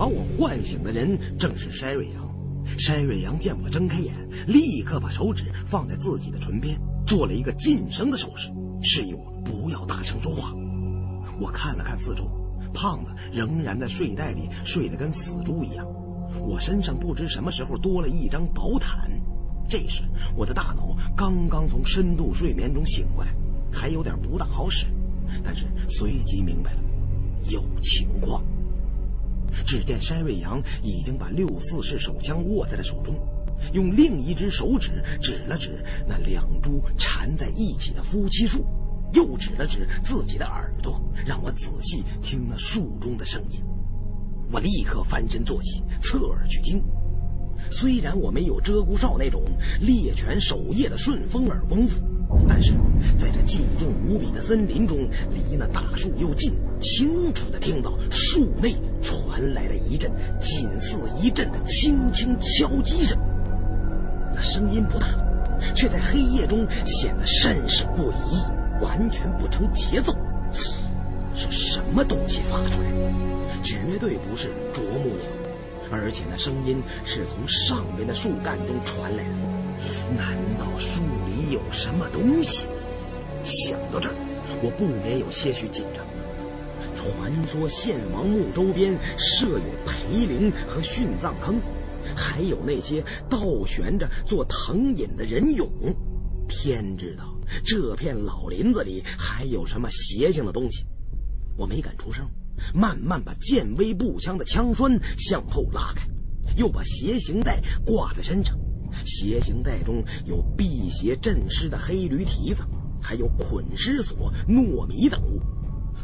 把我唤醒的人正是筛瑞阳。筛瑞阳见我睁开眼，立刻把手指放在自己的唇边，做了一个噤声的手势，示意我不要大声说话。我看了看四周，胖子仍然在睡袋里睡得跟死猪一样。我身上不知什么时候多了一张薄毯。这时，我的大脑刚刚从深度睡眠中醒过来，还有点不大好使，但是随即明白了，有情况。只见山瑞阳已经把六四式手枪握在了手中，用另一只手指指了指那两株缠在一起的夫妻树，又指了指自己的耳朵，让我仔细听那树中的声音。我立刻翻身坐起，侧耳去听。虽然我没有鹧鸪哨那种猎犬守夜的顺风耳功夫，但是在这寂静无比的森林中，离那大树又近，清楚的听到树内传来了一阵仅似一阵的轻轻敲击声。那声音不大，却在黑夜中显得甚是诡异，完全不成节奏。是什么东西发出来的？绝对不是啄木鸟。而且那声音是从上面的树干中传来的，难道树里有什么东西？想到这儿，我不免有些许紧张。传说献王墓周边设有陪陵和殉葬坑，还有那些倒悬着做藤引的人俑，天知道这片老林子里还有什么邪性的东西。我没敢出声。慢慢把剑威步枪的枪栓向后拉开，又把斜形带挂在身上。斜形带中有辟邪镇尸的黑驴蹄子，还有捆尸索、糯米等物。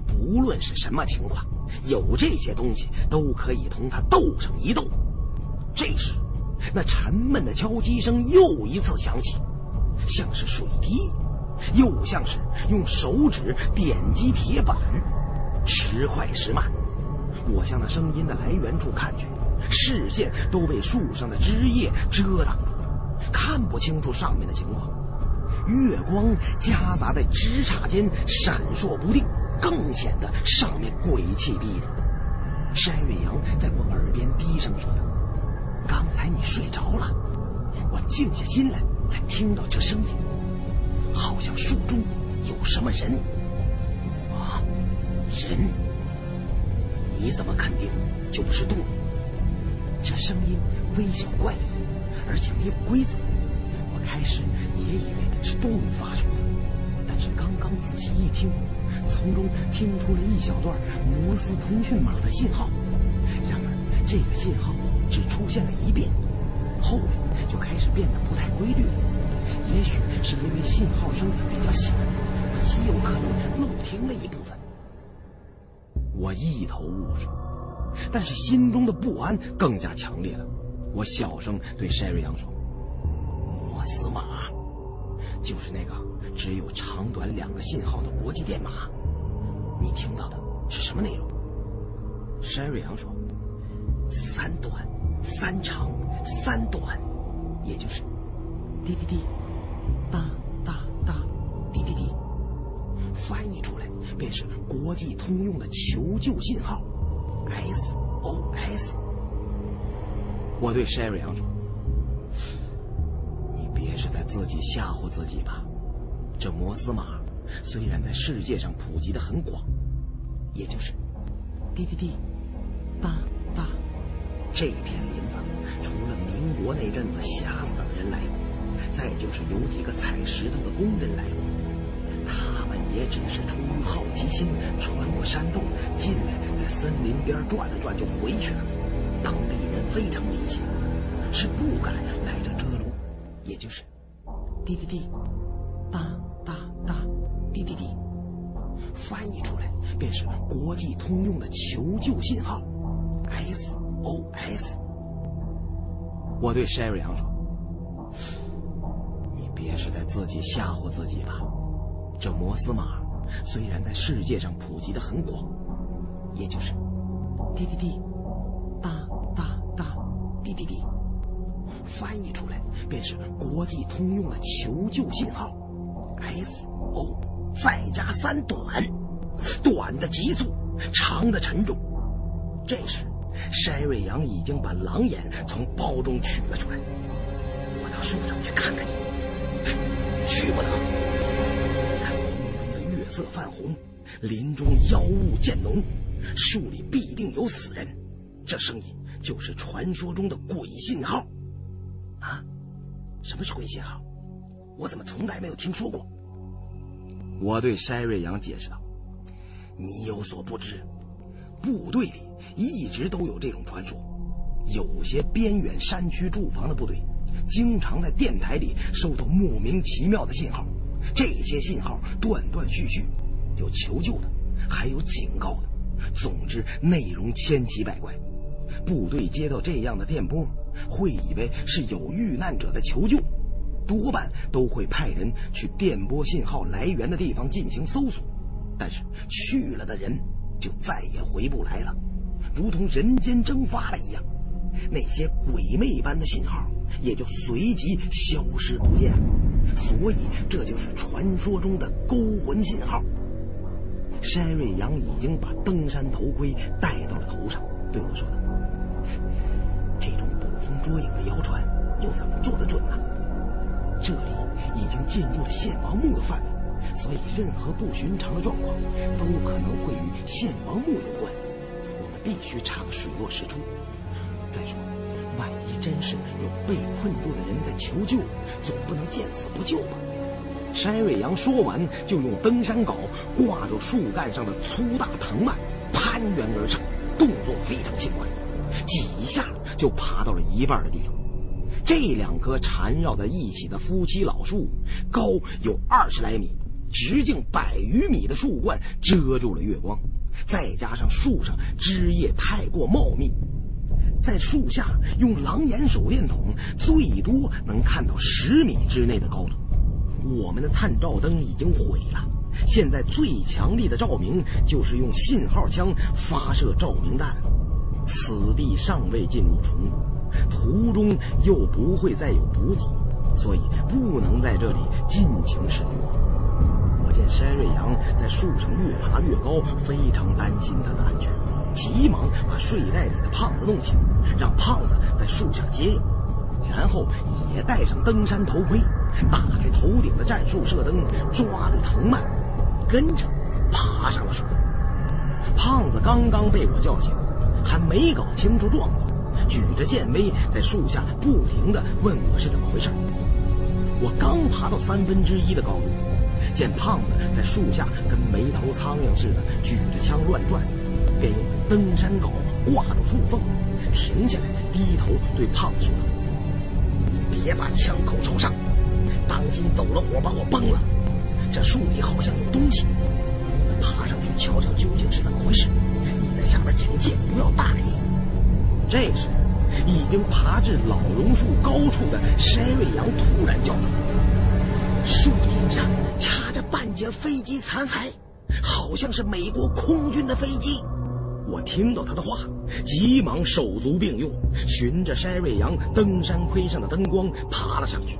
不论是什么情况，有这些东西都可以同他斗上一斗。这时，那沉闷的敲击声又一次响起，像是水滴，又像是用手指点击铁板。时快时慢，我向那声音的来源处看去，视线都被树上的枝叶遮挡住，看不清楚上面的情况。月光夹杂在枝杈间闪烁不定，更显得上面鬼气逼人。山瑞阳在我耳边低声说道：“刚才你睡着了，我静下心来才听到这声音，好像树中有什么人。”啊人？你怎么肯定就不是动物？这声音微小怪异，而且没有规则。我开始也以为是动物发出的，但是刚刚仔细一听，从中听出了一小段摩斯通讯码的信号。然而这个信号只出现了一遍，后面就开始变得不太规律了。也许是因为信号声比较小，极有可能漏听了一部分。我一头雾水，但是心中的不安更加强烈了。我小声对山瑞阳说：“摩斯码，就是那个只有长短两个信号的国际电码。你听到的是什么内容？”山瑞阳说：“三短，三长，三短，也就是滴滴滴，哒哒哒，滴滴滴。”翻译出来。便是国际通用的求救信号，SOS。我对 Sherry 杨说：“你别是在自己吓唬自己吧？这摩斯码虽然在世界上普及的很广，也就是滴滴滴，哒哒。这片林子除了民国那阵子瞎子等人来过，再就是有几个采石头的工人来过。”也只是出于好奇心，穿过山洞进来，在森林边转了转就回去了。当地人非常迷信，是不敢来这遮路，也就是滴滴滴，哒哒哒，滴滴滴。翻译出来便是国际通用的求救信号，SOS。我对 Sherry 杨说：“你别是在自己吓唬自己吧？”这摩斯码虽然在世界上普及的很广，也就是滴滴滴，滴滴滴，翻译出来便是国际通用的求救信号，SO，再加三短，短的急促，长的沉重。这时，筛瑞阳已经把狼眼从包中取了出来。我到树上去看看去。去不了。空中的月色泛红，林中妖雾渐浓，树里必定有死人。这声音就是传说中的鬼信号。啊？什么是鬼信号？我怎么从来没有听说过？我对筛瑞阳解释道：“你有所不知，部队里一直都有这种传说。有些边远山区驻防的部队，经常在电台里收到莫名其妙的信号。这些信号断断续续，有求救的，还有警告的。总之，内容千奇百怪。部队接到这样的电波，会以为是有遇难者在求救。”多半都会派人去电波信号来源的地方进行搜索，但是去了的人就再也回不来了，如同人间蒸发了一样，那些鬼魅般的信号也就随即消失不见了。所以这就是传说中的勾魂信号。山瑞阳已经把登山头盔戴到了头上，对我说道：“这种捕风捉影的谣传，又怎么做得准呢？”这里已经进入了献王墓的范围，所以任何不寻常的状况都可能会与献王墓有关。我们必须查个水落石出。再说，万一真是有被困住的人在求救，总不能见死不救吧？山瑞阳说完，就用登山镐挂住树干上的粗大藤蔓，攀援而上，动作非常轻快，几下就爬到了一半的地方。这两棵缠绕在一起的夫妻老树，高有二十来米，直径百余米的树冠遮住了月光，再加上树上枝叶太过茂密，在树下用狼眼手电筒最多能看到十米之内的高度。我们的探照灯已经毁了，现在最强力的照明就是用信号枪发射照明弹。此地尚未进入虫谷。途中又不会再有补给，所以不能在这里尽情使用。我见山瑞阳在树上越爬越高，非常担心他的安全，急忙把睡袋里的胖子弄醒，让胖子在树下接应，然后也戴上登山头盔，打开头顶的战术射灯，抓住藤蔓，跟着爬上了树。胖子刚刚被我叫醒，还没搞清楚状况。举着剑威在树下不停地问我是怎么回事。我刚爬到三分之一的高度，见胖子在树下跟没头苍蝇似的举着枪乱转，便用登山镐挂住树缝，停下来低头对胖子说：“你别把枪口朝上，当心走了火把我崩了。这树里好像有东西，我们爬上去瞧瞧究竟是怎么回事。你在下边警戒，不要大意。”这时，已经爬至老榕树高处的山瑞阳突然叫道：“树顶上插着半截飞机残骸，好像是美国空军的飞机。”我听到他的话，急忙手足并用，循着山瑞阳登山盔上的灯光爬了上去。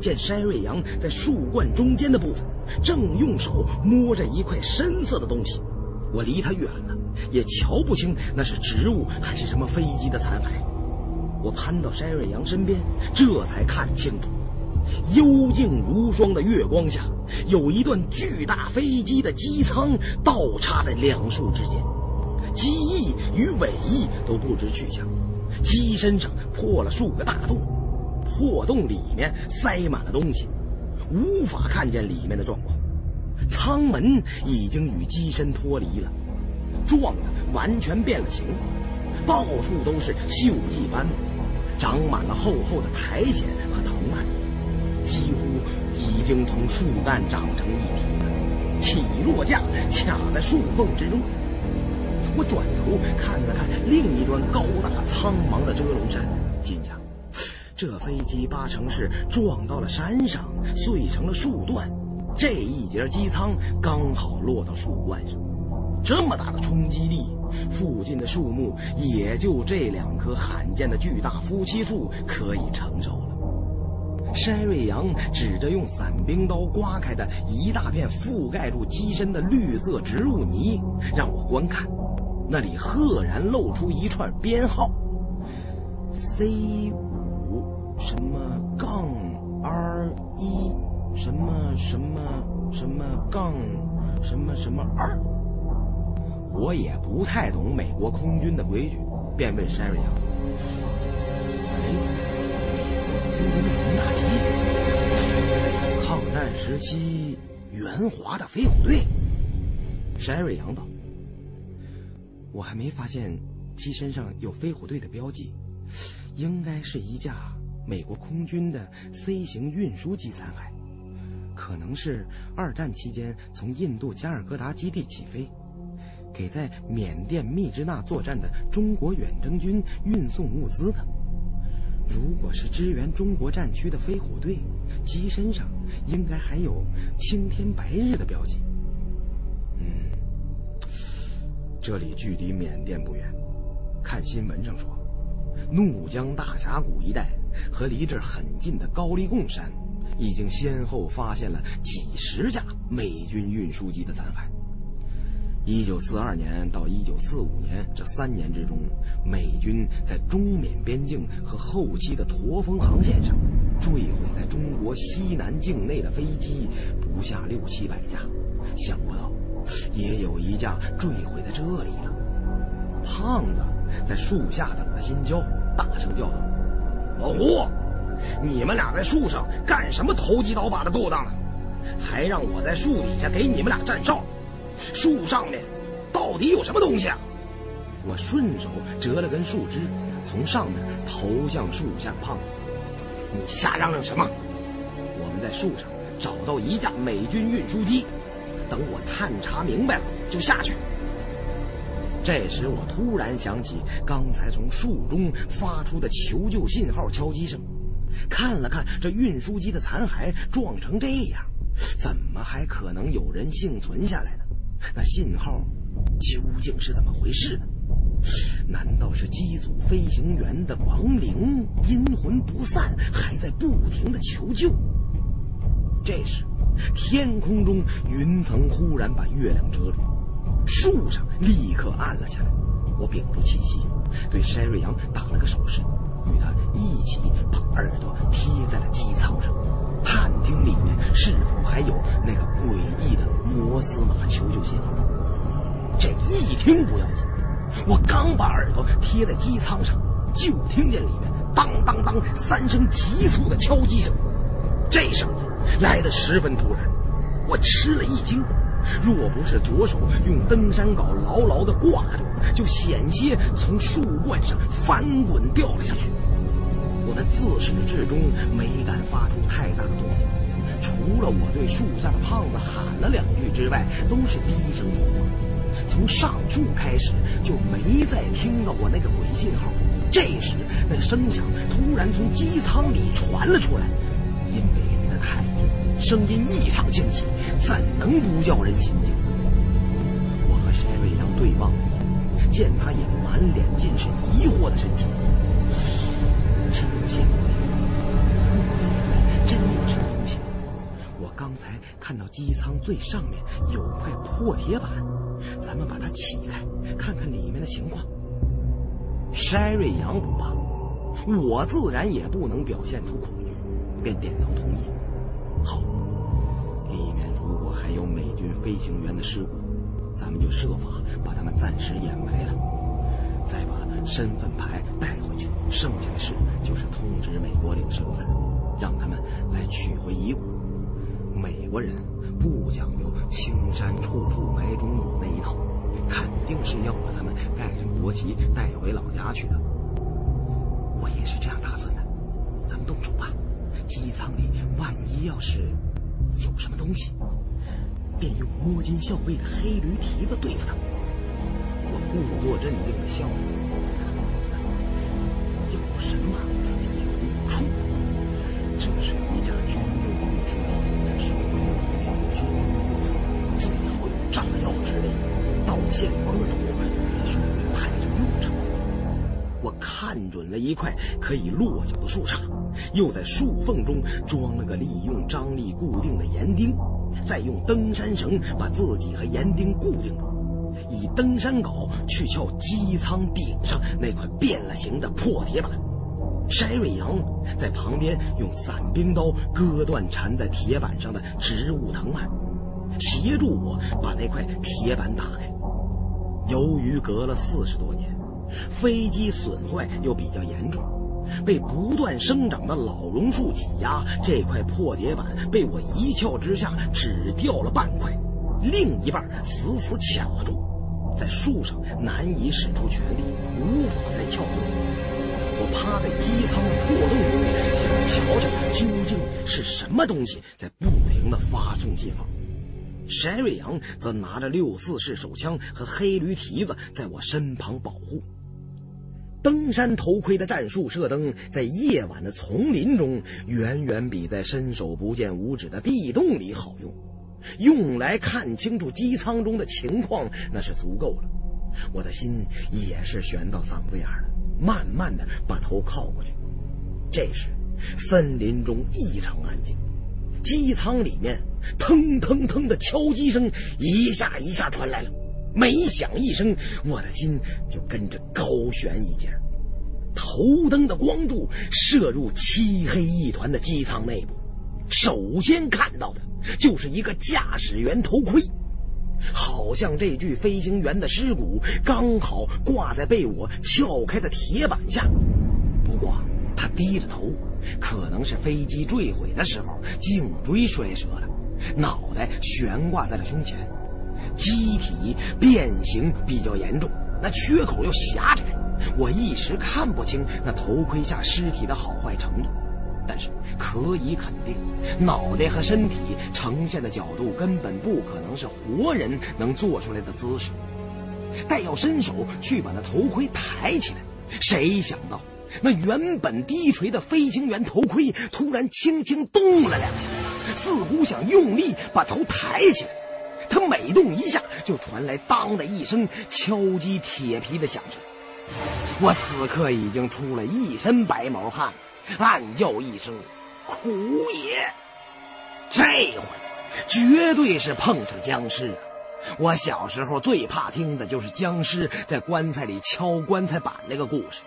见山瑞阳在树冠中间的部分，正用手摸着一块深色的东西，我离他远了。也瞧不清那是植物还是什么飞机的残骸。我攀到山瑞阳身边，这才看清楚，幽静如霜的月光下，有一段巨大飞机的机舱倒插在两树之间，机翼与尾翼都不知去向，机身上破了数个大洞，破洞里面塞满了东西，无法看见里面的状况。舱门已经与机身脱离了。撞的完全变了形，到处都是锈迹斑驳，长满了厚厚的苔藓和藤蔓，几乎已经同树干长成一体了。起落架卡在树缝之中。我转头看了看另一端高大苍茫的遮龙山，心想：这飞机八成是撞到了山上，碎成了树段。这一节机舱刚好落到树冠上。这么大的冲击力，附近的树木也就这两棵罕见的巨大夫妻树可以承受了。山瑞阳指着用伞兵刀刮开的一大片覆盖住机身的绿色植物泥，让我观看。那里赫然露出一串编号：C 五什么杠 R 一什么什么什么杠什么什么二。我也不太懂美国空军的规矩，便问山瑞阳：“哎，空军的轰炸机，抗战时期援华的飞虎队。”山瑞阳道。我还没发现机身上有飞虎队的标记，应该是一架美国空军的 C 型运输机残骸，可能是二战期间从印度加尔各答基地起飞，给在缅甸密支那作战的中国远征军运送物资的。如果是支援中国战区的飞虎队，机身上应该还有青天白日的标记。嗯这里距离缅甸不远，看新闻上说，怒江大峡谷一带和离这很近的高丽贡山，已经先后发现了几十架美军运输机的残骸。一九四二年到一九四五年这三年之中，美军在中缅边境和后期的驼峰航线上，坠毁在中国西南境内的飞机不下六七百架，想不到。也有一架坠毁在这里了。胖子在树下等着新交，大声叫道：“老胡，你们俩在树上干什么投机倒把的勾当呢？还让我在树底下给你们俩站哨。树上面到底有什么东西啊？”我顺手折了根树枝，从上面投向树下胖子。你瞎嚷嚷什么？我们在树上找到一架美军运输机。等我探查明白了，就下去。这时，我突然想起刚才从树中发出的求救信号敲击声，看了看这运输机的残骸，撞成这样，怎么还可能有人幸存下来呢？那信号究竟是怎么回事呢？难道是机组飞行员的亡灵阴魂不散，还在不停的求救？这时。天空中云层忽然把月亮遮住，树上立刻暗了下来。我屏住气息，对山瑞阳打了个手势，与他一起把耳朵贴在了机舱上，探听里面是否还有那个诡异的摩斯码求救信号。这一听不要紧，我刚把耳朵贴在机舱上，就听见里面当当当三声急促的敲击声。这声音。来得十分突然，我吃了一惊。若不是左手用登山镐牢牢地挂住，就险些从树冠上翻滚掉了下去。我们自始至终没敢发出太大的动静，除了我对树下的胖子喊了两句之外，都是低声说话。从上树开始就没再听到过那个鬼信号。这时，那声响突然从机舱里传了出来，因为离得。太近，声音异常清晰，怎能不叫人心惊？我和山瑞阳对望了一眼，见他也满脸尽是疑惑的神情。见鬼！真有什么东西？我刚才看到机舱最上面有块破铁板，咱们把它起开，看看里面的情况。山瑞阳不怕，我自然也不能表现出恐惧，便点头同意。好，里面如果还有美军飞行员的尸骨，咱们就设法把他们暂时掩埋了，再把身份牌带回去。剩下的事就是通知美国领事馆，让他们来取回遗物。美国人不讲究青山处处埋忠母那一套，肯定是要把他们盖上国旗带回老家去的。我也是这样打算的，咱们动手吧。机舱里万一要是有什么东西，便用摸金校尉的黑驴蹄子对付他。我故作镇定的笑了，有什么咱们也不触。这是一架军用运输机，说不定里面军用物资，最好有炸药之类的，到现王的头，也许会派上用场。我看准了一块可以落脚的树杈。又在树缝中装了个利用张力固定的岩钉，再用登山绳把自己和岩钉固定住。以登山镐去撬机舱顶上那块变了形的破铁板。筛瑞阳在旁边用伞兵刀割断缠在铁板上的植物藤蔓，协助我把那块铁板打开。由于隔了四十多年，飞机损坏又比较严重，被不断生长的老榕树挤压，这块破铁板被我一撬之下只掉了半块，另一半死死卡住，在树上难以使出全力，无法再撬动。我趴在机舱的破洞里，想瞧瞧究竟是什么东西在不停的发送信号。沈瑞阳则拿着六四式手枪和黑驴蹄子在我身旁保护。登山头盔的战术射灯在夜晚的丛林中远远比在伸手不见五指的地洞里好用，用来看清楚机舱中的情况那是足够了。我的心也是悬到嗓子眼了。慢慢的把头靠过去，这时，森林中异常安静，机舱里面腾腾腾的敲击声一下一下传来了，每响一声，我的心就跟着高悬一截。头灯的光柱射入漆黑一团的机舱内部，首先看到的就是一个驾驶员头盔。好像这具飞行员的尸骨刚好挂在被我撬开的铁板下，不过他低着头，可能是飞机坠毁的时候颈椎摔折了，脑袋悬挂在了胸前，机体变形比较严重，那缺口又狭窄，我一时看不清那头盔下尸体的好坏程度。但是可以肯定，脑袋和身体呈现的角度根本不可能是活人能做出来的姿势。待要伸手去把那头盔抬起来，谁想到那原本低垂的飞行员头盔突然轻轻动了两下，似乎想用力把头抬起来。他每动一下，就传来“当”的一声敲击铁皮的响声。我此刻已经出了一身白毛汗。暗叫一声“苦也”，这回绝对是碰上僵尸了。我小时候最怕听的就是僵尸在棺材里敲棺材板那个故事。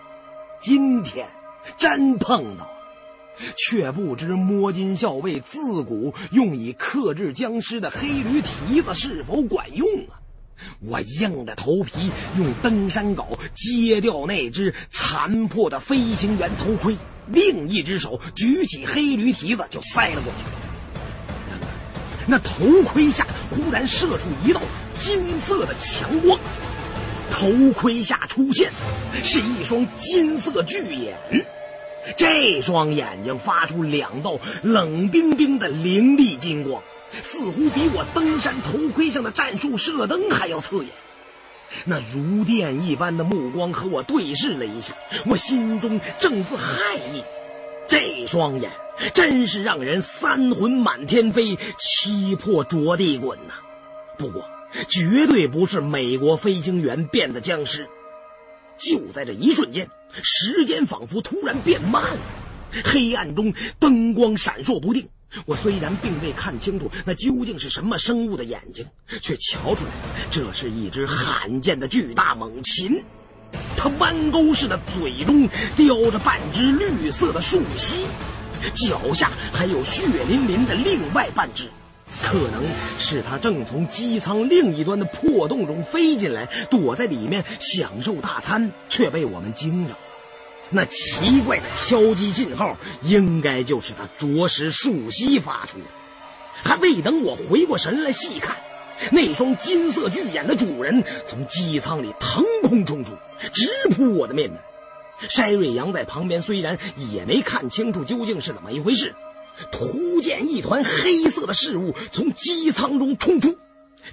今天真碰到了，却不知摸金校尉自古用以克制僵尸的黑驴蹄子是否管用啊！我硬着头皮用登山镐揭掉那只残破的飞行员头盔。另一只手举起黑驴蹄子就塞了过去，然而那头盔下忽然射出一道金色的强光，头盔下出现是一双金色巨眼，这双眼睛发出两道冷冰冰的凌厉金光，似乎比我登山头盔上的战术射灯还要刺眼。那如电一般的目光和我对视了一下，我心中正自骇意：这双眼真是让人三魂满天飞，七魄着地滚呐！不过，绝对不是美国飞行员变的僵尸。就在这一瞬间，时间仿佛突然变慢了，黑暗中灯光闪烁不定。我虽然并未看清楚那究竟是什么生物的眼睛，却瞧出来这是一只罕见的巨大猛禽。它弯钩似的嘴中叼着半只绿色的树蜥，脚下还有血淋淋的另外半只，可能是它正从机舱另一端的破洞中飞进来，躲在里面享受大餐，却被我们惊着。那奇怪的敲击信号，应该就是他啄食树蜥发出的。还未等我回过神来细看，那双金色巨眼的主人从机舱里腾空冲出，直扑我的面门。筛瑞阳在旁边虽然也没看清楚究竟是怎么一回事，突见一团黑色的事物从机舱中冲出，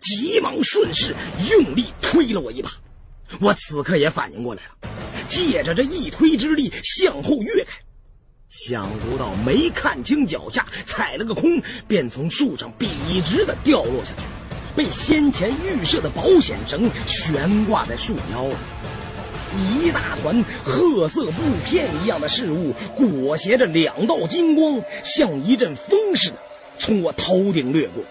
急忙顺势用力推了我一把。我此刻也反应过来了。借着这一推之力向后跃开，想不到没看清脚下，踩了个空，便从树上笔直的掉落下去，被先前预设的保险绳悬挂在树腰。一大团褐色布片一样的事物裹挟着两道金光，像一阵风似的从我头顶掠过。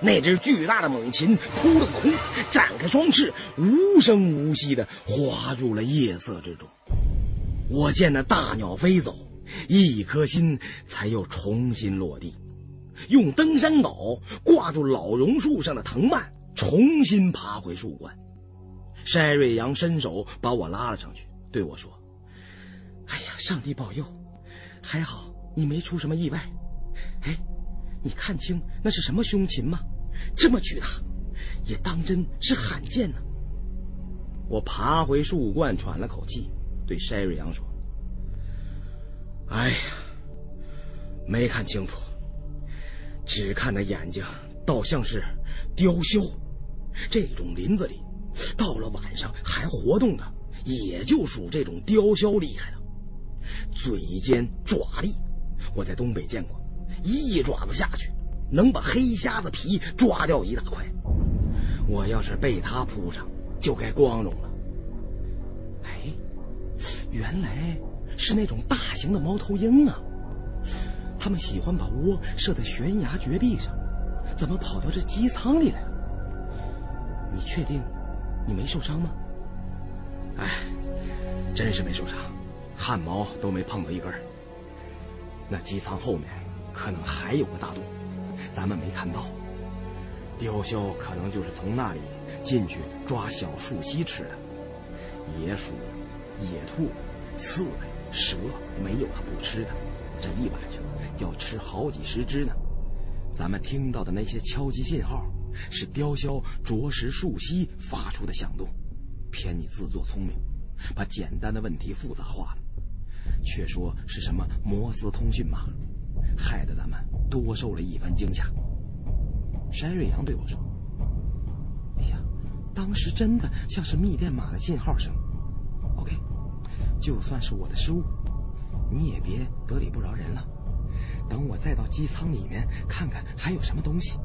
那只巨大的猛禽扑了个空，展开双翅，无声无息地滑入了夜色之中。我见那大鸟飞走，一颗心才又重新落地。用登山镐挂住老榕树上的藤蔓，重新爬回树冠。筛瑞阳伸手把我拉了上去，对我说：“哎呀，上帝保佑，还好你没出什么意外。哎，你看清那是什么凶禽吗？这么巨大，也当真是罕见呢。”我爬回树冠，喘了口气，对筛瑞阳说：“哎呀，没看清楚。”只看那眼睛，倒像是雕鸮。这种林子里，到了晚上还活动的，也就属这种雕鸮厉害了。嘴尖爪利，我在东北见过，一爪子下去，能把黑瞎子皮抓掉一大块。我要是被它扑上，就该光荣了。哎，原来是那种大型的猫头鹰啊！他们喜欢把窝设在悬崖绝壁上，怎么跑到这机舱里来了？你确定你没受伤吗？哎，真是没受伤，汗毛都没碰到一根。那机舱后面可能还有个大洞，咱们没看到。雕鸮可能就是从那里进去抓小树蜥吃的。野鼠、野兔、刺猬、蛇，没有它不吃的。这一晚上要吃好几十只呢。咱们听到的那些敲击信号，是雕鸮啄食树蜥发出的响动。偏你自作聪明，把简单的问题复杂化了，却说是什么摩斯通讯码，害得咱们多受了一番惊吓。山瑞阳对我说：“哎呀，当时真的像是密电码的信号声。OK，就算是我的失误。”你也别得理不饶人了，等我再到机舱里面看看还有什么东西。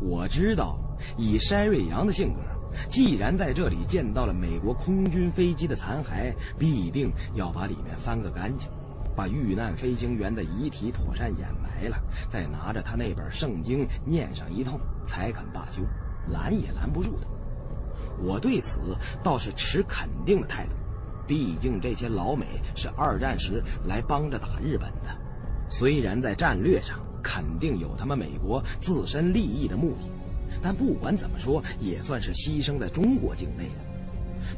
我知道，以山瑞阳的性格，既然在这里见到了美国空军飞机的残骸，必定要把里面翻个干净，把遇难飞行员的遗体妥善掩埋了，再拿着他那本圣经念上一通，才肯罢休，拦也拦不住的。我对此倒是持肯定的态度。毕竟这些老美是二战时来帮着打日本的，虽然在战略上肯定有他们美国自身利益的目的，但不管怎么说，也算是牺牲在中国境内了。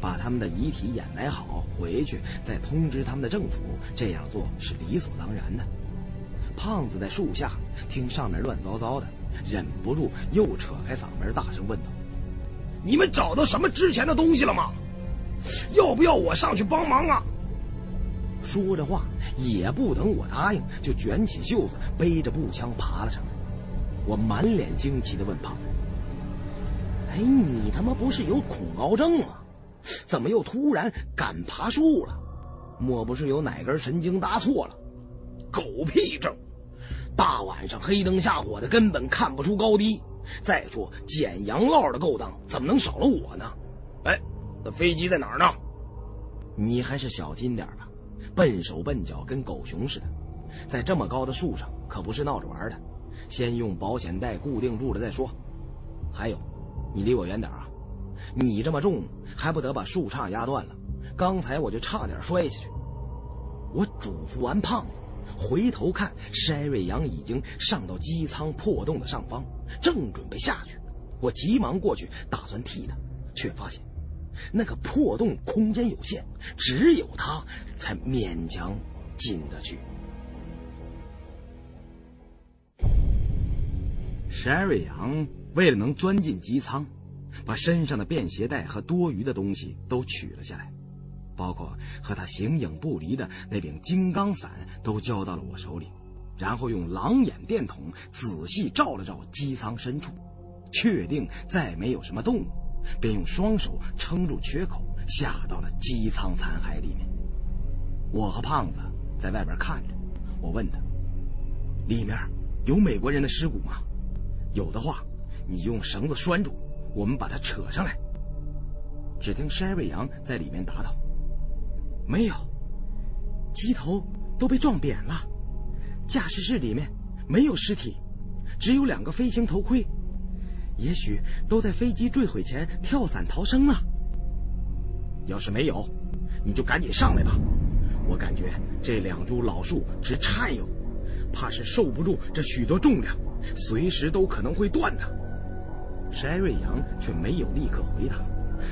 把他们的遗体掩埋好，回去再通知他们的政府，这样做是理所当然的。胖子在树下听上面乱糟糟的，忍不住又扯开嗓门大声问道：“你们找到什么值钱的东西了吗？”要不要我上去帮忙啊？说着话，也不等我答应，就卷起袖子，背着步枪爬了上来。我满脸惊奇的问胖子：“哎，你他妈不是有恐高症吗？怎么又突然敢爬树了？莫不是有哪根神经搭错了？狗屁症！大晚上黑灯瞎火的，根本看不出高低。再说捡洋烙的勾当，怎么能少了我呢？哎。”那飞机在哪儿呢？你还是小心点吧，笨手笨脚，跟狗熊似的，在这么高的树上可不是闹着玩的。先用保险带固定住了再说。还有，你离我远点啊！你这么重，还不得把树杈压断了？刚才我就差点摔下去。我嘱咐完胖子，回头看，筛瑞阳已经上到机舱破洞的上方，正准备下去。我急忙过去，打算替他，却发现。那个破洞空间有限，只有他才勉强进得去。Sherry 杨为了能钻进机舱，把身上的便携带和多余的东西都取了下来，包括和他形影不离的那柄金刚伞都交到了我手里，然后用狼眼电筒仔细照了照机舱深处，确定再没有什么动物。便用双手撑住缺口，下到了机舱残骸里面。我和胖子在外边看着，我问他：“里面有美国人的尸骨吗？有的话，你用绳子拴住，我们把它扯上来。”只听筛瑞阳在里面答道：“没有，机头都被撞扁了，驾驶室里面没有尸体，只有两个飞行头盔，也许都在飞机坠毁前跳伞逃生了。要是没有，你就赶紧上来吧。我感觉这两株老树直颤悠，怕是受不住这许多重量，随时都可能会断的。筛瑞阳却没有立刻回答，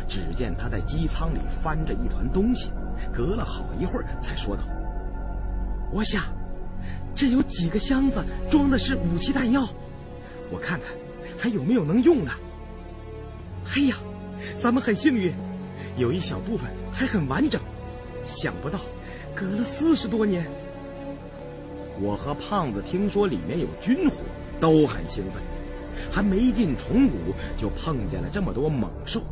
只见他在机舱里翻着一团东西，隔了好一会儿才说道：“我想，这有几个箱子装的是武器弹药，我看看还有没有能用的。嘿呀，咱们很幸运，有一小部分还很完整，想不到。”隔了四十多年，我和胖子听说里面有军火，都很兴奋。还没进虫谷，就碰见了这么多猛兽，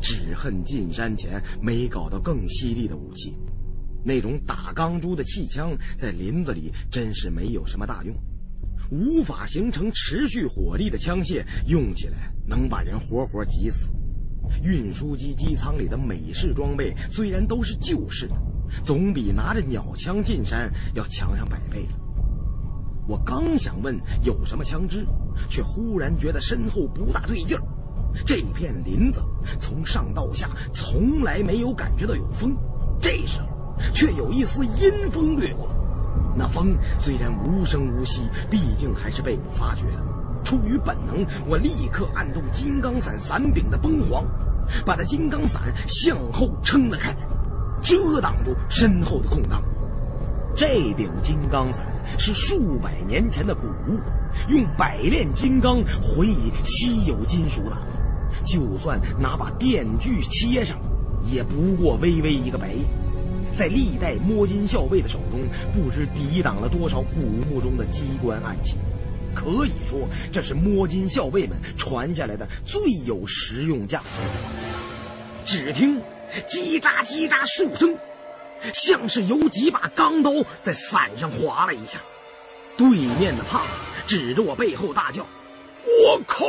只恨进山前没搞到更犀利的武器。那种打钢珠的气枪，在林子里真是没有什么大用，无法形成持续火力的枪械，用起来能把人活活挤死。运输机机舱里的美式装备虽然都是旧式的。总比拿着鸟枪进山要强上百倍。我刚想问有什么枪支，却忽然觉得身后不大对劲儿。这片林子从上到下从来没有感觉到有风，这时候却有一丝阴风掠过。那风虽然无声无息，毕竟还是被我发觉了。出于本能，我立刻按动金刚伞伞柄的崩簧，把那金刚伞向后撑了开。遮挡住身后的空档。这柄金刚伞是数百年前的古物，用百炼金刚混以稀有金属打造。就算拿把电锯切上，也不过微微一个白印。在历代摸金校尉的手中，不知抵挡了多少古墓中的机关暗器。可以说，这是摸金校尉们传下来的最有实用价值。只听。叽喳叽喳数声，像是有几把钢刀在伞上划了一下。对面的胖子指着我背后大叫：“我靠！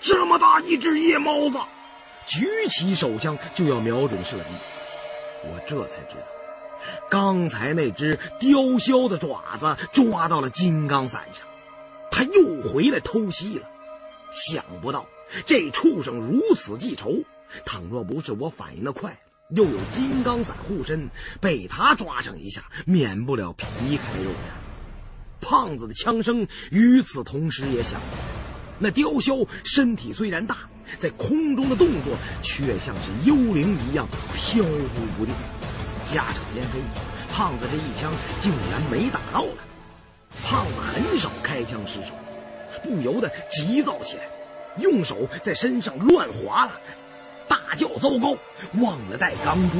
这么大一只夜猫子！”举起手枪就要瞄准射击。我这才知道，刚才那只雕鸮的爪子抓到了金刚伞上，他又回来偷袭了。想不到这畜生如此记仇。倘若不是我反应的快，又有金刚伞护身，被他抓上一下，免不了皮开肉绽。胖子的枪声与此同时也响。那雕鸮身体虽然大，在空中的动作却像是幽灵一样飘忽不定。家常烟飞，胖子这一枪竟然没打到他。胖子很少开枪失手，不由得急躁起来，用手在身上乱划拉。大叫糟糕，忘了带钢珠，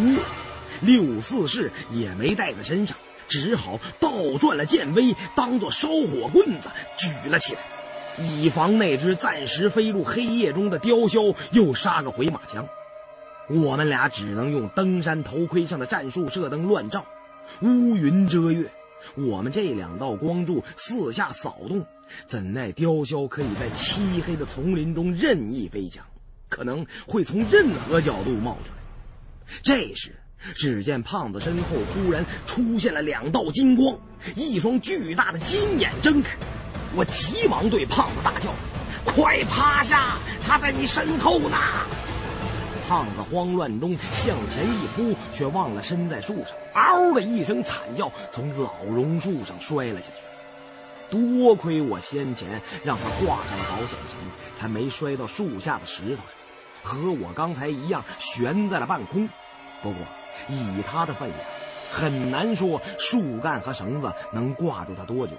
六四式也没带在身上，只好倒转了剑威，当做烧火棍子举了起来，以防那只暂时飞入黑夜中的雕鸮又杀个回马枪。我们俩只能用登山头盔上的战术射灯乱照，乌云遮月，我们这两道光柱四下扫动，怎奈雕鸮可以在漆黑的丛林中任意飞翔。可能会从任何角度冒出来。这时，只见胖子身后忽然出现了两道金光，一双巨大的金眼睁开。我急忙对胖子大叫：“快趴下！他在你身后呢！”胖子慌乱中向前一扑，却忘了身在树上，嗷的一声惨叫，从老榕树上摔了下去。多亏我先前让他挂上了保险绳，才没摔到树下的石头上，和我刚才一样悬在了半空。不过以他的分量，很难说树干和绳子能挂住他多久。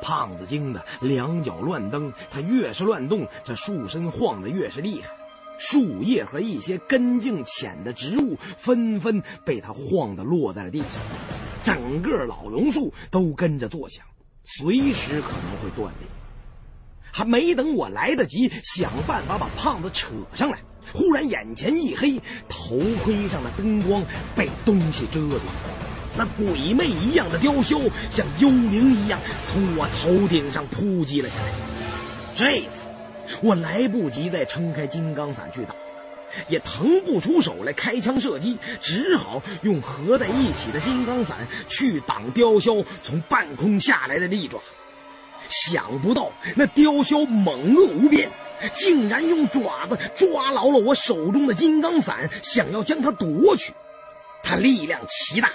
胖子惊得两脚乱蹬，他越是乱动，这树身晃得越是厉害，树叶和一些根茎浅的植物纷纷被他晃得落在了地上，整个老榕树都跟着作响。随时可能会断裂，还没等我来得及想办法把胖子扯上来，忽然眼前一黑，头盔上的灯光被东西遮住，那鬼魅一样的雕鸮像幽灵一样从我头顶上扑击了下来。这次我来不及再撑开金刚伞去打。也腾不出手来开枪射击，只好用合在一起的金刚伞去挡雕鸮从半空下来的利爪。想不到那雕鸮猛恶无边，竟然用爪子抓牢了我手中的金刚伞，想要将它夺去。他力量奇大，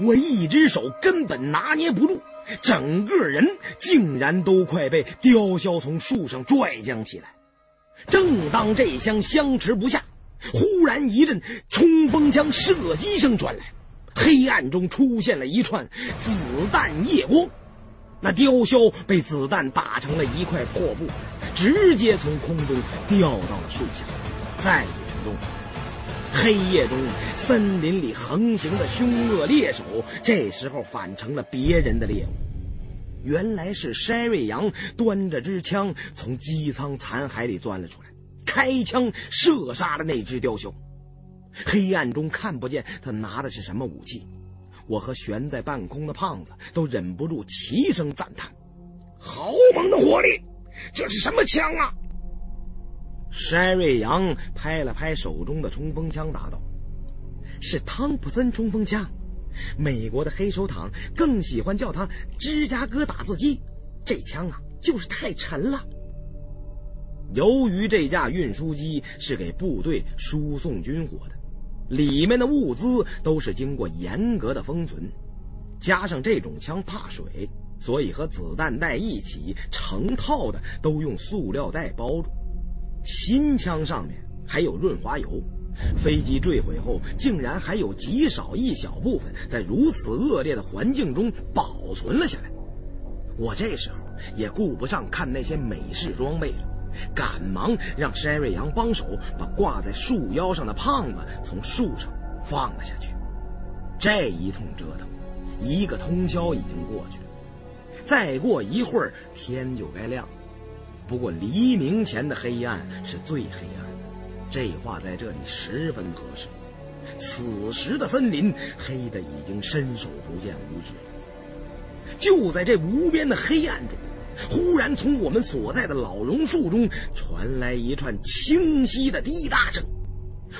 我一只手根本拿捏不住，整个人竟然都快被雕鸮从树上拽将起来。正当这厢相持不下，忽然一阵冲锋枪射击声传来，黑暗中出现了一串子弹夜光。那雕鸮被子弹打成了一块破布，直接从空中掉到了树下，再也不动。黑夜中，森林里横行的凶恶猎手，这时候反成了别人的猎物。原来是筛瑞阳端着支枪从机舱残骸里钻了出来，开枪射杀了那只雕熊。黑暗中看不见他拿的是什么武器。我和悬在半空的胖子都忍不住齐声赞叹：“好猛的火力！这是什么枪啊？”筛瑞阳拍了拍手中的冲锋枪，答道：“是汤普森冲锋枪，美国的黑手党更喜欢叫它芝加哥打字机。这枪啊，就是太沉了。由于这架运输机是给部队输送军火的。”里面的物资都是经过严格的封存，加上这种枪怕水，所以和子弹袋一起成套的都用塑料袋包住。新枪上面还有润滑油，飞机坠毁后竟然还有极少一小部分在如此恶劣的环境中保存了下来。我这时候也顾不上看那些美式装备了。赶忙让筛瑞阳帮手把挂在树腰上的胖子从树上放了下去。这一通折腾，一个通宵已经过去了。再过一会儿，天就该亮。不过黎明前的黑暗是最黑暗的，这话在这里十分合适。此时的森林黑的已经伸手不见五指了。就在这无边的黑暗中。忽然，从我们所在的老榕树中传来一串清晰的滴答声。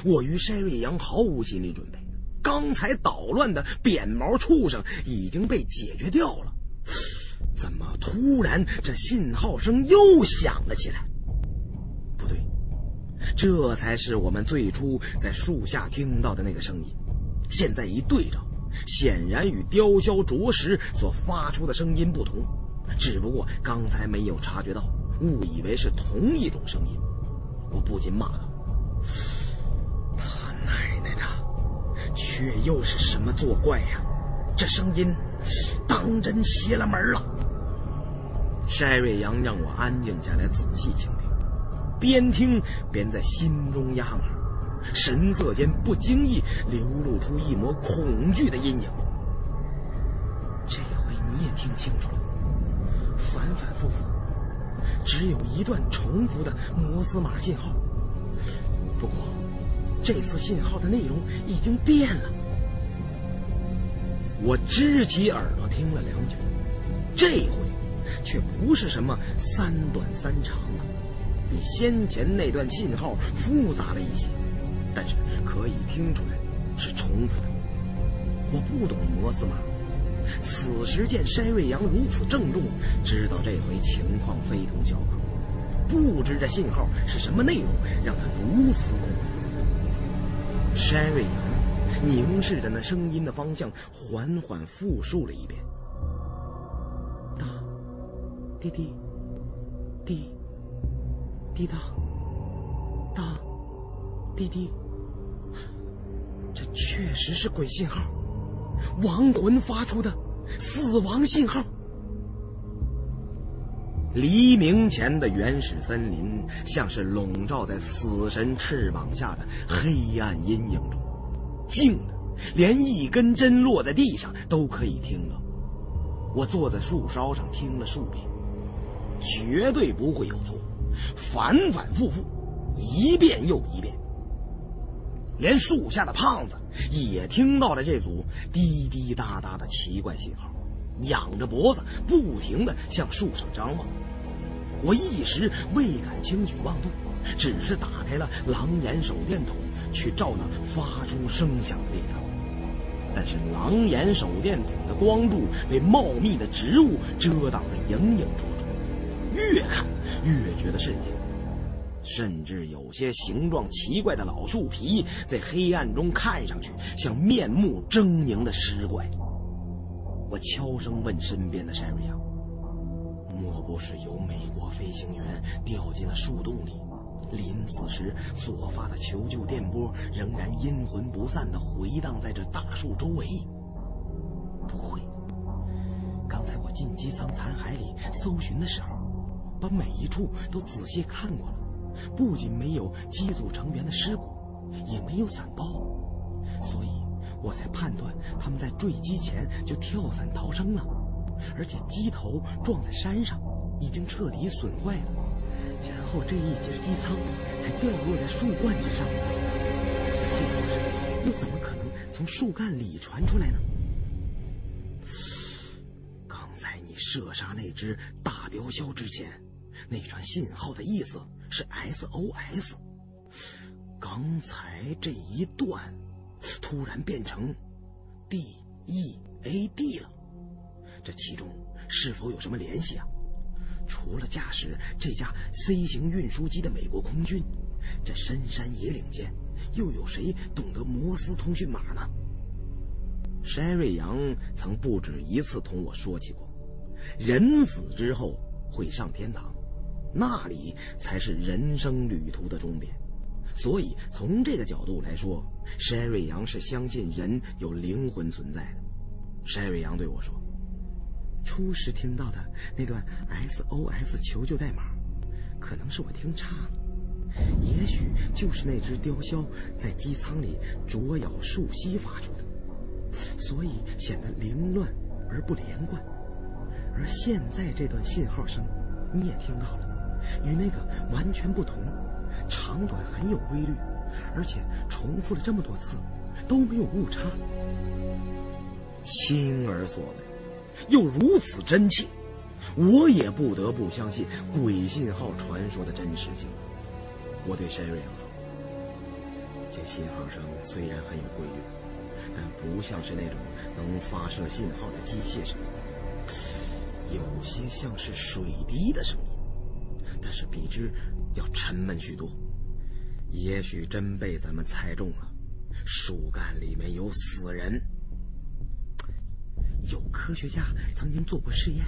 我与筛瑞阳毫无心理准备，刚才捣乱的扁毛畜生已经被解决掉了。怎么突然这信号声又响了起来？不对，这才是我们最初在树下听到的那个声音。现在一对照，显然与雕鸮啄食所发出的声音不同。只不过刚才没有察觉到，误以为是同一种声音，我不禁骂道：“他奶奶的，却又是什么作怪呀？这声音当真邪了门了！”筛瑞阳让我安静下来，仔细倾听，边听边在心中压马，神色间不经意流露出一抹恐惧的阴影。这回你也听清楚了。反反复复，只有一段重复的摩斯码信号。不过，这次信号的内容已经变了。我支起耳朵听了良久，这回却不是什么三短三长了，比先前那段信号复杂了一些，但是可以听出来是重复的。我不懂摩斯码。此时见筛瑞阳如此郑重，知道这回情况非同小可。不知这信号是什么内容，让他如此恐惧。筛瑞阳凝视着那声音的方向，缓缓复述了一遍：“哒，滴滴，滴，滴答，哒，滴滴。这确实是鬼信号。”亡魂发出的死亡信号。黎明前的原始森林，像是笼罩在死神翅膀下的黑暗阴影中，静的连一根针落在地上都可以听到。我坐在树梢上听了数遍，绝对不会有错，反反复复，一遍又一遍。连树下的胖子也听到了这组滴滴答答的奇怪信号，仰着脖子不停的向树上张望。我一时未敢轻举妄动，只是打开了狼眼手电筒去照那发出声响的地方。但是狼眼手电筒的光柱被茂密的植物遮挡得影影绰绰，越看越觉得瘆人。甚至有些形状奇怪的老树皮，在黑暗中看上去像面目狰狞的尸怪。我悄声问身边的山瑞阳：“莫不是有美国飞行员掉进了树洞里，临死时所发的求救电波仍然阴魂不散地回荡在这大树周围？”不会。刚才我进机舱残骸里搜寻的时候，把每一处都仔细看过了。不仅没有机组成员的尸骨，也没有伞包，所以我才判断他们在坠机前就跳伞逃生了。而且机头撞在山上，已经彻底损坏了，然后这一节机舱才掉落在树冠之上。信号声又怎么可能从树干里传出来呢？刚才你射杀那只大雕鸮之前，那串信号的意思。是 SOS，刚才这一段突然变成 DEAD 了，这其中是否有什么联系啊？除了驾驶这架 C 型运输机的美国空军，这深山野岭间又有谁懂得摩斯通讯码呢？山瑞阳曾不止一次同我说起过，人死之后会上天堂。那里才是人生旅途的终点，所以从这个角度来说，山瑞阳是相信人有灵魂存在的。山瑞阳对我说：“初时听到的那段 SOS 求救代码，可能是我听差了，也许就是那只雕鸮在机舱里啄咬树栖发出的，所以显得凌乱而不连贯。而现在这段信号声，你也听到了。”与那个完全不同，长短很有规律，而且重复了这么多次，都没有误差。亲耳所闻，又如此真切，我也不得不相信鬼信号传说的真实性。我对山瑞阳说：“这信号声虽然很有规律，但不像是那种能发射信号的机械声，有些像是水滴的声音。”但是比之要沉闷许多，也许真被咱们猜中了。树干里面有死人。有科学家曾经做过试验，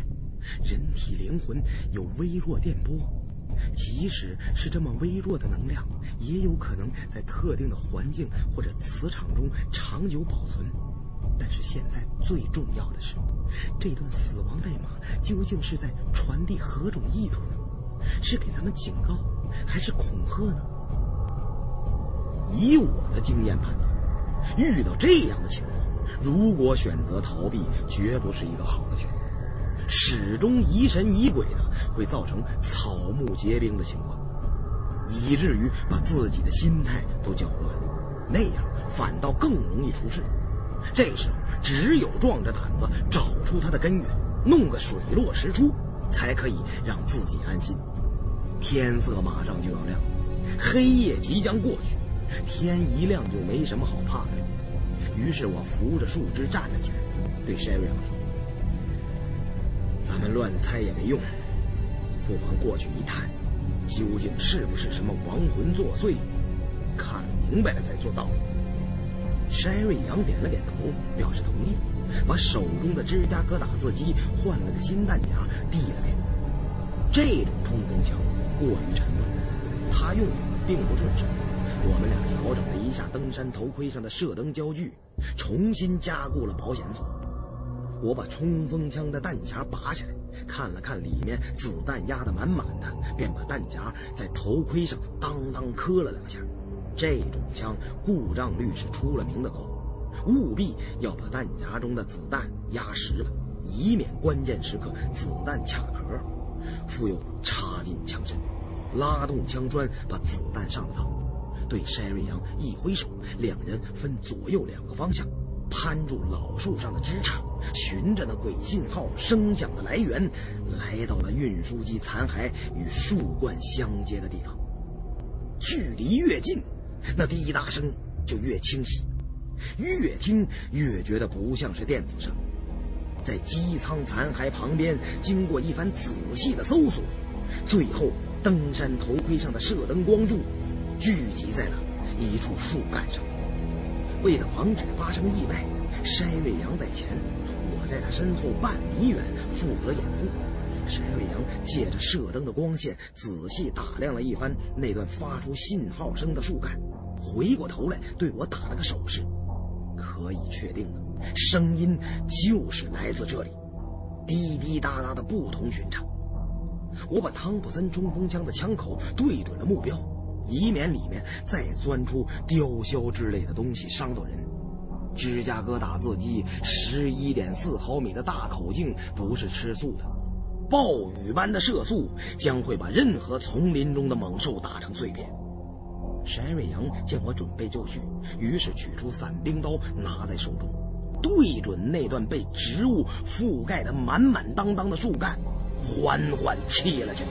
人体灵魂有微弱电波，即使是这么微弱的能量，也有可能在特定的环境或者磁场中长久保存。但是现在最重要的是，这段死亡代码究竟是在传递何种意图呢？是给咱们警告，还是恐吓呢？以我的经验判断，遇到这样的情况，如果选择逃避，绝不是一个好的选择。始终疑神疑鬼的，会造成草木皆兵的情况，以至于把自己的心态都搅乱了，那样反倒更容易出事。这时候，只有壮着胆子找出它的根源，弄个水落石出，才可以让自己安心。天色马上就要亮，黑夜即将过去，天一亮就没什么好怕的。于是我扶着树枝站了起来，对山瑞阳说：“咱们乱猜也没用，不妨过去一探，究竟是不是什么亡魂作祟？看明白了再做道。”山瑞阳点了点头，表示同意，把手中的芝加哥打字机换了个新弹夹递了给我。这种冲锋枪。过于沉稳，他用的并不顺手。我们俩调整了一下登山头盔上的射灯焦距，重新加固了保险锁。我把冲锋枪的弹夹拔下来，看了看里面子弹压得满满的，便把弹夹在头盔上当当磕了两下。这种枪故障率是出了名的高，务必要把弹夹中的子弹压实了，以免关键时刻子弹卡壳。复又插进枪身，拉动枪栓，把子弹上了套。对山瑞阳一挥手，两人分左右两个方向，攀住老树上的枝杈，循着那鬼信号声响的来源，来到了运输机残骸与树冠相接的地方。距离越近，那滴答声就越清晰，越听越觉得不像是电子声。在机舱残骸旁边，经过一番仔细的搜索，最后登山头盔上的射灯光柱聚集在了一处树干上。为了防止发生意外，筛瑞阳在前，我在他身后半米远负责掩护。筛瑞阳借着射灯的光线，仔细打量了一番那段发出信号声的树干，回过头来对我打了个手势。可以确定了，声音就是来自这里，滴滴答答的不同寻常。我把汤普森冲锋枪的枪口对准了目标，以免里面再钻出雕鸮之类的东西伤到人。芝加哥打字机十一点四毫米的大口径不是吃素的，暴雨般的射速将会把任何丛林中的猛兽打成碎片。沈瑞阳见我准备就绪，于是取出伞兵刀拿在手中，对准那段被植物覆盖的满满当当的树干。缓缓切了下去，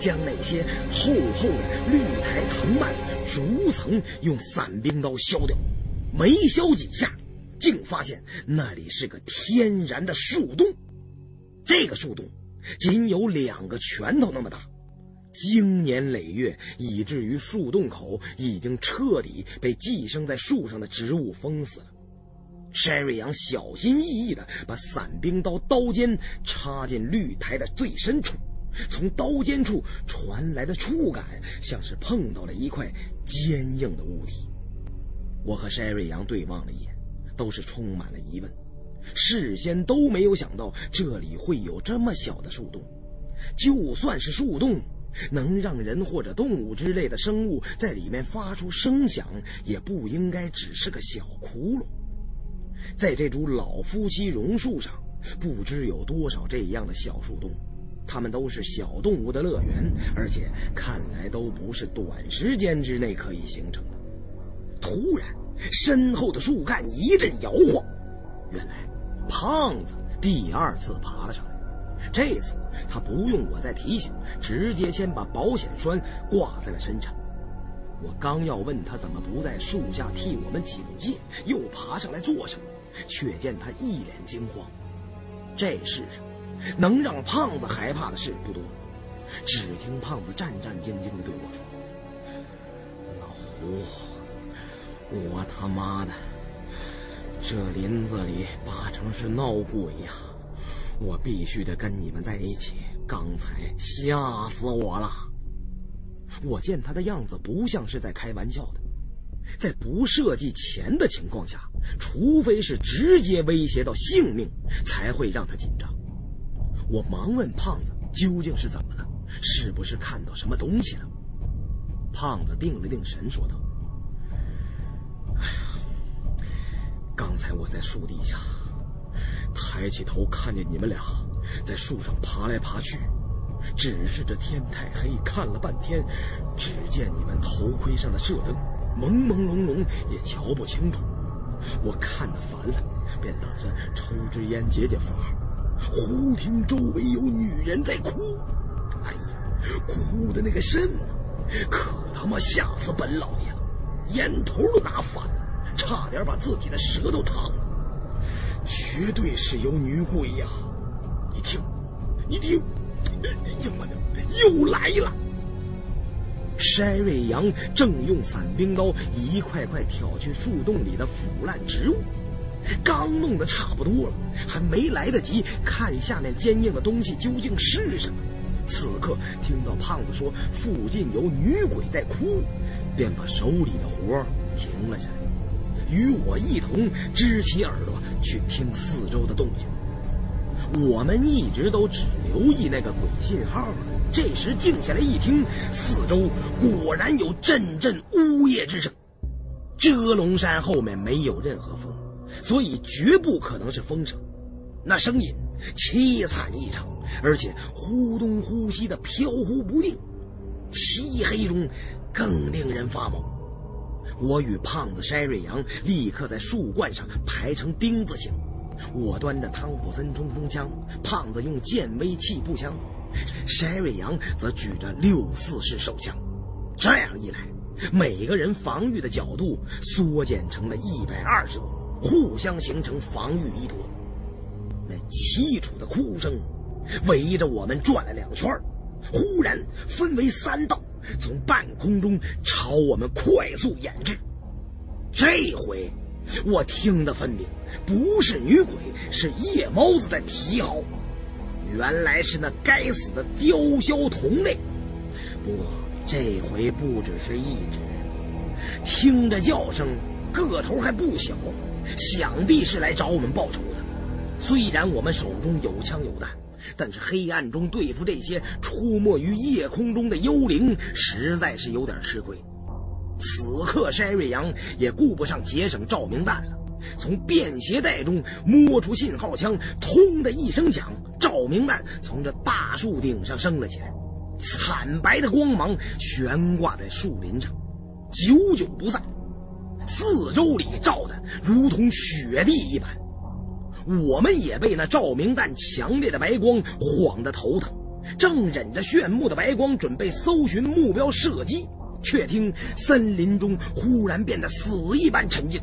将那些厚厚的绿苔藤蔓逐层用伞兵刀削掉。没削几下，竟发现那里是个天然的树洞。这个树洞仅有两个拳头那么大，经年累月，以至于树洞口已经彻底被寄生在树上的植物封死了。山瑞阳小心翼翼地把伞兵刀刀尖插进绿苔的最深处，从刀尖处传来的触感像是碰到了一块坚硬的物体。我和山瑞阳对望了一眼，都是充满了疑问，事先都没有想到这里会有这么小的树洞。就算是树洞，能让人或者动物之类的生物在里面发出声响，也不应该只是个小窟窿。在这株老夫妻榕树上，不知有多少这样的小树洞，它们都是小动物的乐园，而且看来都不是短时间之内可以形成的。突然，身后的树干一阵摇晃，原来胖子第二次爬了上来。这次他不用我再提醒，直接先把保险栓挂在了身上。我刚要问他怎么不在树下替我们警戒，又爬上来做什么，却见他一脸惊慌。这世上能让胖子害怕的事不多，只听胖子战战兢兢地对我说：“老胡，我他妈的，这林子里八成是闹鬼呀！我必须得跟你们在一起。刚才吓死我了。”我见他的样子不像是在开玩笑的，在不涉及钱的情况下，除非是直接威胁到性命，才会让他紧张。我忙问胖子究竟是怎么了，是不是看到什么东西了？胖子定了定神，说道：“哎呀，刚才我在树底下，抬起头看见你们俩在树上爬来爬去。”只是这天太黑，看了半天，只见你们头盔上的射灯朦朦胧胧，也瞧不清楚。我看得烦了，便打算抽支烟解解乏。忽听周围有女人在哭，哎呀，哭的那个声，可他妈吓死本老爷了！烟头都拿反了，差点把自己的舌头烫了。绝对是有女鬼呀！你听，你听。哎呀妈的，又来了！山瑞阳正用伞兵刀一块块挑去树洞里的腐烂植物，刚弄得差不多了，还没来得及看下面坚硬的东西究竟是什么，此刻听到胖子说附近有女鬼在哭，便把手里的活停了下来，与我一同支起耳朵去听四周的动静。我们一直都只留意那个鬼信号，这时静下来一听，四周果然有阵阵呜咽之声。遮龙山后面没有任何风，所以绝不可能是风声。那声音凄惨异常，而且忽东忽西的飘忽不定，漆黑中更令人发毛。我与胖子筛瑞阳立刻在树冠上排成丁字形。我端着汤普森冲锋枪，胖子用剑威气步枪，筛瑞阳则举着六四式手枪。这样一来，每个人防御的角度缩减成了一百二十度，互相形成防御依托。那凄楚的哭声围着我们转了两圈，忽然分为三道，从半空中朝我们快速演至。这回我听得分明，不是女鬼，是夜猫子在啼嚎。原来是那该死的雕枭同类。不过这回不只是一只，听着叫声，个头还不小，想必是来找我们报仇的。虽然我们手中有枪有弹。但是黑暗中对付这些出没于夜空中的幽灵，实在是有点吃亏。此刻，筛瑞阳也顾不上节省照明弹了，从便携袋中摸出信号枪，通的一声响，照明弹从这大树顶上升了起来，惨白的光芒悬挂在树林上，久久不散，四周里照的如同雪地一般。我们也被那照明弹强烈的白光晃得头疼，正忍着炫目的白光准备搜寻目标射击，却听森林中忽然变得死一般沉静，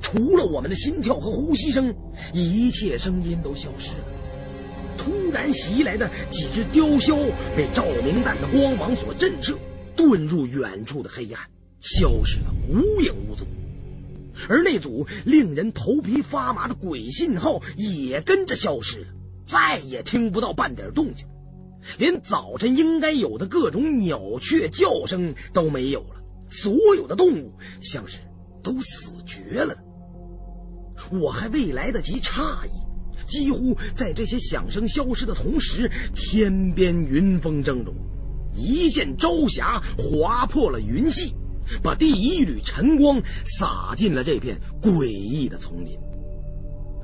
除了我们的心跳和呼吸声，一切声音都消失了。突然袭来的几只雕枭被照明弹的光芒所震慑，遁入远处的黑暗，消失的无影无踪。而那组令人头皮发麻的鬼信号也跟着消失了，再也听不到半点动静，连早晨应该有的各种鸟雀叫声都没有了。所有的动物像是都死绝了。我还未来得及诧异，几乎在这些响声消失的同时，天边云风峥嵘，一线朝霞划破了云隙。把第一缕晨光洒进了这片诡异的丛林，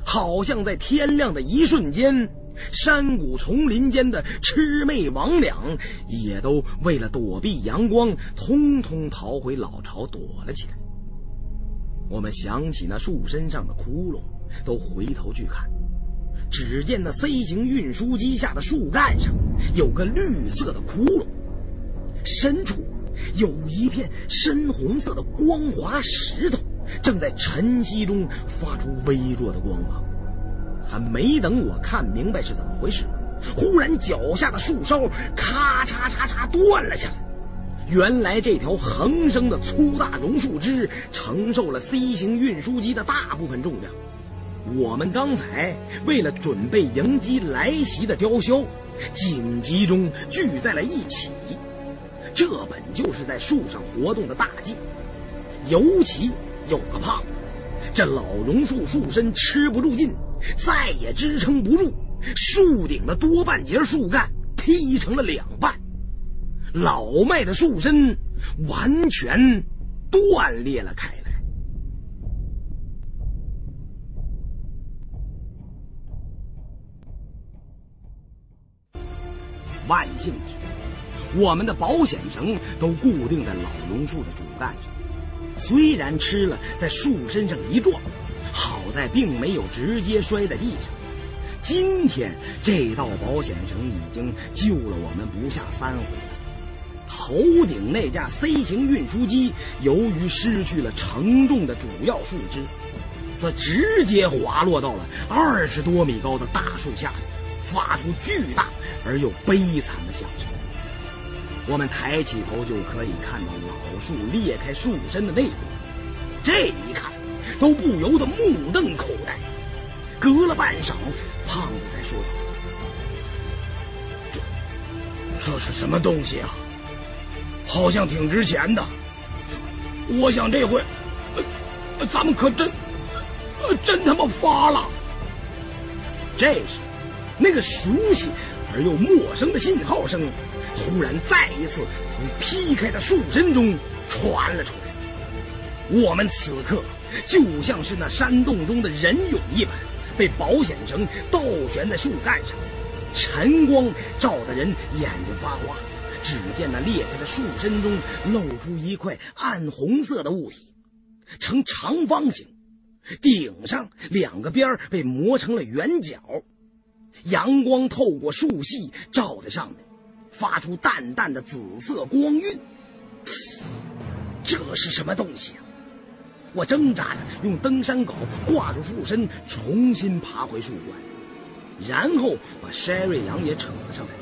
好像在天亮的一瞬间，山谷丛林间的魑魅魍魉也都为了躲避阳光，通通逃回老巢躲了起来。我们想起那树身上的窟窿，都回头去看，只见那 C 型运输机下的树干上有个绿色的窟窿，深处。有一片深红色的光滑石头，正在晨曦中发出微弱的光芒。还没等我看明白是怎么回事，忽然脚下的树梢咔嚓嚓嚓断了下来。原来这条横生的粗大榕树枝承受了 C 型运输机的大部分重量。我们刚才为了准备迎击来袭的雕鸮，紧急中聚在了一起。这本就是在树上活动的大忌，尤其有个胖子，这老榕树树身吃不住劲，再也支撑不住，树顶的多半截树干劈成了两半，老迈的树身完全断裂了开来。万幸的是。我们的保险绳都固定在老榕树的主干上，虽然吃了在树身上一撞，好在并没有直接摔在地上。今天这道保险绳已经救了我们不下三回了。头顶那架 C 型运输机由于失去了承重的主要树枝，则直接滑落到了二十多米高的大树下，发出巨大而又悲惨的响声。我们抬起头就可以看到老树裂开树身的内部，这一看都不由得目瞪口呆。隔了半晌，胖子才说道：“这这是什么东西啊？好像挺值钱的。我想这回，咱们可真真他妈发了。”这时，那个熟悉而又陌生的信号声。突然，再一次从劈开的树身中传了出来。我们此刻就像是那山洞中的人俑一般，被保险绳倒悬在树干上，晨光照得人眼睛发花。只见那裂开的树身中露出一块暗红色的物体，呈长方形，顶上两个边被磨成了圆角，阳光透过树隙照在上面。发出淡淡的紫色光晕，这是什么东西啊？我挣扎着用登山镐挂住树身，重新爬回树冠，然后把筛瑞阳也扯了上来。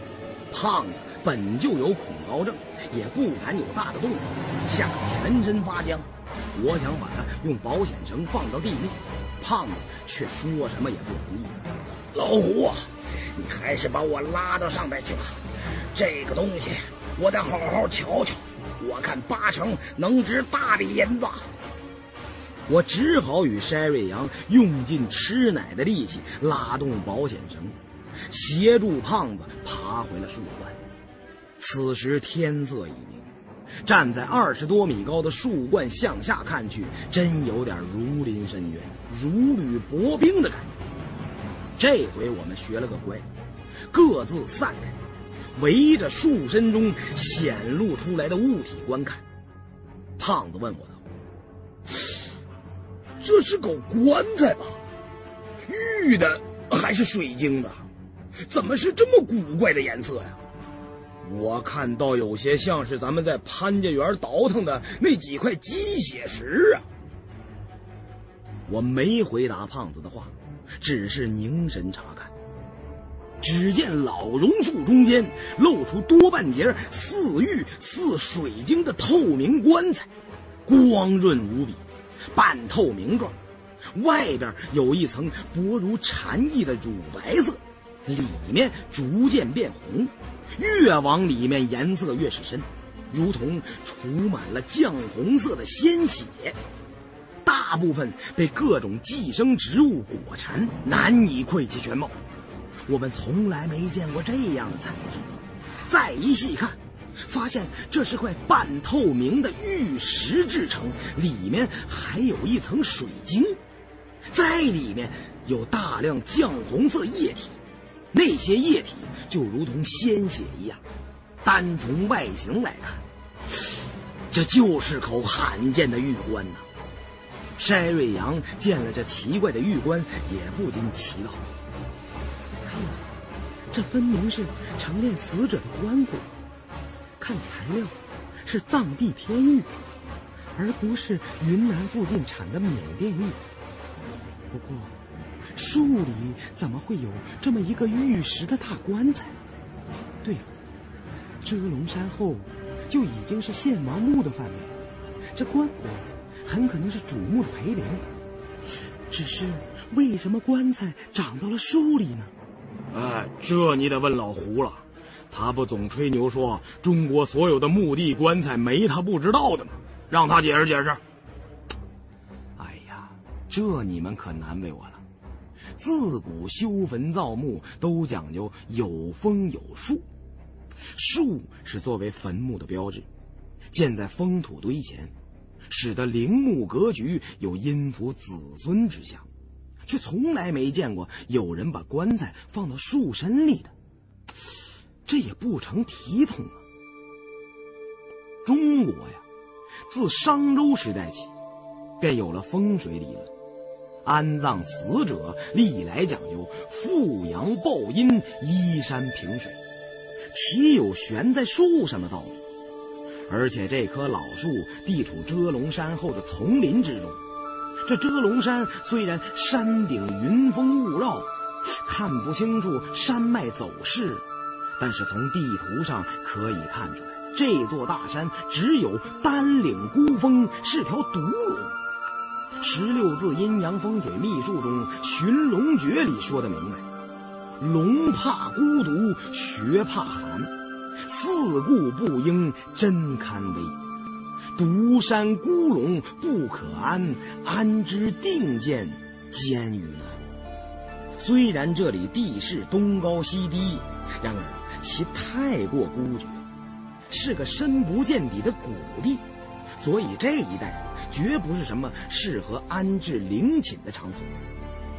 胖子本就有恐高症，也不敢有大的动作，吓得全身发僵。我想把他用保险绳放到地面，胖子却说什么也不同意。老胡啊，你还是把我拉到上边去吧。这个东西我得好好瞧瞧，我看八成能值大笔银子。我只好与筛瑞阳用尽吃奶的力气拉动保险绳，协助胖子爬回了树冠。此时天色已。站在二十多米高的树冠向下看去，真有点如临深渊、如履薄冰的感觉。这回我们学了个乖，各自散开，围着树身中显露出来的物体观看。胖子问我道：“这是口棺材吧？玉的还是水晶的？怎么是这么古怪的颜色呀？”我看到有些像是咱们在潘家园倒腾的那几块鸡血石啊！我没回答胖子的话，只是凝神查看。只见老榕树中间露出多半截似玉似水晶的透明棺材，光润无比，半透明状，外边有一层薄如蝉翼的乳白色，里面逐渐变红。越往里面，颜色越是深，如同涂满了绛红色的鲜血。大部分被各种寄生植物裹缠，难以窥其全貌。我们从来没见过这样的材质。再一细看，发现这是块半透明的玉石制成，里面还有一层水晶，在里面有大量绛红色液体。那些液体就如同鲜血一样，单从外形来看，这就是口罕见的玉棺呐。筛瑞阳见了这奇怪的玉棺，也不禁奇道：“哎呀，这分明是盛殓死者的棺椁，看材料是藏地天玉，而不是云南附近产的缅甸玉。不过……”树里怎么会有这么一个玉石的大棺材？对了，遮龙山后就已经是献王墓的范围，这棺椁很可能是主墓的陪陵。只是为什么棺材长到了树里呢？哎，这你得问老胡了，他不总吹牛说中国所有的墓地棺材没他不知道的吗？让他解释解释。哎呀，这你们可难为我了。自古修坟造墓都讲究有风有树，树是作为坟墓的标志，建在封土堆前，使得陵墓格局有阴福子孙之象，却从来没见过有人把棺材放到树身里的，这也不成体统啊！中国呀，自商周时代起，便有了风水理论。安葬死者历来讲究富阳抱阴、依山平水，岂有悬在树上的道理？而且这棵老树地处遮龙山后的丛林之中，这遮龙山虽然山顶云峰雾绕，看不清楚山脉走势，但是从地图上可以看出来，这座大山只有丹岭孤峰是条独龙。十六字阴阳风水秘术中《寻龙诀》里说的明白：龙怕孤独，穴怕寒，四顾不应真堪危。独山孤龙不可安，安之定见艰与难。虽然这里地势东高西低，然而其太过孤绝，是个深不见底的谷地，所以这一带。绝不是什么适合安置陵寝的场所，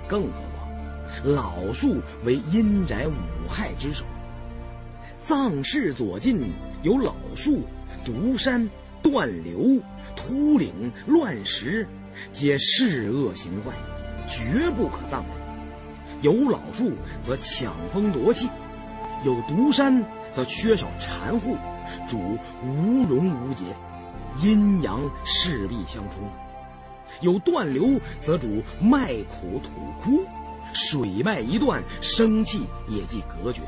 更何况老树为阴宅五害之首。藏室左近有老树、独山、断流、秃岭、乱石，皆世恶行坏，绝不可葬。有老树则抢风夺气，有独山则缺少禅护，主无容无节。阴阳势必相冲，有断流则主脉苦土枯，水脉一断，生气也即隔绝；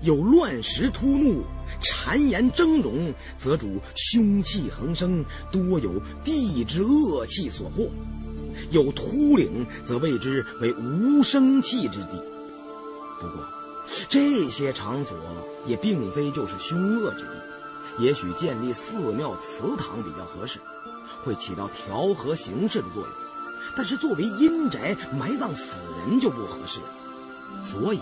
有乱石突怒、谗言峥嵘，则主凶气横生，多有地之恶气所惑；有秃岭，则谓之为无生气之地。不过，这些场所也并非就是凶恶之地，也许建立寺庙、祠堂比较合适，会起到调和形势的作用。但是作为阴宅埋葬死人就不合适，所以。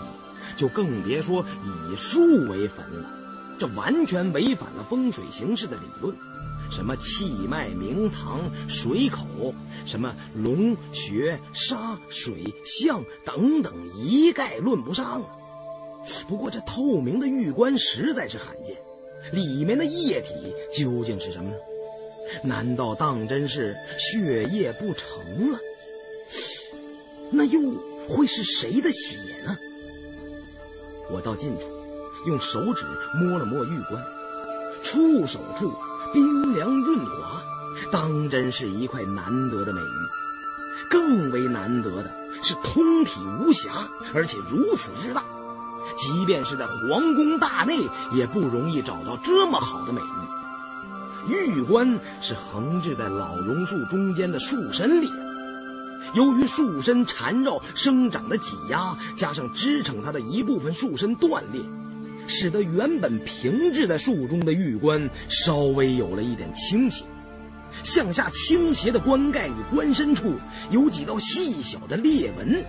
就更别说以树为坟了，这完全违反了风水形势的理论。什么气脉、明堂、水口，什么龙穴、沙水象等等，一概论不上。不过这透明的玉棺实在是罕见，里面的液体究竟是什么呢？难道当真是血液不成了？那又会是谁的血呢？我到近处，用手指摸了摸玉棺，触手处冰凉润滑，当真是一块难得的美玉。更为难得的是通体无瑕，而且如此之大，即便是在皇宫大内，也不容易找到这么好的美玉。玉棺是横置在老榕树中间的树身里。由于树身缠绕生长的挤压，加上支撑它的一部分树身断裂，使得原本平置在树中的玉棺稍微有了一点倾斜。向下倾斜的棺盖与棺身处有几道细小的裂纹，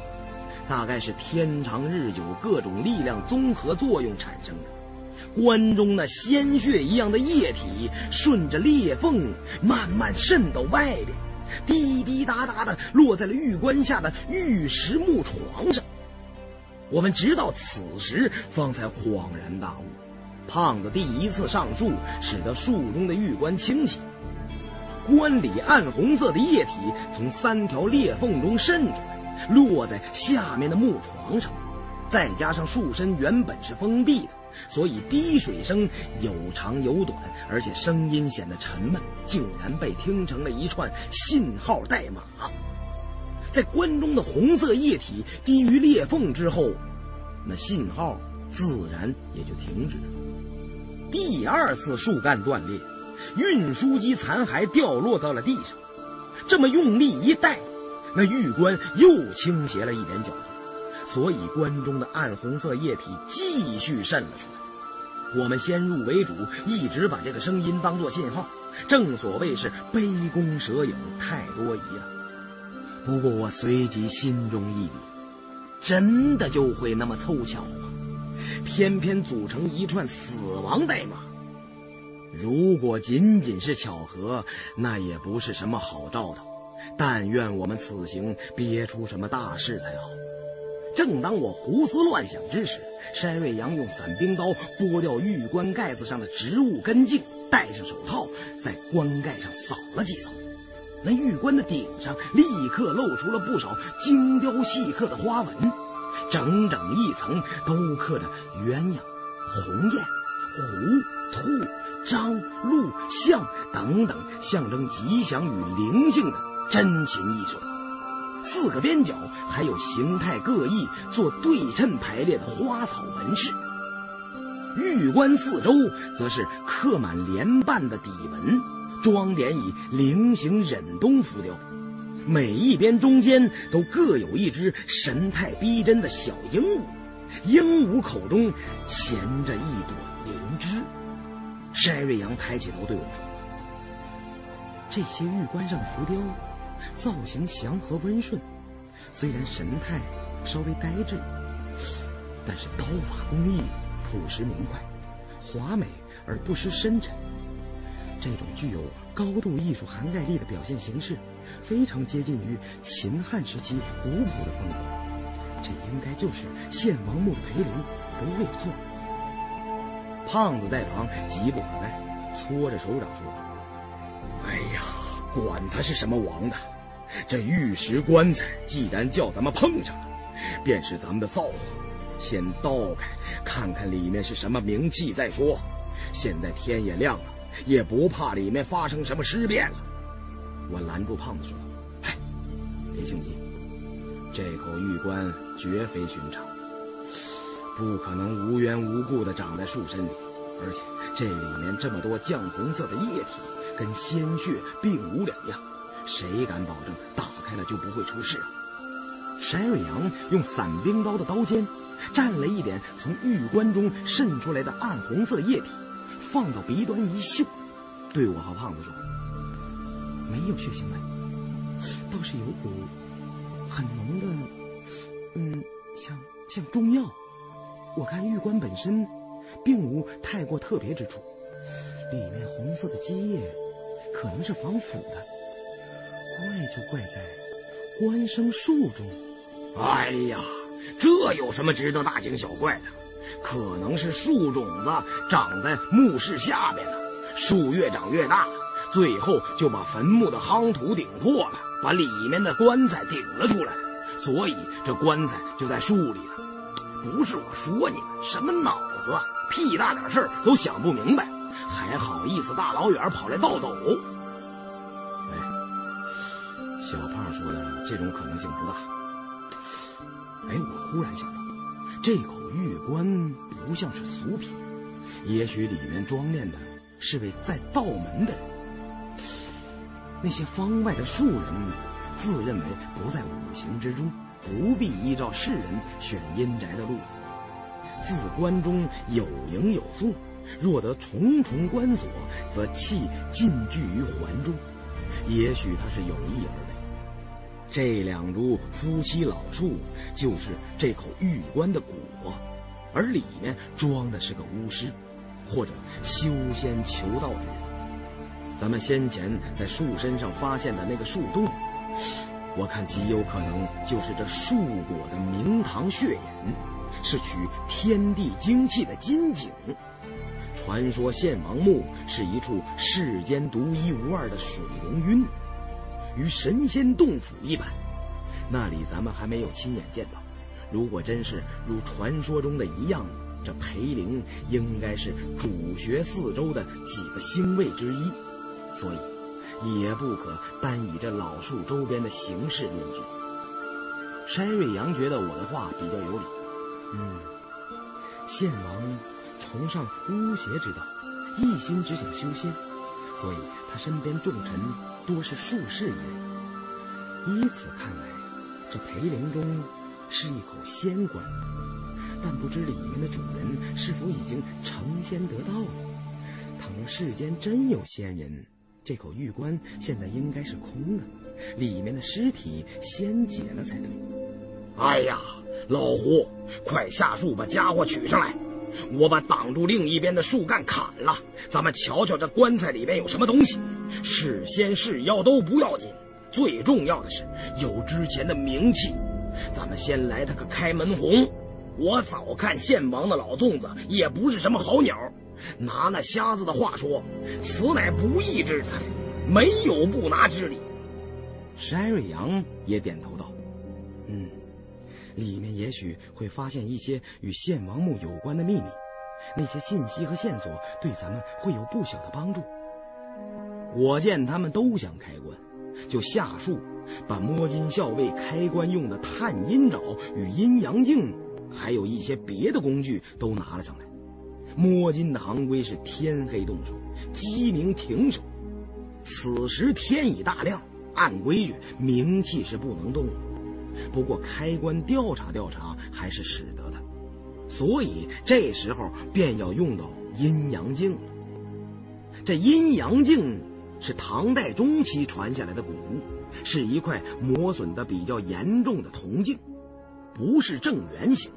大概是天长日久各种力量综合作用产生的。棺中那鲜血一样的液体顺着裂缝慢慢渗到外边。滴滴答答的落在了玉棺下的玉石木床上，我们直到此时方才恍然大悟。胖子第一次上树，使得树中的玉棺倾斜，棺里暗红色的液体从三条裂缝中渗出来，落在下面的木床上，再加上树身原本是封闭的。所以滴水声有长有短，而且声音显得沉闷，竟然被听成了一串信号代码。在棺中的红色液体低于裂缝之后，那信号自然也就停止了。第二次树干断裂，运输机残骸掉落到了地上，这么用力一带，那玉棺又倾斜了一点角度。所以棺中的暗红色液体继续渗了出来。我们先入为主，一直把这个声音当作信号。正所谓是杯弓蛇影，太多疑了。不过我随即心中一凛：真的就会那么凑巧吗？偏偏组成一串死亡代码。如果仅仅是巧合，那也不是什么好兆头。但愿我们此行别出什么大事才好。正当我胡思乱想之时，山瑞阳用伞兵刀剥掉玉棺盖子上的植物根茎，戴上手套，在棺盖上扫了几扫，那玉棺的顶上立刻露出了不少精雕细刻的花纹，整整一层都刻着鸳鸯、鸿雁、虎、兔、张、鹿、象等等象征吉祥与灵性的珍禽异兽。四个边角还有形态各异、做对称排列的花草纹饰。玉棺四周则是刻满莲瓣的底纹，装点以菱形忍冬浮雕。每一边中间都各有一只神态逼真的小鹦鹉，鹦鹉口中衔着一朵灵芝。筛瑞阳抬起头对我说：“这些玉棺上的浮雕。”造型祥和温顺，虽然神态稍微呆滞，但是刀法工艺朴实明快，华美而不失深沉。这种具有高度艺术涵盖力的表现形式，非常接近于秦汉时期古朴的风格。这应该就是献王墓的陪陵，不会有错。胖子在旁急不可耐，搓着手掌说：“哎呀，管他是什么王的！”这玉石棺材既然叫咱们碰上了，便是咱们的造化。先倒开，看看里面是什么名气再说。现在天也亮了，也不怕里面发生什么尸变了。我拦住胖子说：“哎，别性急，这口玉棺绝非寻常。不可能无缘无故的长在树身里，而且这里面这么多酱红色的液体，跟鲜血并无两样，谁敢保证打开了就不会出事啊？沈瑞阳用伞兵刀的刀尖蘸了一点从玉棺中渗出来的暗红色液体，放到鼻端一嗅，对我和胖子说：“没有血腥味，倒是有股很浓的，嗯，像像中药。我看玉棺本身并无太过特别之处，里面红色的基液可能是防腐的，怪就怪在关生树中。”哎呀，这有什么值得大惊小怪的？可能是树种子长在墓室下边呢。树越长越大，最后就把坟墓的夯土顶破了，把里面的棺材顶了出来。所以这棺材就在树里了。不是我说你们什么脑子，屁大点事儿都想不明白，还好意思大老远跑来倒斗？小胖说的这种可能性不大。哎，我忽然想到，这口玉棺不像是俗品，也许里面装殓的是位在道门的人。那些方外的庶人，自认为不在五行之中，不必依照世人选阴宅的路子。自棺中有营有宿，若得重重关锁，则气尽聚于环中。也许他是有意而。这两株夫妻老树就是这口玉棺的果，而里面装的是个巫师，或者修仙求道的人。咱们先前在树身上发现的那个树洞，我看极有可能就是这树果的明堂血眼，是取天地精气的金井。传说献王墓是一处世间独一无二的水龙晕。与神仙洞府一般，那里咱们还没有亲眼见到。如果真是如传说中的一样，这裴灵应该是主穴四周的几个星位之一，所以也不可单以这老树周边的形式论之。山瑞阳觉得我的话比较有理。嗯，献王崇尚巫邪之道，一心只想修仙，所以他身边重臣。多是术士一类，依此看来，这裴灵中是一口仙棺，但不知里面的主人是否已经成仙得道了。倘若世间真有仙人，这口玉棺现在应该是空的，里面的尸体先解了才对。哎呀，老胡，快下树把家伙取上来！我把挡住另一边的树干砍了，咱们瞧瞧这棺材里面有什么东西。是仙是妖都不要紧，最重要的是有之前的名气。咱们先来他个开门红。我早看献王的老粽子也不是什么好鸟，拿那瞎子的话说，此乃不义之财，没有不拿之理。山瑞阳也点头道：“嗯，里面也许会发现一些与献王墓有关的秘密，那些信息和线索对咱们会有不小的帮助。”我见他们都想开棺，就下树，把摸金校尉开棺用的探阴爪与阴阳镜，还有一些别的工具都拿了上来。摸金的行规是天黑动手，鸡鸣停手。此时天已大亮，按规矩冥器是不能动的。不过开棺调查调查还是使得的，所以这时候便要用到阴阳镜了。这阴阳镜。是唐代中期传下来的古物，是一块磨损的比较严重的铜镜，不是正圆形，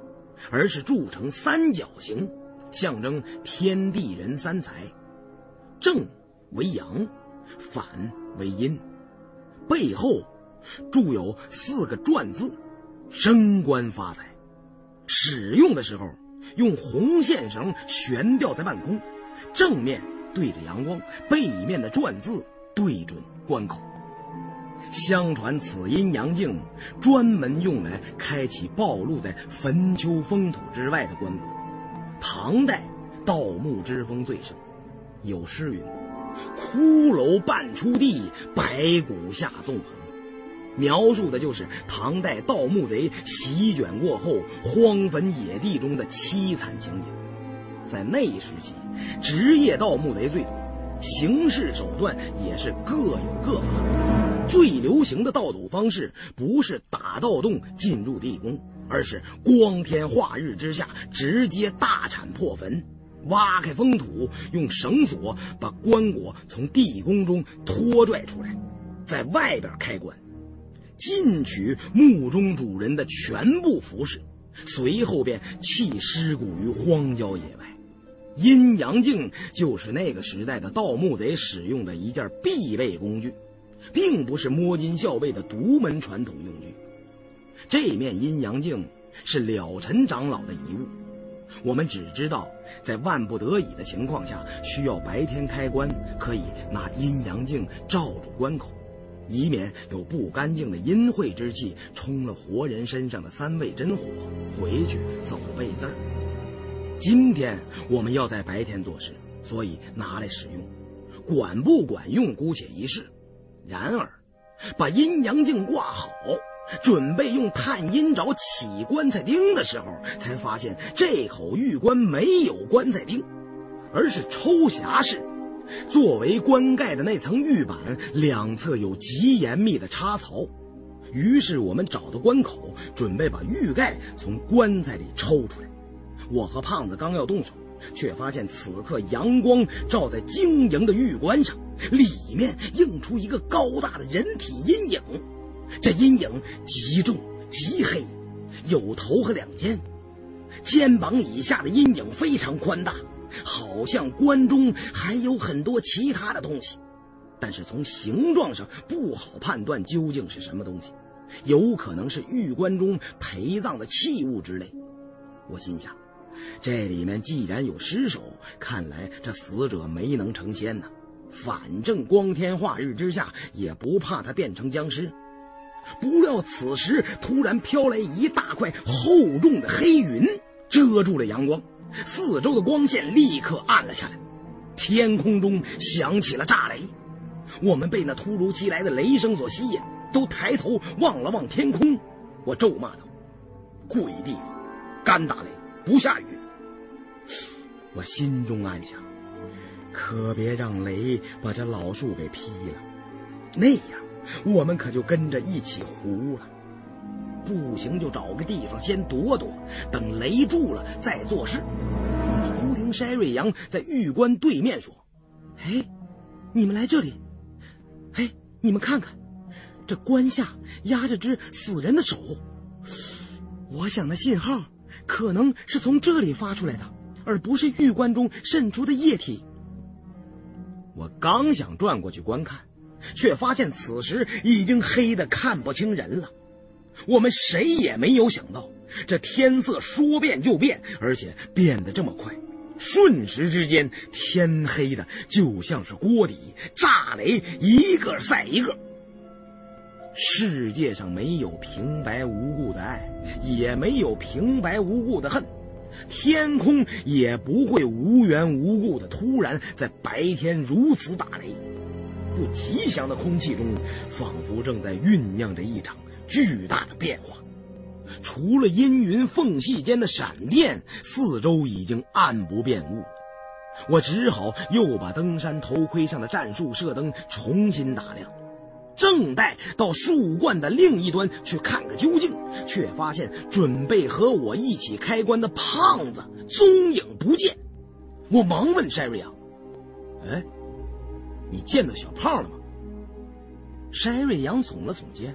而是铸成三角形，象征天地人三才，正为阳，反为阴，背后铸有四个篆字，升官发财。使用的时候用红线绳悬吊在半空，正面。对着阳光，背面的篆字对准关口。相传此阴阳镜专门用来开启暴露在坟丘封土之外的棺椁。唐代盗墓之风最盛，有诗云：“骷髅半出地，白骨下纵横。”描述的就是唐代盗墓贼席卷过后荒坟野地中的凄惨情景。在那一时期，职业盗墓贼最多，行事手段也是各有各法。最流行的盗赌方式不是打盗洞进入地宫，而是光天化日之下直接大铲破坟，挖开封土，用绳索把棺椁从地宫中拖拽出来，在外边开棺。进取墓中主人的全部服饰，随后便弃尸骨于荒郊野外。阴阳镜就是那个时代的盗墓贼使用的一件必备工具，并不是摸金校尉的独门传统用具。这面阴阳镜是了尘长老的遗物，我们只知道在万不得已的情况下，需要白天开棺，可以拿阴阳镜罩住关口。以免有不干净的阴晦之气冲了活人身上的三味真火，回去走背字儿。今天我们要在白天做事，所以拿来使用，管不管用姑且一试。然而，把阴阳镜挂好，准备用探阴爪起棺材钉的时候，才发现这口玉棺没有棺材钉，而是抽匣式。作为棺盖的那层玉板，两侧有极严密的插槽。于是我们找到关口，准备把玉盖从棺材里抽出来。我和胖子刚要动手，却发现此刻阳光照在晶莹的玉棺上，里面映出一个高大的人体阴影。这阴影极重极黑，有头和两肩，肩膀以下的阴影非常宽大。好像棺中还有很多其他的东西，但是从形状上不好判断究竟是什么东西，有可能是玉棺中陪葬的器物之类。我心想，这里面既然有尸首，看来这死者没能成仙呢。反正光天化日之下，也不怕他变成僵尸。不料此时突然飘来一大块厚重的黑云，遮住了阳光。四周的光线立刻暗了下来，天空中响起了炸雷。我们被那突如其来的雷声所吸引，都抬头望了望天空。我咒骂道：“鬼地方，干打雷不下雨。”我心中暗想：可别让雷把这老树给劈了，那样我们可就跟着一起糊了。不行，就找个地方先躲躲，等雷住了再做事。忽听筛瑞阳在玉棺对面说：“哎，你们来这里，哎，你们看看，这棺下压着只死人的手。我想那信号可能是从这里发出来的，而不是玉棺中渗出的液体。”我刚想转过去观看，却发现此时已经黑得看不清人了。我们谁也没有想到，这天色说变就变，而且变得这么快，瞬时之间天黑的就像是锅底，炸雷一个赛一个。世界上没有平白无故的爱，也没有平白无故的恨，天空也不会无缘无故的突然在白天如此打雷。不吉祥的空气中，仿佛正在酝酿着一场。巨大的变化，除了阴云缝隙间的闪电，四周已经暗不变雾。我只好又把登山头盔上的战术射灯重新打亮，正待到树冠的另一端去看个究竟，却发现准备和我一起开棺的胖子踪影不见。我忙问山瑞阳：“哎，你见到小胖了吗？”山瑞阳耸了耸肩。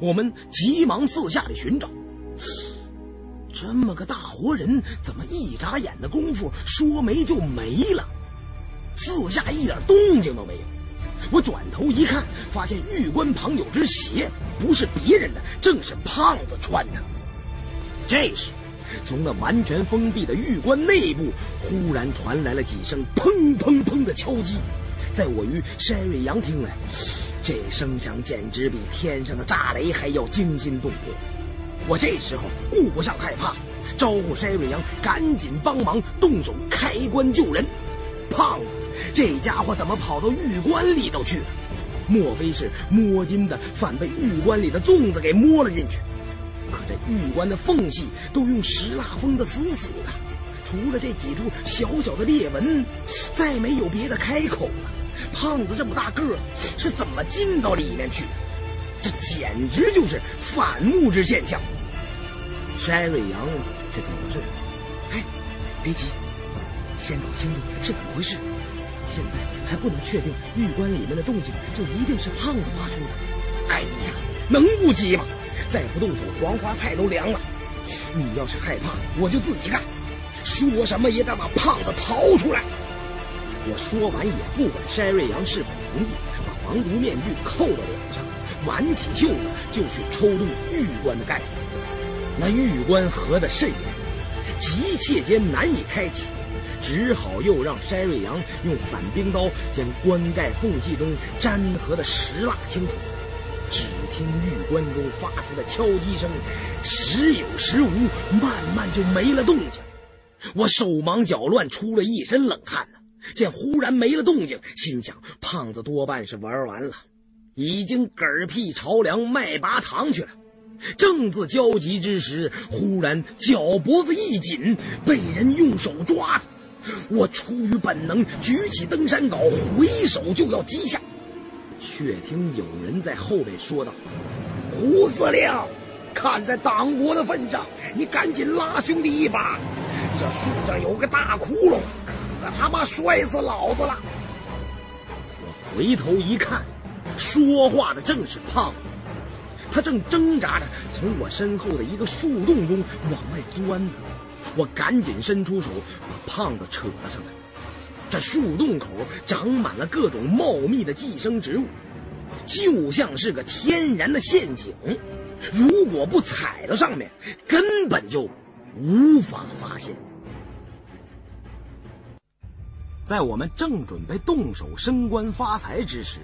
我们急忙四下里寻找，这么个大活人，怎么一眨眼的功夫说没就没了？四下一点动静都没有。我转头一看，发现玉棺旁有只鞋，不是别人的，正是胖子穿的。这时，从那完全封闭的玉棺内部，忽然传来了几声砰砰砰的敲击，在我与山瑞阳听来。这声响简直比天上的炸雷还要惊心动魄。我这时候顾不上害怕，招呼山瑞阳赶紧帮忙动手开棺救人。胖子，这家伙怎么跑到玉棺里头去了？莫非是摸金的反被玉棺里的粽子给摸了进去？可这玉棺的缝隙都用石蜡封得死死的，除了这几处小小的裂纹，再没有别的开口了。胖子这么大个儿，是怎么进到里面去的？这简直就是反目之现象。筛瑞阳却表示：“哎，别急，先搞清楚是怎么回事。现在还不能确定玉棺里面的动静就一定是胖子发出的。哎呀，能不急吗？再不动手，黄花菜都凉了。你要是害怕，我就自己干，说什么也得把胖子逃出来。”我说完也不管筛瑞阳是否同意，把防毒面具扣到脸上，挽起袖子就去抽动玉棺的盖子。那玉棺合得甚严，急切间难以开启，只好又让筛瑞阳用散冰刀将棺盖缝隙中粘合的石蜡清除。只听玉棺中发出的敲击声，时有时无，慢慢就没了动静。我手忙脚乱，出了一身冷汗。见忽然没了动静，心想胖子多半是玩完了，已经嗝屁朝凉卖拔糖去了。正自焦急之时，忽然脚脖子一紧，被人用手抓着。我出于本能，举起登山镐，回手就要击下，却听有人在后背说道：“胡司令，看在党国的份上，你赶紧拉兄弟一把，这树上有个大窟窿。”可他妈摔死老子了！我回头一看，说话的正是胖子，他正挣扎着从我身后的一个树洞中往外钻呢。我赶紧伸出手把胖子扯了上来。这树洞口长满了各种茂密的寄生植物，就像是个天然的陷阱。如果不踩到上面，根本就无法发现。在我们正准备动手升官发财之时，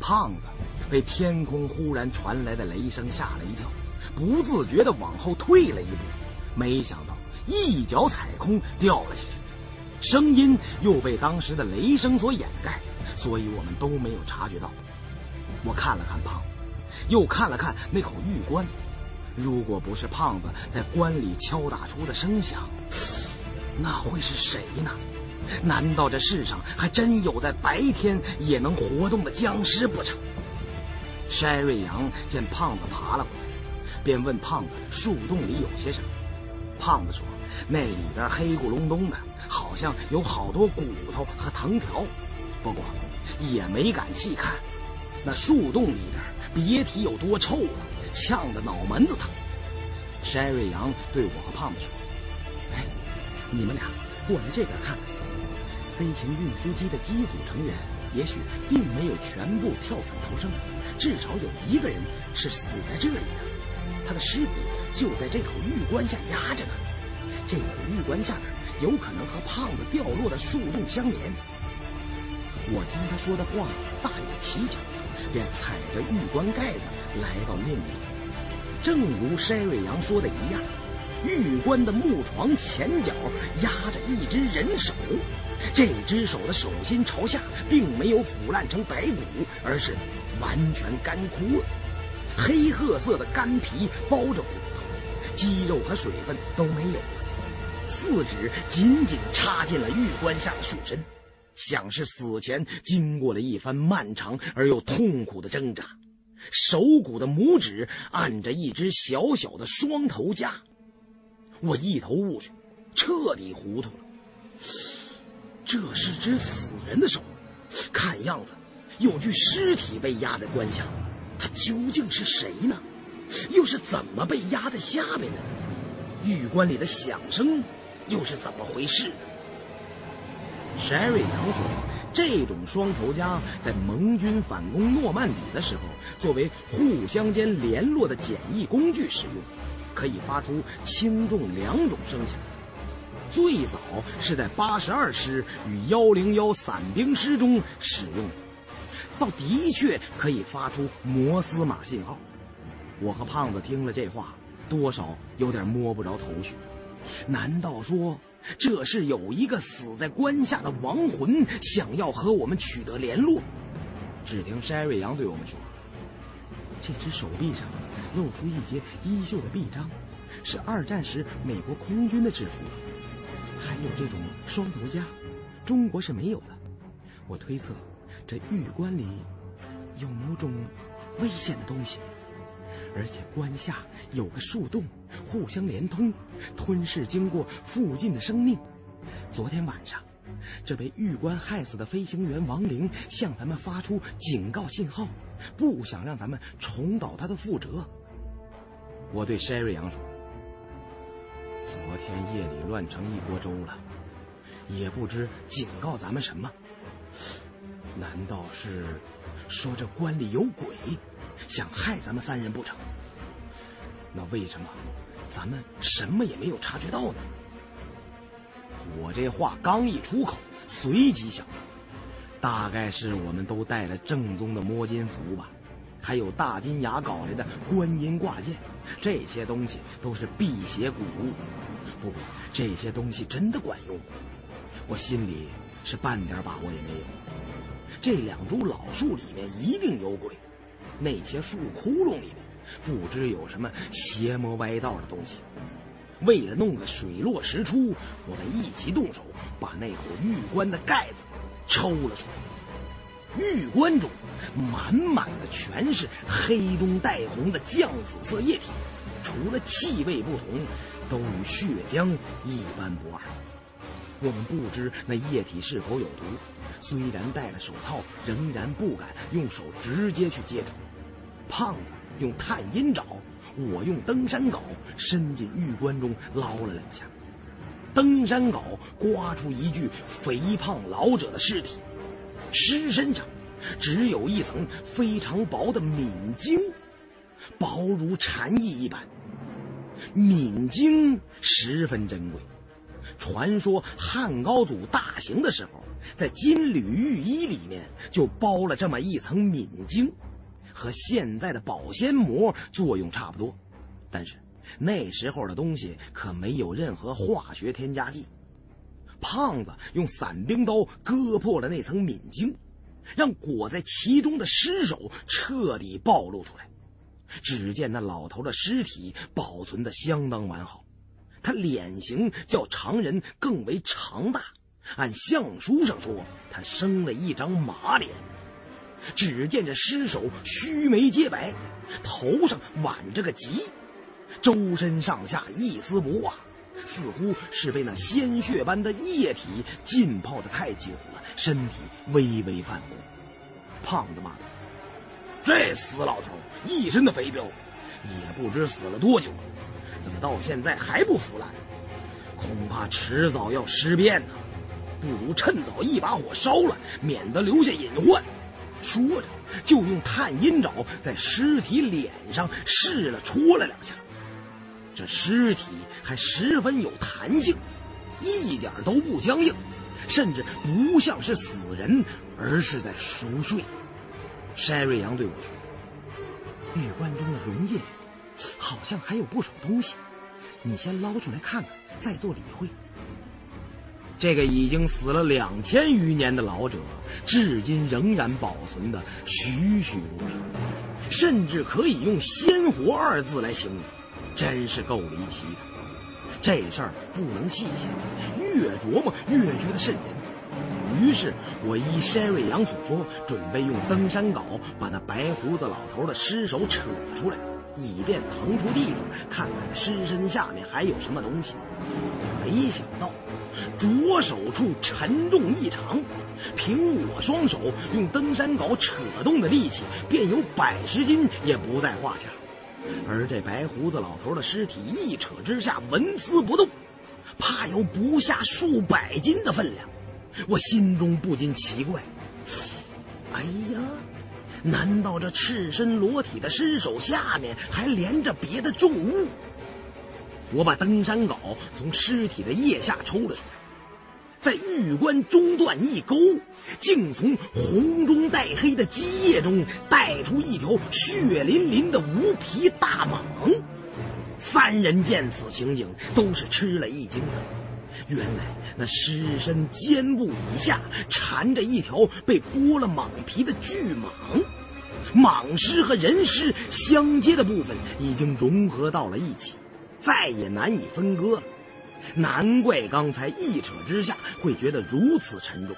胖子被天空忽然传来的雷声吓了一跳，不自觉地往后退了一步，没想一脚踩空掉了下去，声音又被当时的雷声所掩盖，所以我们都没有察觉到。我看了看胖子，又看了看那口玉棺，如果不是胖子在棺里敲打出的声响，那会是谁呢？难道这世上还真有在白天也能活动的僵尸不成？筛瑞阳见胖子爬了过来，便问胖子：“树洞里有些什么？”胖子说：“那里边黑咕隆咚的，好像有好多骨头和藤条，不过也没敢细看。那树洞里边别提有多臭了，呛得脑门子疼。”筛瑞阳对我和胖子说：“哎，你们俩过来这边看。”飞行运输机的机组成员也许并没有全部跳伞逃生，至少有一个人是死在这里的，他的尸骨就在这口玉棺下压着呢。这个玉棺下面有可能和胖子掉落的树洞相连。我听他说的话大有蹊跷，便踩着玉棺盖子来到另一边。正如筛瑞阳说的一样，玉棺的木床前角压着一只人手。这只手的手心朝下，并没有腐烂成白骨，而是完全干枯了。黑褐色的干皮包着骨头，肌肉和水分都没有了。四指紧紧插进了玉棺下的树身，像是死前经过了一番漫长而又痛苦的挣扎。手骨的拇指按着一只小小的双头夹，我一头雾水，彻底糊涂了。这是只死人的手，看样子有具尸体被压在棺下，他究竟是谁呢？又是怎么被压在下边的？玉棺里的响声又是怎么回事呢？瑞阳说，这种双头夹在盟军反攻诺曼底的时候，作为互相间联络的简易工具使用，可以发出轻重两种声响。最早是在八十二师与幺零幺伞兵师中使用，倒的确可以发出摩斯码信号。我和胖子听了这话，多少有点摸不着头绪。难道说这是有一个死在关下的亡魂想要和我们取得联络？只听筛瑞阳对我们说：“这只手臂上露出一截衣袖的臂章，是二战时美国空军的制服。还有这种双头夹，中国是没有的。我推测，这玉棺里有某种危险的东西，而且棺下有个树洞，互相连通，吞噬经过附近的生命。昨天晚上。”这被玉棺害死的飞行员王玲向咱们发出警告信号，不想让咱们重蹈他的覆辙。我对筛瑞阳说：“昨天夜里乱成一锅粥了，也不知警告咱们什么。难道是说这棺里有鬼，想害咱们三人不成？那为什么咱们什么也没有察觉到呢？”我这话刚一出口，随即想到，大概是我们都带了正宗的摸金符吧，还有大金牙搞来的观音挂件，这些东西都是辟邪古物。不过这些东西真的管用？我心里是半点把握也没有。这两株老树里面一定有鬼，那些树窟窿里面不知有什么邪魔歪道的东西。为了弄个水落石出，我们一起动手，把那口玉棺的盖子抽了出来。玉棺中满满的全是黑中带红的酱紫色液体，除了气味不同，都与血浆一般不二。我们不知那液体是否有毒，虽然戴了手套，仍然不敢用手直接去接触。胖子用探阴爪。我用登山镐伸进玉棺中捞了两下，登山镐刮出一具肥胖老者的尸体，尸身上只有一层非常薄的敏晶，薄如蝉翼一般。敏晶十分珍贵，传说汉高祖大行的时候，在金缕玉衣里面就包了这么一层敏晶。和现在的保鲜膜作用差不多，但是那时候的东西可没有任何化学添加剂。胖子用伞兵刀割破了那层敏晶，让裹在其中的尸首彻底暴露出来。只见那老头的尸体保存的相当完好，他脸型较常人更为长大，按相书上说，他生了一张马脸。只见这尸首须眉皆白，头上挽着个髻，周身上下一丝不挂，似乎是被那鲜血般的液体浸泡的太久了，身体微微泛红。胖子骂道：“这死老头一身的肥膘，也不知死了多久了，怎么到现在还不腐烂？恐怕迟早要尸变呢。不如趁早一把火烧了，免得留下隐患。”说着，就用探阴爪在尸体脸上试了戳了两下。这尸体还十分有弹性，一点都不僵硬，甚至不像是死人，而是在熟睡。山瑞阳对我说：“玉棺中的溶液好像还有不少东西，你先捞出来看看，再做理会。”这个已经死了两千余年的老者，至今仍然保存的栩栩如生，甚至可以用“鲜活”二字来形容，真是够离奇的。这事儿不能细想，越琢磨越觉得瘆人。于是我依山瑞阳所说，准备用登山镐把那白胡子老头的尸首扯出来，以便腾出地方看看尸身下面还有什么东西。没想到。着手处沉重异常，凭我双手用登山镐扯动的力气，便有百十斤也不在话下。而这白胡子老头的尸体一扯之下纹丝不动，怕有不下数百斤的分量。我心中不禁奇怪：哎呀，难道这赤身裸体的尸首下面还连着别的重物？我把登山镐从尸体的腋下抽了出来，在玉棺中段一勾，竟从红中带黑的积液中带出一条血淋淋的无皮大蟒。三人见此情景，都是吃了一惊的。原来那尸身肩部以下缠着一条被剥了蟒皮的巨蟒，蟒尸和人尸相接的部分已经融合到了一起，再也难以分割了。难怪刚才一扯之下会觉得如此沉重，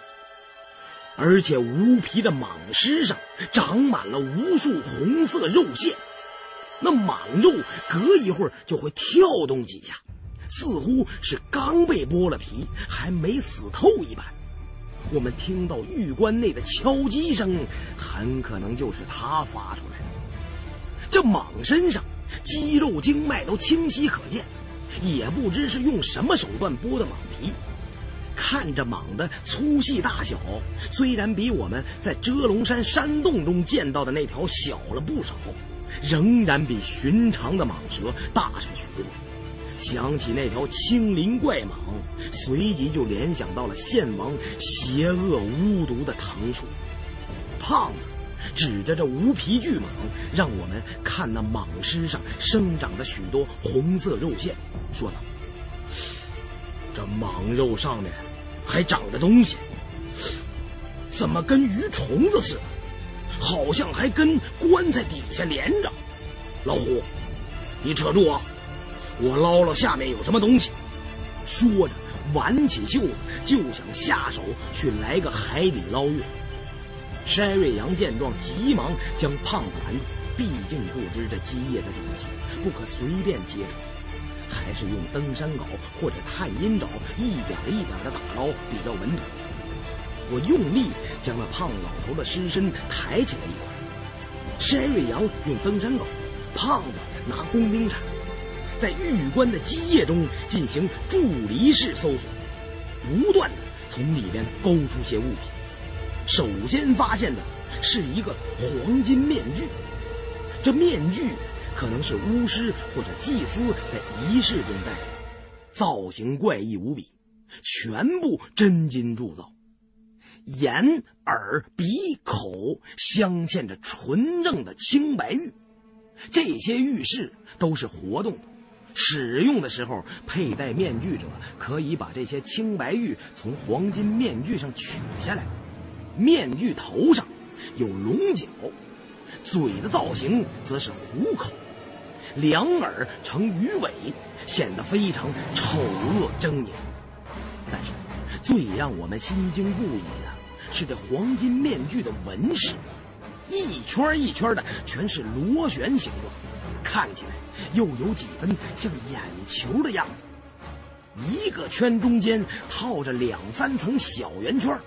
而且无皮的蟒尸上长满了无数红色肉线，那蟒肉隔一会儿就会跳动几下。似乎是刚被剥了皮，还没死透一般。我们听到玉棺内的敲击声，很可能就是他发出来的。这蟒身上肌肉经脉都清晰可见，也不知是用什么手段剥的蟒皮。看着蟒的粗细大小，虽然比我们在遮龙山山洞中见到的那条小了不少，仍然比寻常的蟒蛇大上许多。想起那条青鳞怪蟒，随即就联想到了献王邪恶巫毒的藤树。胖子指着这无皮巨蟒，让我们看那蟒尸上生长的许多红色肉线，说道：“这蟒肉上面还长着东西，怎么跟鱼虫子似的？好像还跟棺材底下连着。老虎，你扯住我！”我捞捞下面有什么东西，说着挽起袖子就想下手去来个海底捞月。筛瑞阳见状，急忙将胖子拦住，毕竟不知这基业的底细，不可随便接触，还是用登山镐或者探阴爪一点一点的打捞比较稳妥。我用力将那胖老头的尸身抬起来一块，筛瑞阳用登山镐，胖子拿工兵铲。在玉棺的基业中进行助离式搜索，不断的从里面勾出些物品。首先发现的是一个黄金面具，这面具可能是巫师或者祭司在仪式中戴的，造型怪异无比，全部真金铸造，眼、耳、鼻、口镶嵌着纯正的青白玉，这些玉饰都是活动的。使用的时候，佩戴面具者可以把这些青白玉从黄金面具上取下来。面具头上有龙角，嘴的造型则是虎口，两耳呈鱼尾，显得非常丑恶狰狞。但是，最让我们心惊不已的是这黄金面具的纹饰，一圈一圈的，全是螺旋形状。看起来又有几分像眼球的样子，一个圈中间套着两三层小圆圈，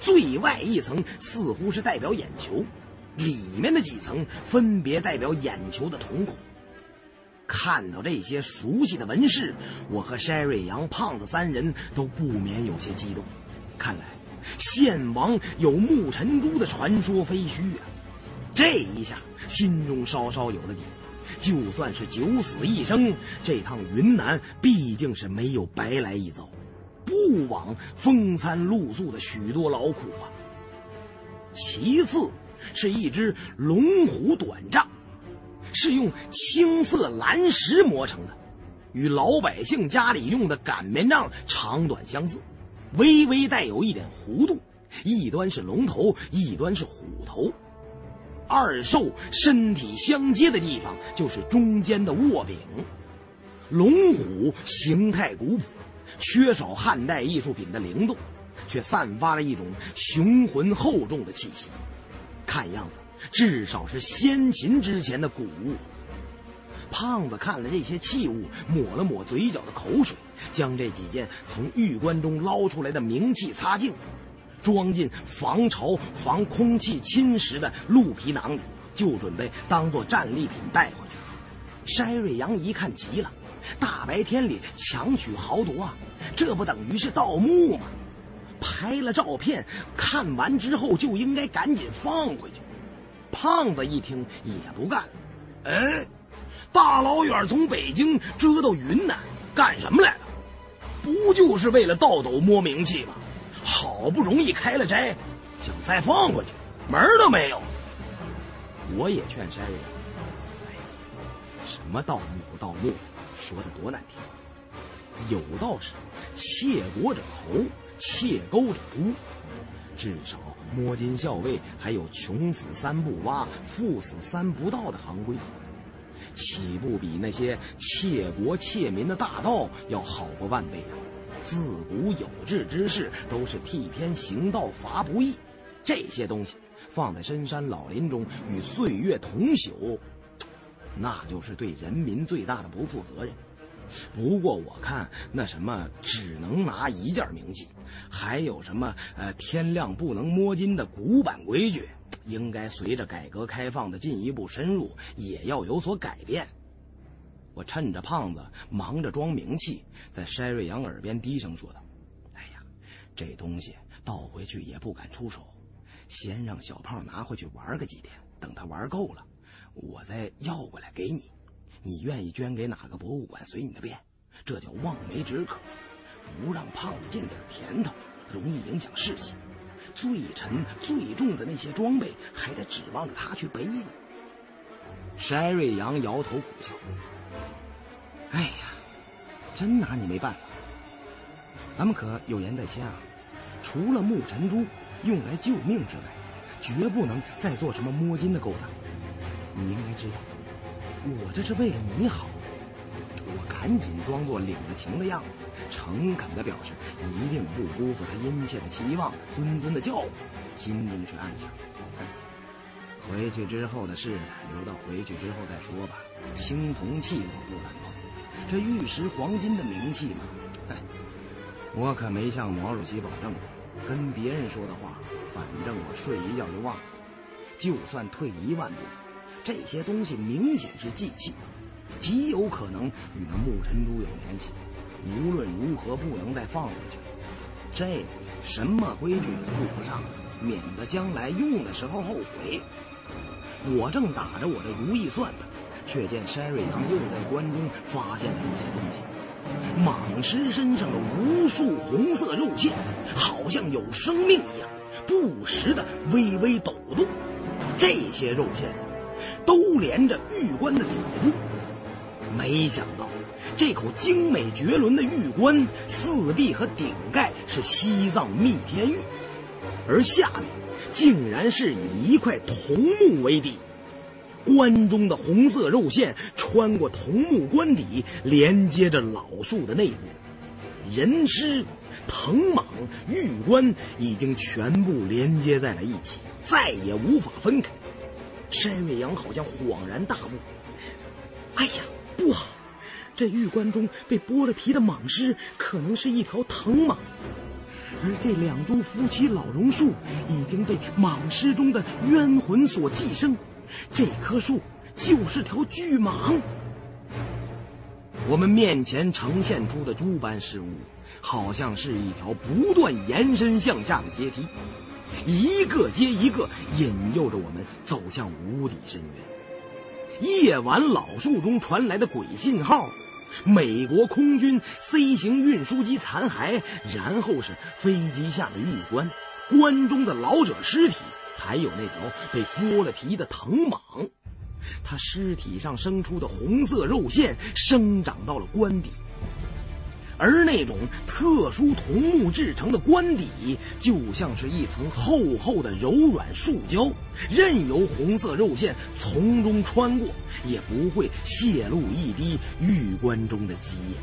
最外一层似乎是代表眼球，里面的几层分别代表眼球的瞳孔。看到这些熟悉的纹饰，我和筛瑞阳、胖子三人都不免有些激动。看来献王有木尘珠的传说非虚啊！这一下心中稍稍有了底。就算是九死一生，这趟云南毕竟是没有白来一遭，不枉风餐露宿的许多劳苦啊。其次，是一只龙虎短杖，是用青色蓝石磨成的，与老百姓家里用的擀面杖长短相似，微微带有一点弧度，一端是龙头，一端是虎头。二兽身体相接的地方就是中间的握柄。龙虎形态古朴，缺少汉代艺术品的灵动，却散发了一种雄浑厚重的气息。看样子，至少是先秦之前的古物。胖子看了这些器物，抹了抹嘴角的口水，将这几件从玉棺中捞出来的冥器擦净。装进防潮、防空气侵蚀的鹿皮囊里，就准备当做战利品带回去。筛瑞阳一看急了，大白天里强取豪夺啊，这不等于是盗墓吗？拍了照片，看完之后就应该赶紧放回去。胖子一听也不干了，哎，大老远从北京折到云南干什么来了？不就是为了倒斗摸名气吗？好不容易开了斋，想再放回去，门都没有。我也劝山人：“哎，什么盗墓不盗墓，说的多难听。有道是：窃国者侯，窃钩者诛。至少摸金校尉还有穷死三不挖，富死三不盗的行规，岂不比那些窃国窃民的大盗要好过万倍啊？自古有志之士都是替天行道，伐不义。这些东西放在深山老林中与岁月同朽，那就是对人民最大的不负责任。不过我看那什么只能拿一件名器，还有什么呃天亮不能摸金的古板规矩，应该随着改革开放的进一步深入，也要有所改变。我趁着胖子忙着装名气，在筛瑞阳耳边低声说道：“哎呀，这东西倒回去也不敢出手，先让小胖拿回去玩个几天，等他玩够了，我再要过来给你。你愿意捐给哪个博物馆随你的便，这叫望梅止渴，不让胖子见点甜头，容易影响士气。最沉最重的那些装备，还得指望着他去背呢。”筛瑞阳摇头苦笑。哎呀，真拿你没办法。咱们可有言在先啊，除了木尘珠用来救命之外，绝不能再做什么摸金的勾当。你应该知道，我这是为了你好。我赶紧装作领了情的样子，诚恳的表示一定不辜负他殷切的期望，谆谆的叫我，心中却暗想：回去之后的事留到回去之后再说吧。青铜器我不敢碰。这玉石黄金的名气嘛，哎，我可没向毛主席保证过，跟别人说的话，反正我睡一觉就忘了。就算退一万步说，这些东西明显是祭器，极有可能与那木尘珠有联系。无论如何，不能再放回去。这什么规矩也顾不上，免得将来用的时候后悔。我正打着我的如意算盘。却见山瑞阳又在关中发现了一些东西，蟒尸身上的无数红色肉线，好像有生命一样，不时的微微抖动。这些肉线都连着玉棺的底部。没想到，这口精美绝伦的玉棺四壁和顶盖是西藏密天玉，而下面竟然是以一块桐木为底。棺中的红色肉线穿过桐木棺底，连接着老树的内部。人尸、藤蟒、玉棺已经全部连接在了一起，再也无法分开。山月阳好像恍然大悟：“哎呀，不好！这玉棺中被剥了皮的蟒尸，可能是一条藤蟒，而这两株夫妻老榕树已经被蟒尸中的冤魂所寄生。”这棵树就是条巨蟒。我们面前呈现出的诸般事物，好像是一条不断延伸向下的阶梯，一个接一个，引诱着我们走向无底深渊。夜晚老树中传来的鬼信号，美国空军 C 型运输机残骸，然后是飞机下的玉棺，棺中的老者尸体。还有那条被剥了皮的藤蟒，它尸体上生出的红色肉线生长到了棺底，而那种特殊桐木制成的棺底，就像是一层厚厚的柔软树胶，任由红色肉线从中穿过，也不会泄露一滴玉棺中的基液。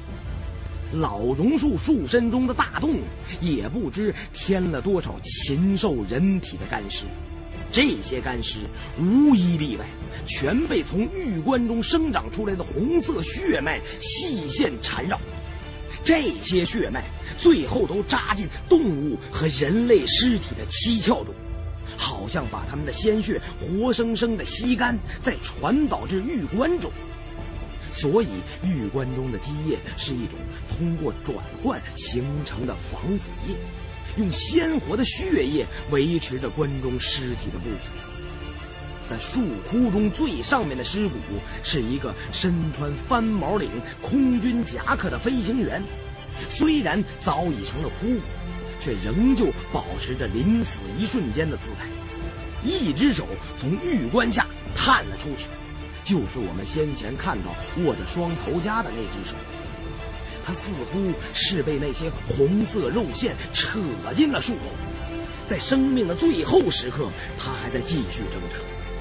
老榕树树身中的大洞，也不知添了多少禽兽人体的干尸。这些干尸无一例外，全被从玉棺中生长出来的红色血脉细线缠绕。这些血脉最后都扎进动物和人类尸体的七窍中，好像把他们的鲜血活生生的吸干，再传导至玉棺中。所以，玉棺中的积液是一种通过转换形成的防腐液。用鲜活的血液维持着关中尸体的不腐。在树窟中最上面的尸骨是一个身穿翻毛领空军夹克的飞行员，虽然早已成了枯骨，却仍旧保持着临死一瞬间的姿态。一只手从玉棺下探了出去，就是我们先前看到握着双头夹的那只手。他似乎是被那些红色肉线扯进了树洞，在生命的最后时刻，他还在继续挣扎，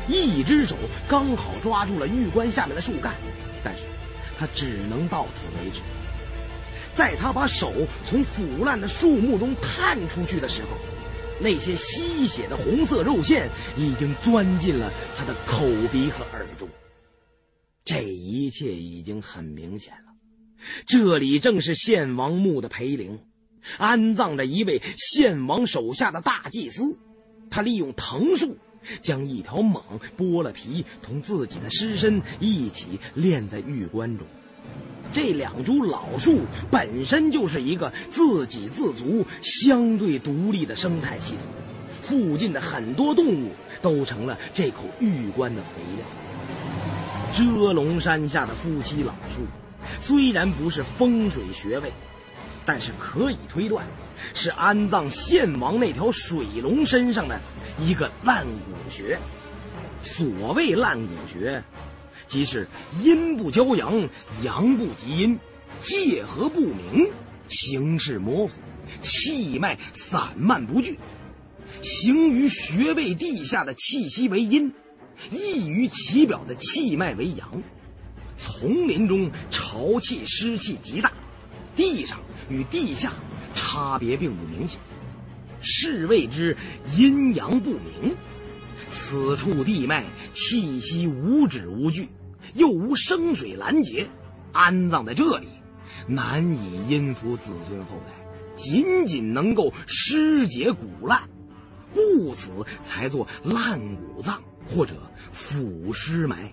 一只手刚好抓住了玉棺下面的树干，但是他只能到此为止。在他把手从腐烂的树木中探出去的时候，那些吸血的红色肉线已经钻进了他的口鼻和耳中。这一切已经很明显，这里正是献王墓的陪陵，安葬着一位献王手下的大祭司。他利用藤树将一条蟒剥了皮，同自己的尸身一起炼在玉棺中。这两株老树本身就是一个自给自足、相对独立的生态系统，附近的很多动物都成了这口玉棺的肥料。遮龙山下的夫妻老树，虽然不是风水穴位，但是可以推断，是安葬献王那条水龙身上的一个烂骨穴。所谓烂骨穴。即是阴不交阳，阳不及阴，界合不明，形势模糊，气脉散漫不聚，行于穴位地下的气息为阴，溢于其表的气脉为阳。丛林中潮气湿气极大，地上与地下差别并不明显，是谓之阴阳不明。此处地脉气息无止无据。又无生水拦截，安葬在这里，难以荫福子孙后代，仅仅能够尸解骨烂，故此才做烂骨葬或者腐尸埋。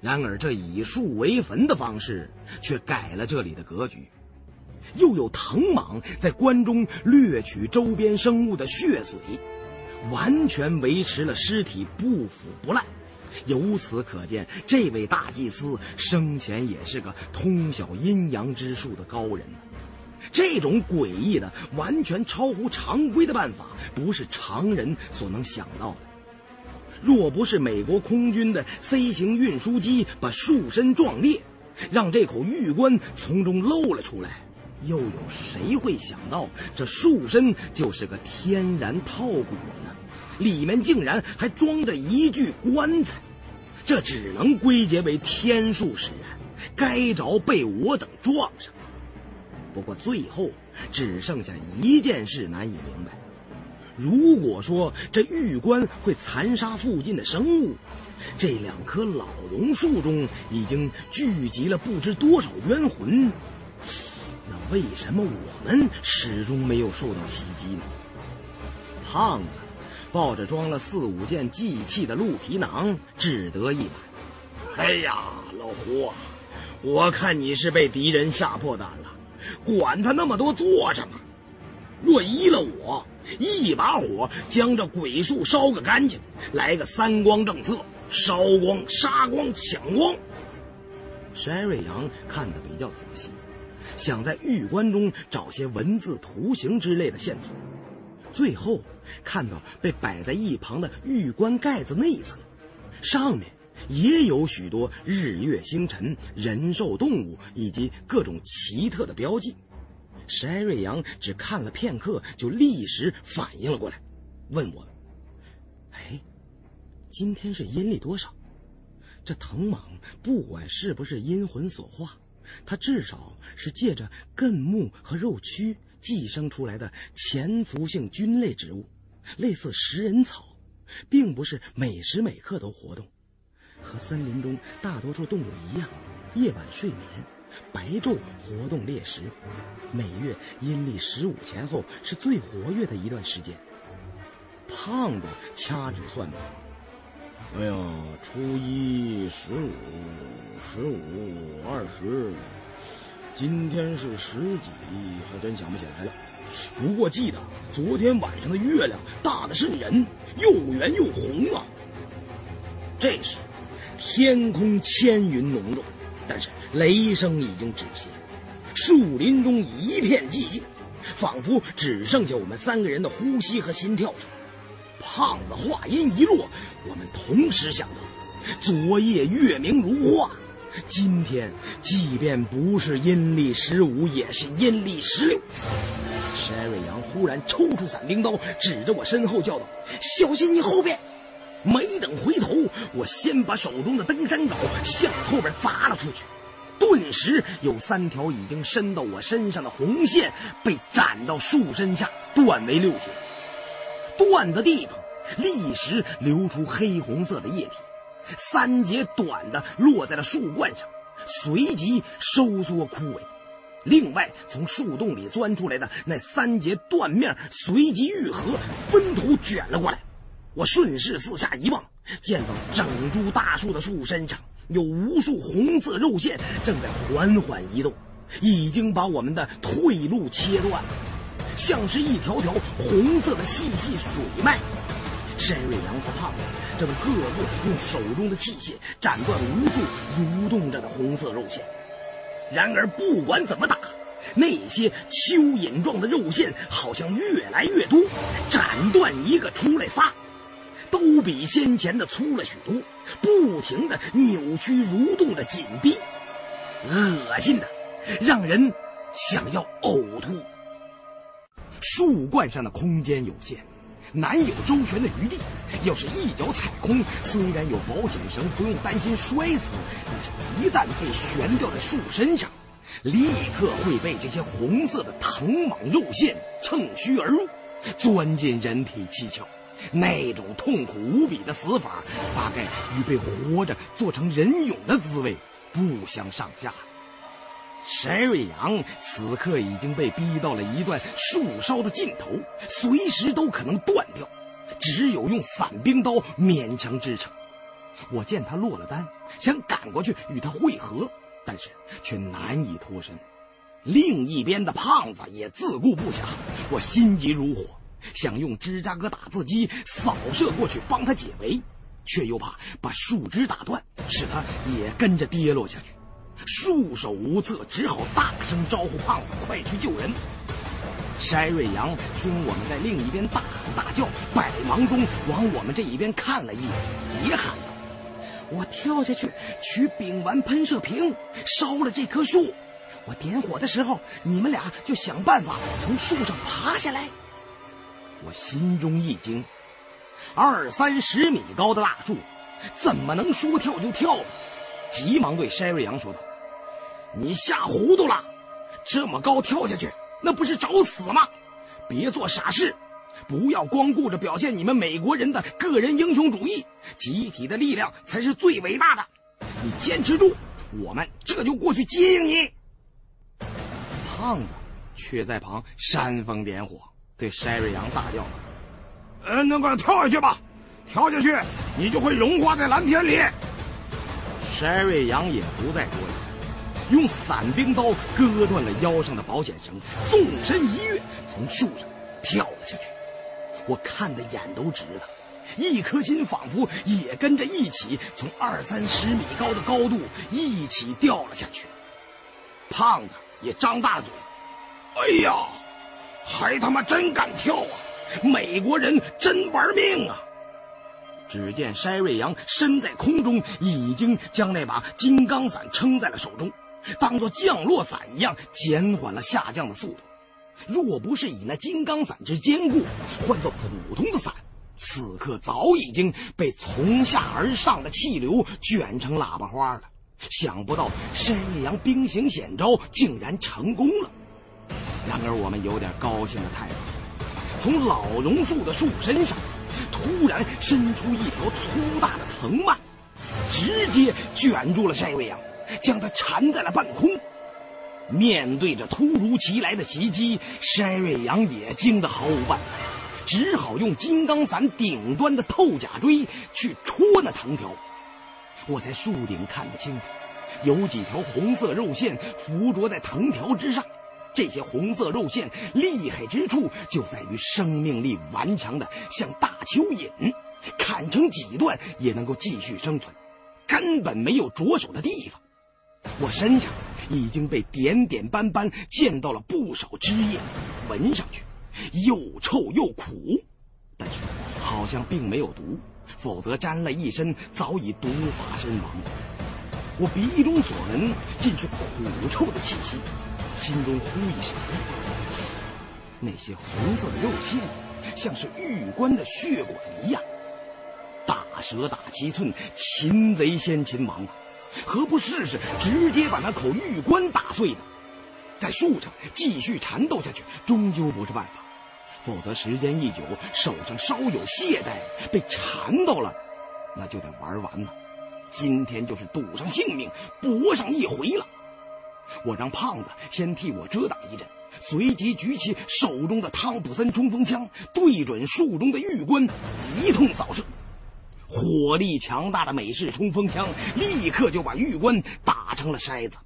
然而这以树为坟的方式却改了这里的格局，又有藤蟒在棺中掠取周边生物的血水，完全维持了尸体不腐不烂。由此可见，这位大祭司生前也是个通晓阴阳之术的高人。这种诡异的、完全超乎常规的办法，不是常人所能想到的。若不是美国空军的 C 型运输机把树身撞裂，让这口玉棺从中露了出来，又有谁会想到这树身就是个天然套骨呢？里面竟然还装着一具棺材，这只能归结为天数使然，该着被我等撞上。不过最后只剩下一件事难以明白：如果说这玉棺会残杀附近的生物，这两棵老榕树中已经聚集了不知多少冤魂，那为什么我们始终没有受到袭击呢？胖子。抱着装了四五件祭器的鹿皮囊，志得意满。哎呀，老胡啊，我看你是被敌人吓破胆了，管他那么多做什么？若依了我，一把火将这鬼树烧个干净，来个三光政策：烧光、杀光、抢光。山瑞阳看得比较仔细，想在玉棺中找些文字、图形之类的线索，最后。看到被摆在一旁的玉棺盖子内侧，上面也有许多日月星辰、人兽动物以及各种奇特的标记。山瑞阳只看了片刻，就立时反应了过来，问我：“哎，今天是阴历多少？这藤蟒不管是不是阴魂所化，它至少是借着根木和肉蛆寄生出来的潜伏性菌类植物。”类似食人草，并不是每时每刻都活动，和森林中大多数动物一样，夜晚睡眠，白昼活动猎食。每月阴历十五前后是最活跃的一段时间。胖子掐指算盘，哎呀，初一、十五、十五、二十，今天是十几，还真想不起来了。不过记得昨天晚上的月亮大的是人，又圆又红啊。这时，天空千云浓重，但是雷声已经止歇，树林中一片寂静，仿佛只剩下我们三个人的呼吸和心跳声。胖子话音一落，我们同时想到：昨夜月明如画，今天即便不是阴历十五，也是阴历十六。山瑞阳忽然抽出伞兵刀，指着我身后叫道：“小心你后边！”没等回头，我先把手中的登山镐向后边砸了出去，顿时有三条已经伸到我身上的红线被斩到树身下，断为六节。断的地方立时流出黑红色的液体，三节短的落在了树冠上，随即收缩枯萎。另外，从树洞里钻出来的那三节断面随即愈合，分头卷了过来。我顺势四下一望，见到整株大树的树身上有无数红色肉线正在缓缓移动，已经把我们的退路切断了，像是一条条红色的细细水脉。山瑞阳和胖子正各自用手中的器械斩断无数蠕动着的红色肉线。然而，不管怎么打，那些蚯蚓状的肉线好像越来越多，斩断一个出来仨。都比先前的粗了许多，不停的扭曲蠕动着紧逼，恶心的让人想要呕吐。树冠上的空间有限，难有周旋的余地。要是一脚踩空，虽然有保险绳，不用担心摔死，但是一旦被悬吊在树身上，立刻会被这些红色的藤蟒肉线乘虚而入，钻进人体七窍。那种痛苦无比的死法，大概与被活着做成人俑的滋味不相上下。沈瑞阳此刻已经被逼到了一段树梢的尽头，随时都可能断掉，只有用伞兵刀勉强支撑。我见他落了单，想赶过去与他会合，但是却难以脱身。另一边的胖子也自顾不暇，我心急如火。想用芝加哥打字机扫射过去帮他解围，却又怕把树枝打断，使他也跟着跌落下去。束手无策，只好大声招呼胖子快去救人。筛瑞阳听我们在另一边大喊大叫，百忙中往我们这一边看了一眼，也喊道：“我跳下去取丙烷喷射瓶，烧了这棵树。我点火的时候，你们俩就想办法从树上爬下来。”我心中一惊，二三十米高的大树，怎么能说跳就跳？急忙对山瑞阳说道：“你吓糊涂了，这么高跳下去，那不是找死吗？别做傻事，不要光顾着表现你们美国人的个人英雄主义，集体的力量才是最伟大的。你坚持住，我们这就过去接应你。”胖子却在旁煽风点火。对筛瑞阳大叫：“嗯，那个跳下去吧，跳下去，你就会融化在蓝天里。”筛瑞阳也不再多言，用伞兵刀割断了腰上的保险绳，纵身一跃，从树上跳了下去。我看的眼都直了，一颗心仿佛也跟着一起从二三十米高的高度一起掉了下去。胖子也张大嘴：“哎呀！”还他妈真敢跳啊！美国人真玩命啊！只见山瑞阳身在空中，已经将那把金刚伞撑在了手中，当做降落伞一样减缓了下降的速度。若不是以那金刚伞之坚固，换做普通的伞，此刻早已经被从下而上的气流卷成喇叭花了。想不到山瑞阳兵行险招，竟然成功了。然而，我们有点高兴的太早，从老榕树的树身上突然伸出一条粗大的藤蔓，直接卷住了山瑞阳，将他缠在了半空。面对着突如其来的袭击，山瑞阳也惊得毫无办法，只好用金刚伞顶端的透甲锥去戳那藤条。我在树顶看得清楚，有几条红色肉线附着在藤条之上。这些红色肉线厉害之处就在于生命力顽强的像大蚯蚓，砍成几段也能够继续生存，根本没有着手的地方。我身上已经被点点斑斑溅到了不少汁液，闻上去又臭又苦，但是好像并没有毒，否则沾了一身早已毒发身亡。我鼻中所闻尽是苦臭的气息，心中忽一闪，那些红色的肉馅像是玉棺的血管一样。大蛇打七寸，擒贼先擒王啊！何不试试直接把那口玉棺打碎呢？在树上继续缠斗下去，终究不是办法。否则时间一久，手上稍有懈怠，被缠到了，那就得玩完了。今天就是赌上性命，搏上一回了。我让胖子先替我遮挡一阵，随即举起手中的汤普森冲锋枪，对准树中的玉棺一通扫射。火力强大的美式冲锋枪立刻就把玉棺打成了筛子，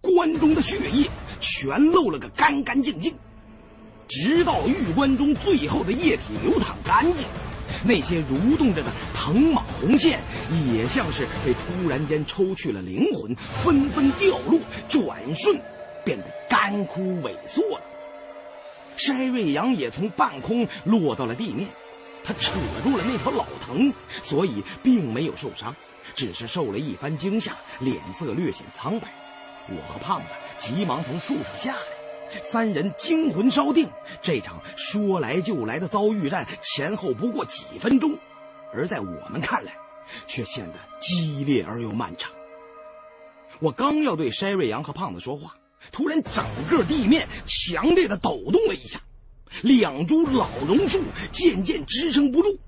棺中的血液全漏了个干干净净，直到玉棺中最后的液体流淌干净。那些蠕动着的藤蔓红线，也像是被突然间抽去了灵魂，纷纷掉落，转瞬变得干枯萎缩了。筛瑞阳也从半空落到了地面，他扯住了那条老藤，所以并没有受伤，只是受了一番惊吓，脸色略显苍白。我和胖子急忙从树上下来。三人惊魂稍定，这场说来就来的遭遇战前后不过几分钟，而在我们看来，却显得激烈而又漫长。我刚要对筛瑞阳和胖子说话，突然整个地面强烈的抖动了一下，两株老榕树渐渐支撑不住，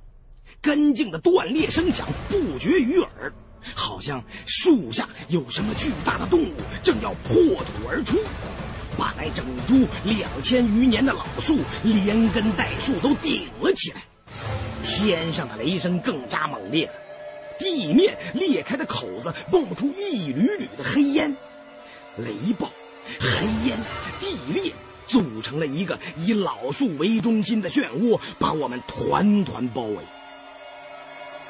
根茎的断裂声响不绝于耳，好像树下有什么巨大的动物正要破土而出。把那整株两千余年的老树连根带树都顶了起来，天上的雷声更加猛烈了，地面裂开的口子冒出一缕缕的黑烟，雷暴、黑烟、地裂组成了一个以老树为中心的漩涡，把我们团团包围。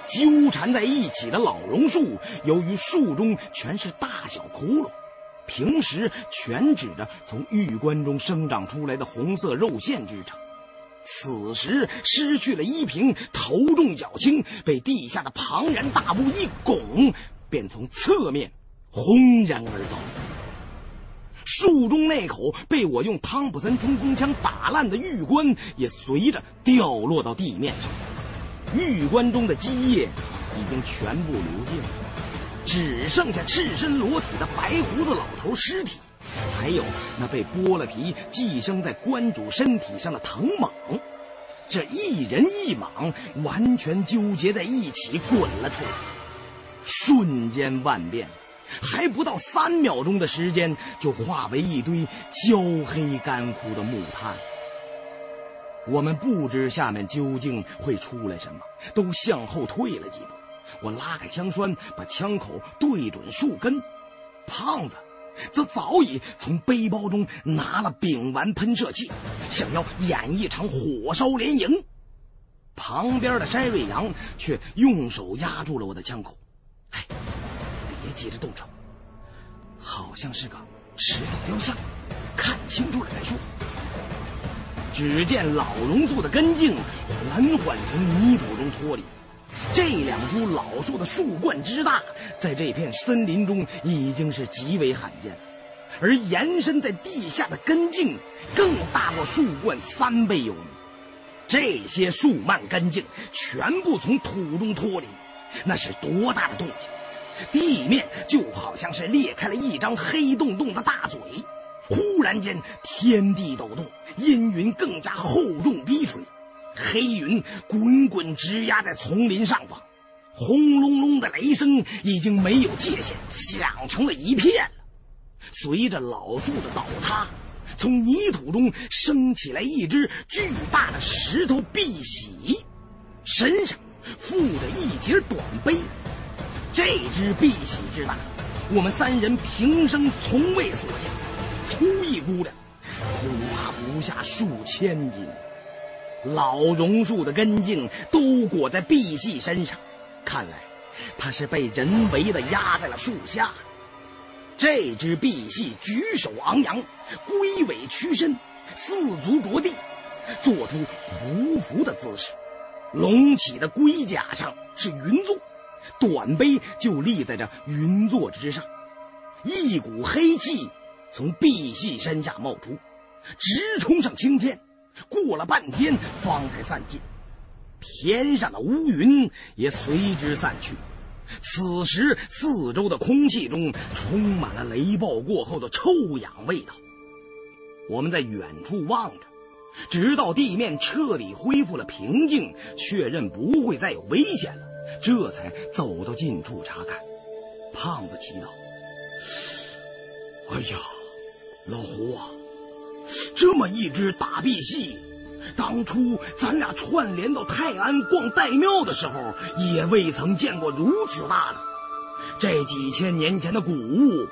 纠缠在一起的老榕树，由于树中全是大小窟窿。平时全指着从玉棺中生长出来的红色肉馅支撑，此时失去了依凭，头重脚轻，被地下的庞然大物一拱，便从侧面轰然而倒。树中那口被我用汤普森冲锋枪打烂的玉棺也随着掉落到地面上，玉棺中的积液已经全部流尽。只剩下赤身裸体的白胡子老头尸体，还有那被剥了皮寄生在关主身体上的藤蟒，这一人一蟒完全纠结在一起滚了出来，瞬间万变，还不到三秒钟的时间，就化为一堆焦黑干枯的木炭。我们不知下面究竟会出来什么，都向后退了几步。我拉开枪栓，把枪口对准树根。胖子则早已从背包中拿了丙烷喷射器，想要演一场火烧连营。旁边的筛瑞阳却用手压住了我的枪口：“哎，别急着动手，好像是个石头雕像，看清楚了再说。”只见老榕树的根茎缓缓从泥土中脱离。这两株老树的树冠之大，在这片森林中已经是极为罕见，而延伸在地下的根茎更大过树冠三倍有余。这些树蔓根茎全部从土中脱离，那是多大的动静？地面就好像是裂开了一张黑洞洞的大嘴，忽然间天地抖动，阴云更加厚重低垂。黑云滚滚直压在丛林上方，轰隆隆的雷声已经没有界限，响成了一片了。随着老树的倒塌，从泥土中升起来一只巨大的石头碧玺，身上附着一截短碑。这只碧玺之大，我们三人平生从未所见，粗一估量，恐怕不下数千斤。老榕树的根茎都裹在碧玺身上，看来他是被人为的压在了树下。这只碧玺举手昂扬，龟尾屈身，四足着地，做出匍匐的姿势。隆起的龟甲上是云座，短碑就立在这云座之上，一股黑气从碧隙山下冒出，直冲上青天。过了半天，方才散尽，天上的乌云也随之散去。此时，四周的空气中充满了雷暴过后的臭氧味道。我们在远处望着，直到地面彻底恢复了平静，确认不会再有危险了，这才走到近处查看。胖子祈祷：“哎呀，老胡啊，这么一只大赑屃，当初咱俩串联到泰安逛岱庙的时候，也未曾见过如此大的。这几千年前的古物，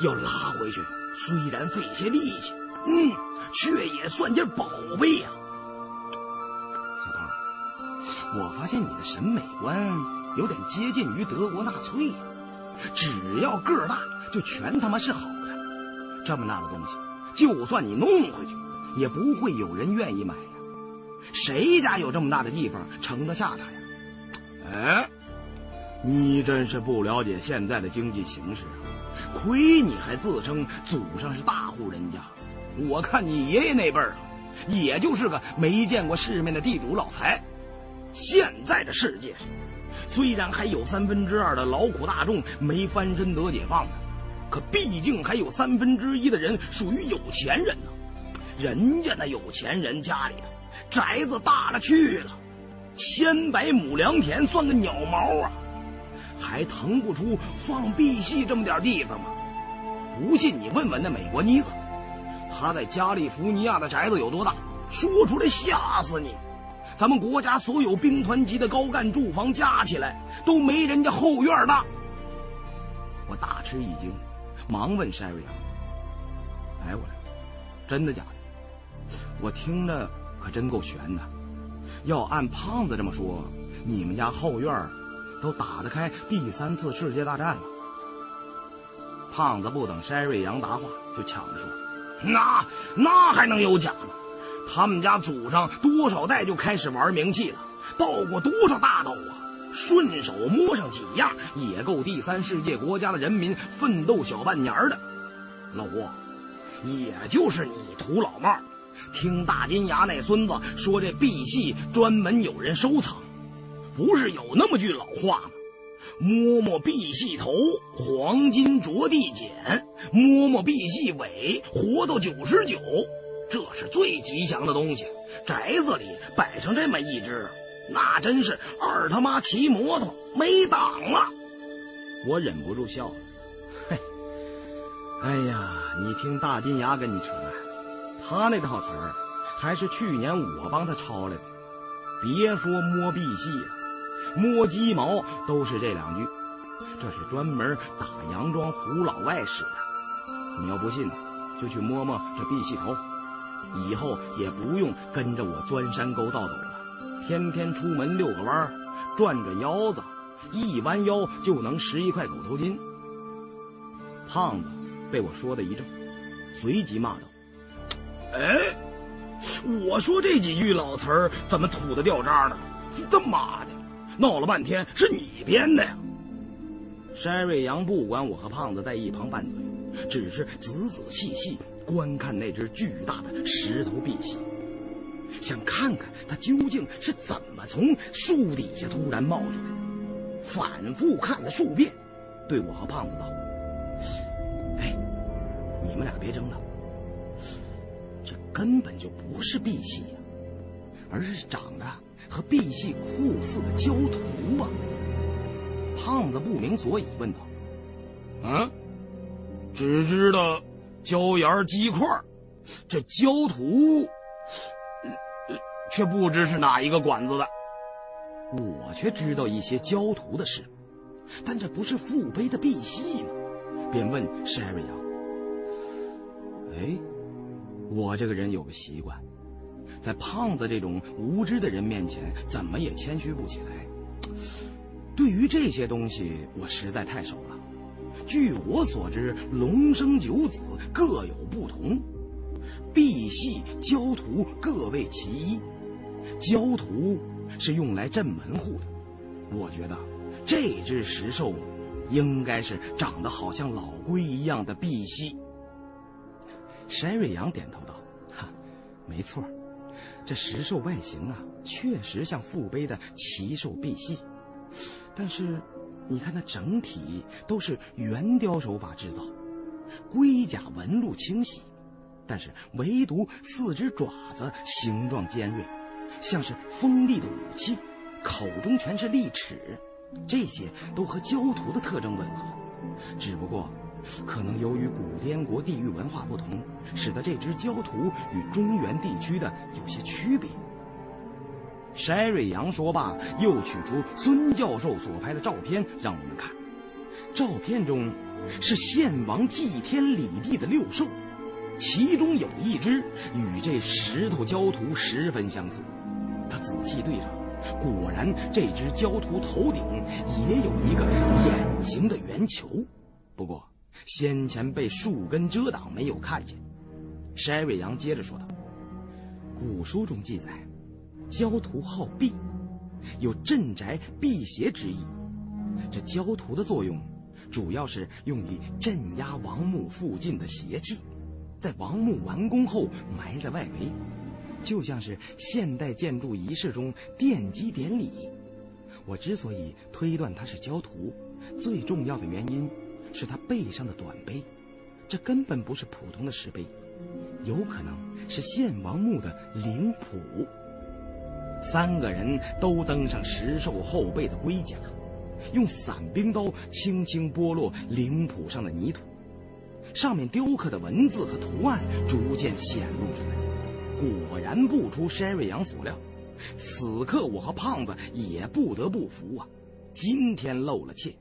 要拉回去，虽然费些力气。”嗯，却也算件宝贝呀。小胖，我发现你的审美观有点接近于德国纳粹。只要个大，就全他妈是好的。这么大的东西，就算你弄回去，也不会有人愿意买呀。谁家有这么大的地方盛得下它呀？哎，你真是不了解现在的经济形势啊！亏你还自称祖上是大户人家。我看你爷爷那辈儿啊，也就是个没见过世面的地主老财。现在的世界上，虽然还有三分之二的劳苦大众没翻身得解放的，可毕竟还有三分之一的人属于有钱人呢。人家那有钱人家里头宅子大了去了，千百亩良田算个鸟毛啊，还腾不出放碧玺这么点地方吗？不信你问问那美国妮子。他在加利福尼亚的宅子有多大？说出来吓死你！咱们国家所有兵团级的高干住房加起来都没人家后院大。我大吃一惊，忙问山瑞阳：“哎，我真的假的？我听着可真够悬的。要按胖子这么说，你们家后院都打得开第三次世界大战了？”胖子不等山瑞阳答话，就抢着说。那那还能有假吗？他们家祖上多少代就开始玩名气了，盗过多少大斗啊！顺手摸上几样，也够第三世界国家的人民奋斗小半年的。老胡，也就是你土老帽，听大金牙那孙子说这碧玺专门有人收藏，不是有那么句老话吗？摸摸碧玺头，黄金着地捡；摸摸碧玺尾，活到九十九。这是最吉祥的东西。宅子里摆上这么一只，那真是二他妈骑摩托没挡了。我忍不住笑了，嘿，哎呀，你听大金牙跟你扯淡，他那套词儿还是去年我帮他抄来的。别说摸赑屃了。摸鸡毛都是这两句，这是专门打洋庄胡老外使的。你要不信，就去摸摸这赑屃头，以后也不用跟着我钻山沟倒斗了，天天出门遛个弯，转转腰子，一弯腰就能拾一块狗头金。胖子被我说的一怔，随即骂道：“哎，我说这几句老词儿怎么土的掉渣呢？他妈的！”闹了半天是你编的呀！山瑞阳不管我和胖子在一旁拌嘴，只是仔仔细细观看那只巨大的石头碧玺，想看看他究竟是怎么从树底下突然冒出来的。反复看了数遍，对我和胖子道：“哎，你们俩别争了，这根本就不是赑屃呀，而是长得……”和赑屃酷似的焦土啊！胖子不明所以，问道：“嗯，只知道椒盐鸡块，这焦土，却不知是哪一个馆子的。我却知道一些焦土的事，但这不是父辈的赑屃吗？”便问 Sherry 啊：“哎，我这个人有个习惯。”在胖子这种无知的人面前，怎么也谦虚不起来。对于这些东西，我实在太熟了。据我所知，龙生九子各有不同，赑屃、焦土各为其一。焦土是用来镇门户的，我觉得这只石兽应该是长得好像老龟一样的碧玺。山瑞阳点头道：“哈，没错，这石兽外形啊，确实像父辈的奇兽碧玺。但是，你看它整体都是圆雕手法制造，龟甲纹路清晰，但是唯独四只爪子形状尖锐，像是锋利的武器，口中全是利齿，这些都和焦土的特征吻合，只不过。”可能由于古滇国地域文化不同，使得这只焦土与中原地区的有些区别。筛瑞阳说罢，又取出孙教授所拍的照片让我们看。照片中是献王祭天礼地的六兽，其中有一只与这石头焦土十分相似。他仔细对照，果然这只焦图头顶也有一个眼形的圆球，不过。先前被树根遮挡，没有看见。筛瑞阳接着说道：“古书中记载，焦土好避，有镇宅辟邪之意。这焦土的作用，主要是用于镇压王墓附近的邪气，在王墓完工后埋在外围，就像是现代建筑仪式中奠基典礼。我之所以推断它是焦土，最重要的原因。”是他背上的短碑，这根本不是普通的石碑，有可能是献王墓的灵谱。三个人都登上石兽后背的龟甲，用伞兵刀轻轻剥落灵谱上的泥土，上面雕刻的文字和图案逐渐显露出来。果然不出山瑞阳所料，此刻我和胖子也不得不服啊，今天露了怯。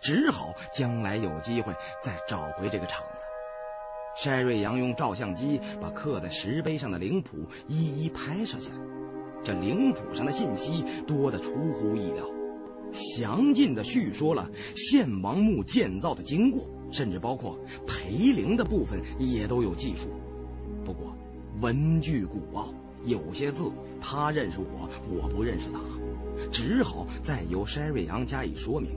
只好将来有机会再找回这个场子。筛瑞阳用照相机把刻在石碑上的灵谱一一拍摄下来。这灵谱上的信息多得出乎意料，详尽地叙说了献王墓建造的经过，甚至包括陪陵的部分也都有记述。文具古奥，有些字他认识我，我不认识他，只好再由筛瑞阳加以说明。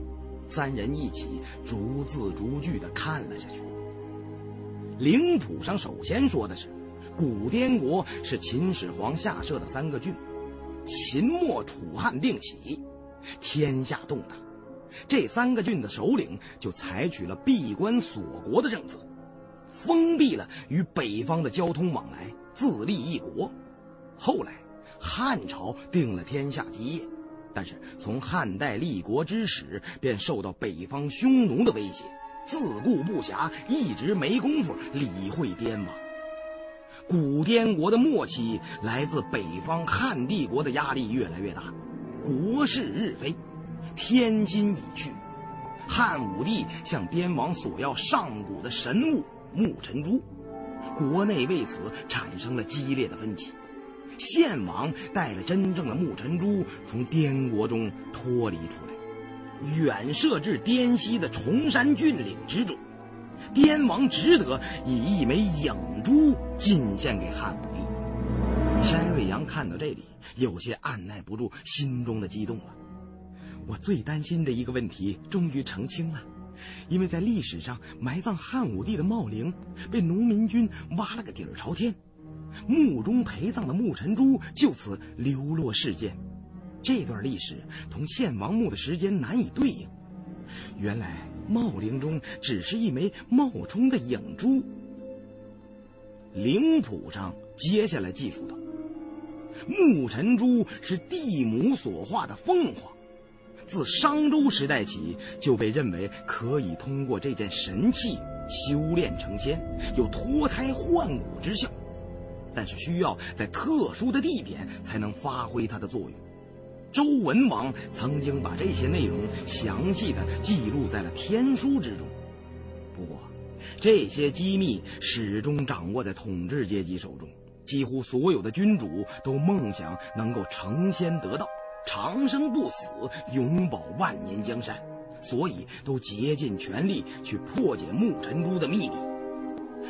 三人一起逐字逐句地看了下去。灵谱上首先说的是，古滇国是秦始皇下设的三个郡，秦末楚汉并起，天下动荡，这三个郡的首领就采取了闭关锁国的政策，封闭了与北方的交通往来，自立一国。后来，汉朝定了天下基业。但是从汉代立国之始，便受到北方匈奴的威胁，自顾不暇，一直没工夫理会滇王。古滇国的末期，来自北方汉帝国的压力越来越大，国势日非，天心已去。汉武帝向滇王索要上古的神物木尘珠，国内为此产生了激烈的分歧。献王带了真正的木尘珠从滇国中脱离出来，远涉至滇西的崇山峻岭之中。滇王只得以一枚影珠进献给汉武帝。山瑞阳看到这里，有些按耐不住心中的激动了。我最担心的一个问题终于澄清了，因为在历史上埋葬汉武帝的茂陵被农民军挖了个底儿朝天。墓中陪葬的木尘珠就此流落世间，这段历史同献王墓的时间难以对应。原来茂陵中只是一枚冒充的影珠。灵谱上接下来记述道：木尘珠是地母所化的凤凰，自商周时代起就被认为可以通过这件神器修炼成仙，有脱胎换骨之效。但是需要在特殊的地点才能发挥它的作用。周文王曾经把这些内容详细的记录在了天书之中。不过，这些机密始终掌握在统治阶级手中。几乎所有的君主都梦想能够成仙得道，长生不死，永保万年江山，所以都竭尽全力去破解木尘珠的秘密。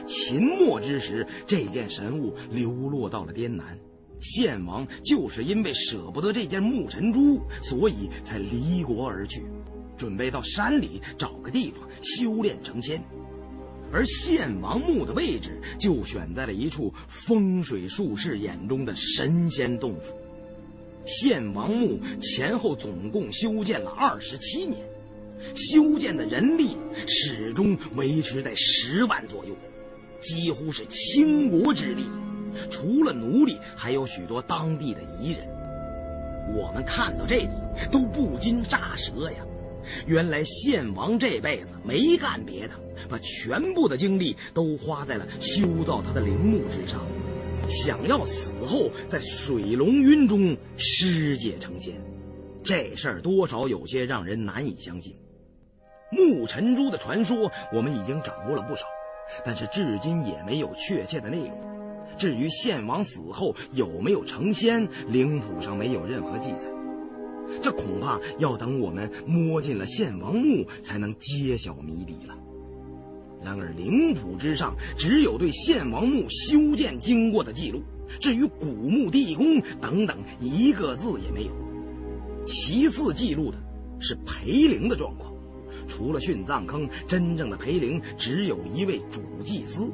秦末之时，这件神物流落到了滇南，献王就是因为舍不得这件木尘珠，所以才离国而去，准备到山里找个地方修炼成仙。而献王墓的位置就选在了一处风水术士眼中的神仙洞府。献王墓前后总共修建了二十七年，修建的人力始终维持在十万左右，几乎是倾国之力。除了奴隶，还有许多当地的彝人。我们看到这里都不禁咋舌呀！原来献王这辈子没干别的，把全部的精力都花在了修造他的陵墓之上，想要死后在水龙云中尸解成仙。这事儿多少有些让人难以相信。木尘珠的传说我们已经掌握了不少，但是至今也没有确切的内容。至于献王死后有没有成仙，灵谱上没有任何记载，这恐怕要等我们摸进了献王墓才能揭晓谜底了。然而灵谱之上只有对献王墓修建经过的记录，至于古墓地宫等等，一个字也没有。其次记录的是陪陵的状况，除了殉葬坑，真正的陪陵只有一位主祭司。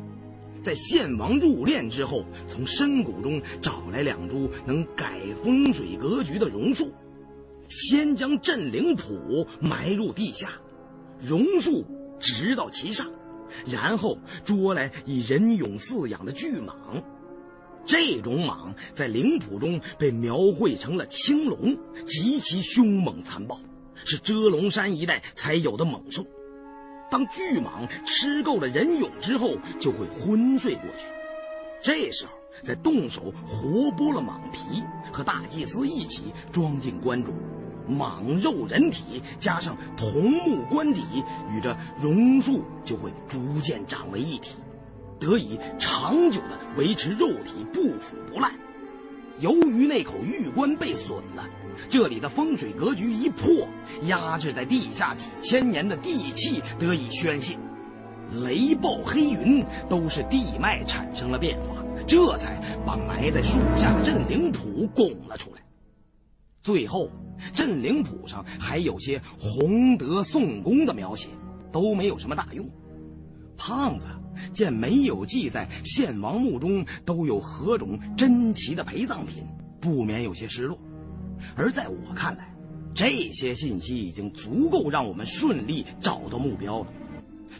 在献王入殓之后，从深谷中找来两株能改风水格局的榕树，先将镇灵谱埋入地下，榕树直到其上，然后捉来以人俑饲养的巨蟒，这种蟒在灵谱中被描绘成了青龙，极其凶猛残暴，是遮龙山一带才有的猛兽。当巨蟒吃够了人俑之后，就会昏睡过去。这时候再动手活剥了蟒皮，和大祭司一起装进棺中，蟒肉人体加上桐木棺底，与这榕树就会逐渐长为一体，得以长久的维持肉体不腐不烂。由于那口玉棺被损了。这里的风水格局一破，压制在地下几千年的地气得以宣泄，雷暴黑云都是地脉产生了变化，这才把埋在树下的镇灵谱拱了出来。最后，镇灵谱上还有些洪德宋公的描写，都没有什么大用。胖子见没有记载献王墓中都有何种珍奇的陪葬品，不免有些失落。而在我看来，这些信息已经足够让我们顺利找到目标了。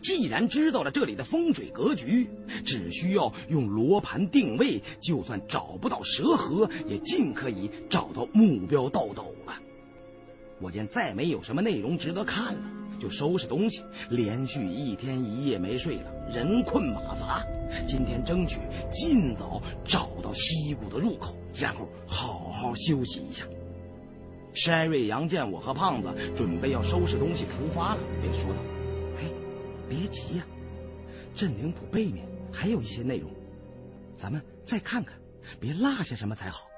既然知道了这里的风水格局，只需要用罗盘定位，就算找不到蛇河，也尽可以找到目标倒斗了。我见再没有什么内容值得看了，就收拾东西。连续一天一夜没睡了，人困马乏。今天争取尽早找到溪谷的入口，然后好好休息一下。山瑞阳见我和胖子准备要收拾东西出发了，便说道：“哎，别急呀，镇灵谱背面还有一些内容，咱们再看看，别落下什么才好。”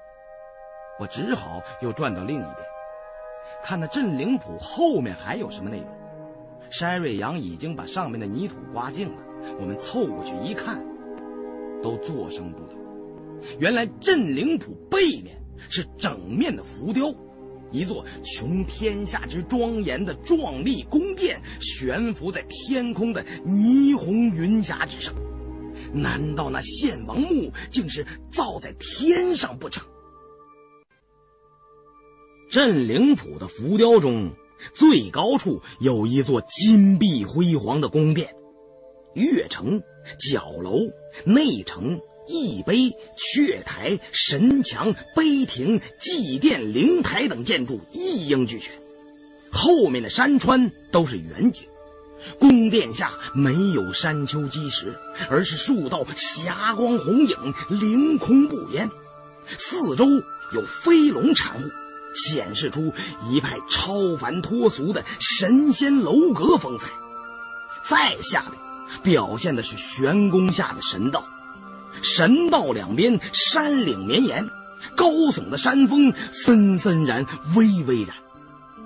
我只好又转到另一边，看那镇灵谱后面还有什么内容。山瑞阳已经把上面的泥土刮净了，我们凑过去一看，都作声不得。原来镇灵谱背面是整面的浮雕。一座穷天下之庄严的壮丽宫殿悬浮在天空的霓虹云霞之上，难道那献王墓竟是造在天上不成？镇灵谱的浮雕中，最高处有一座金碧辉煌的宫殿，月城、角楼、内城。义碑、阙台、神墙、碑亭、祭殿、灵台等建筑一应俱全，后面的山川都是远景。宫殿下没有山丘基石，而是数道霞光红影凌空不烟，四周有飞龙缠护，显示出一派超凡脱俗的神仙楼阁风采。再下面表现的是玄宫下的神道。神道两边山岭绵延，高耸的山峰森森然、巍巍然，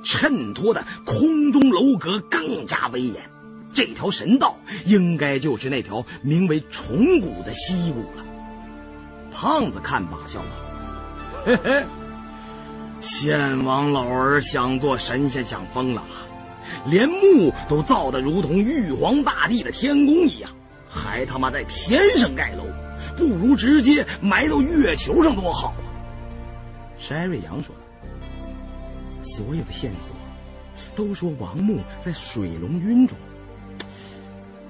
衬托的空中楼阁更加威严。这条神道应该就是那条名为崇古的溪谷了。胖子看罢笑道：“嘿嘿，献王老儿想做神仙想疯了，连墓都造得如同玉皇大帝的天宫一样，还他妈在天上盖楼，不如直接埋到月球上多好啊！筛瑞阳说：“所有的线索都说王墓在水龙晕中，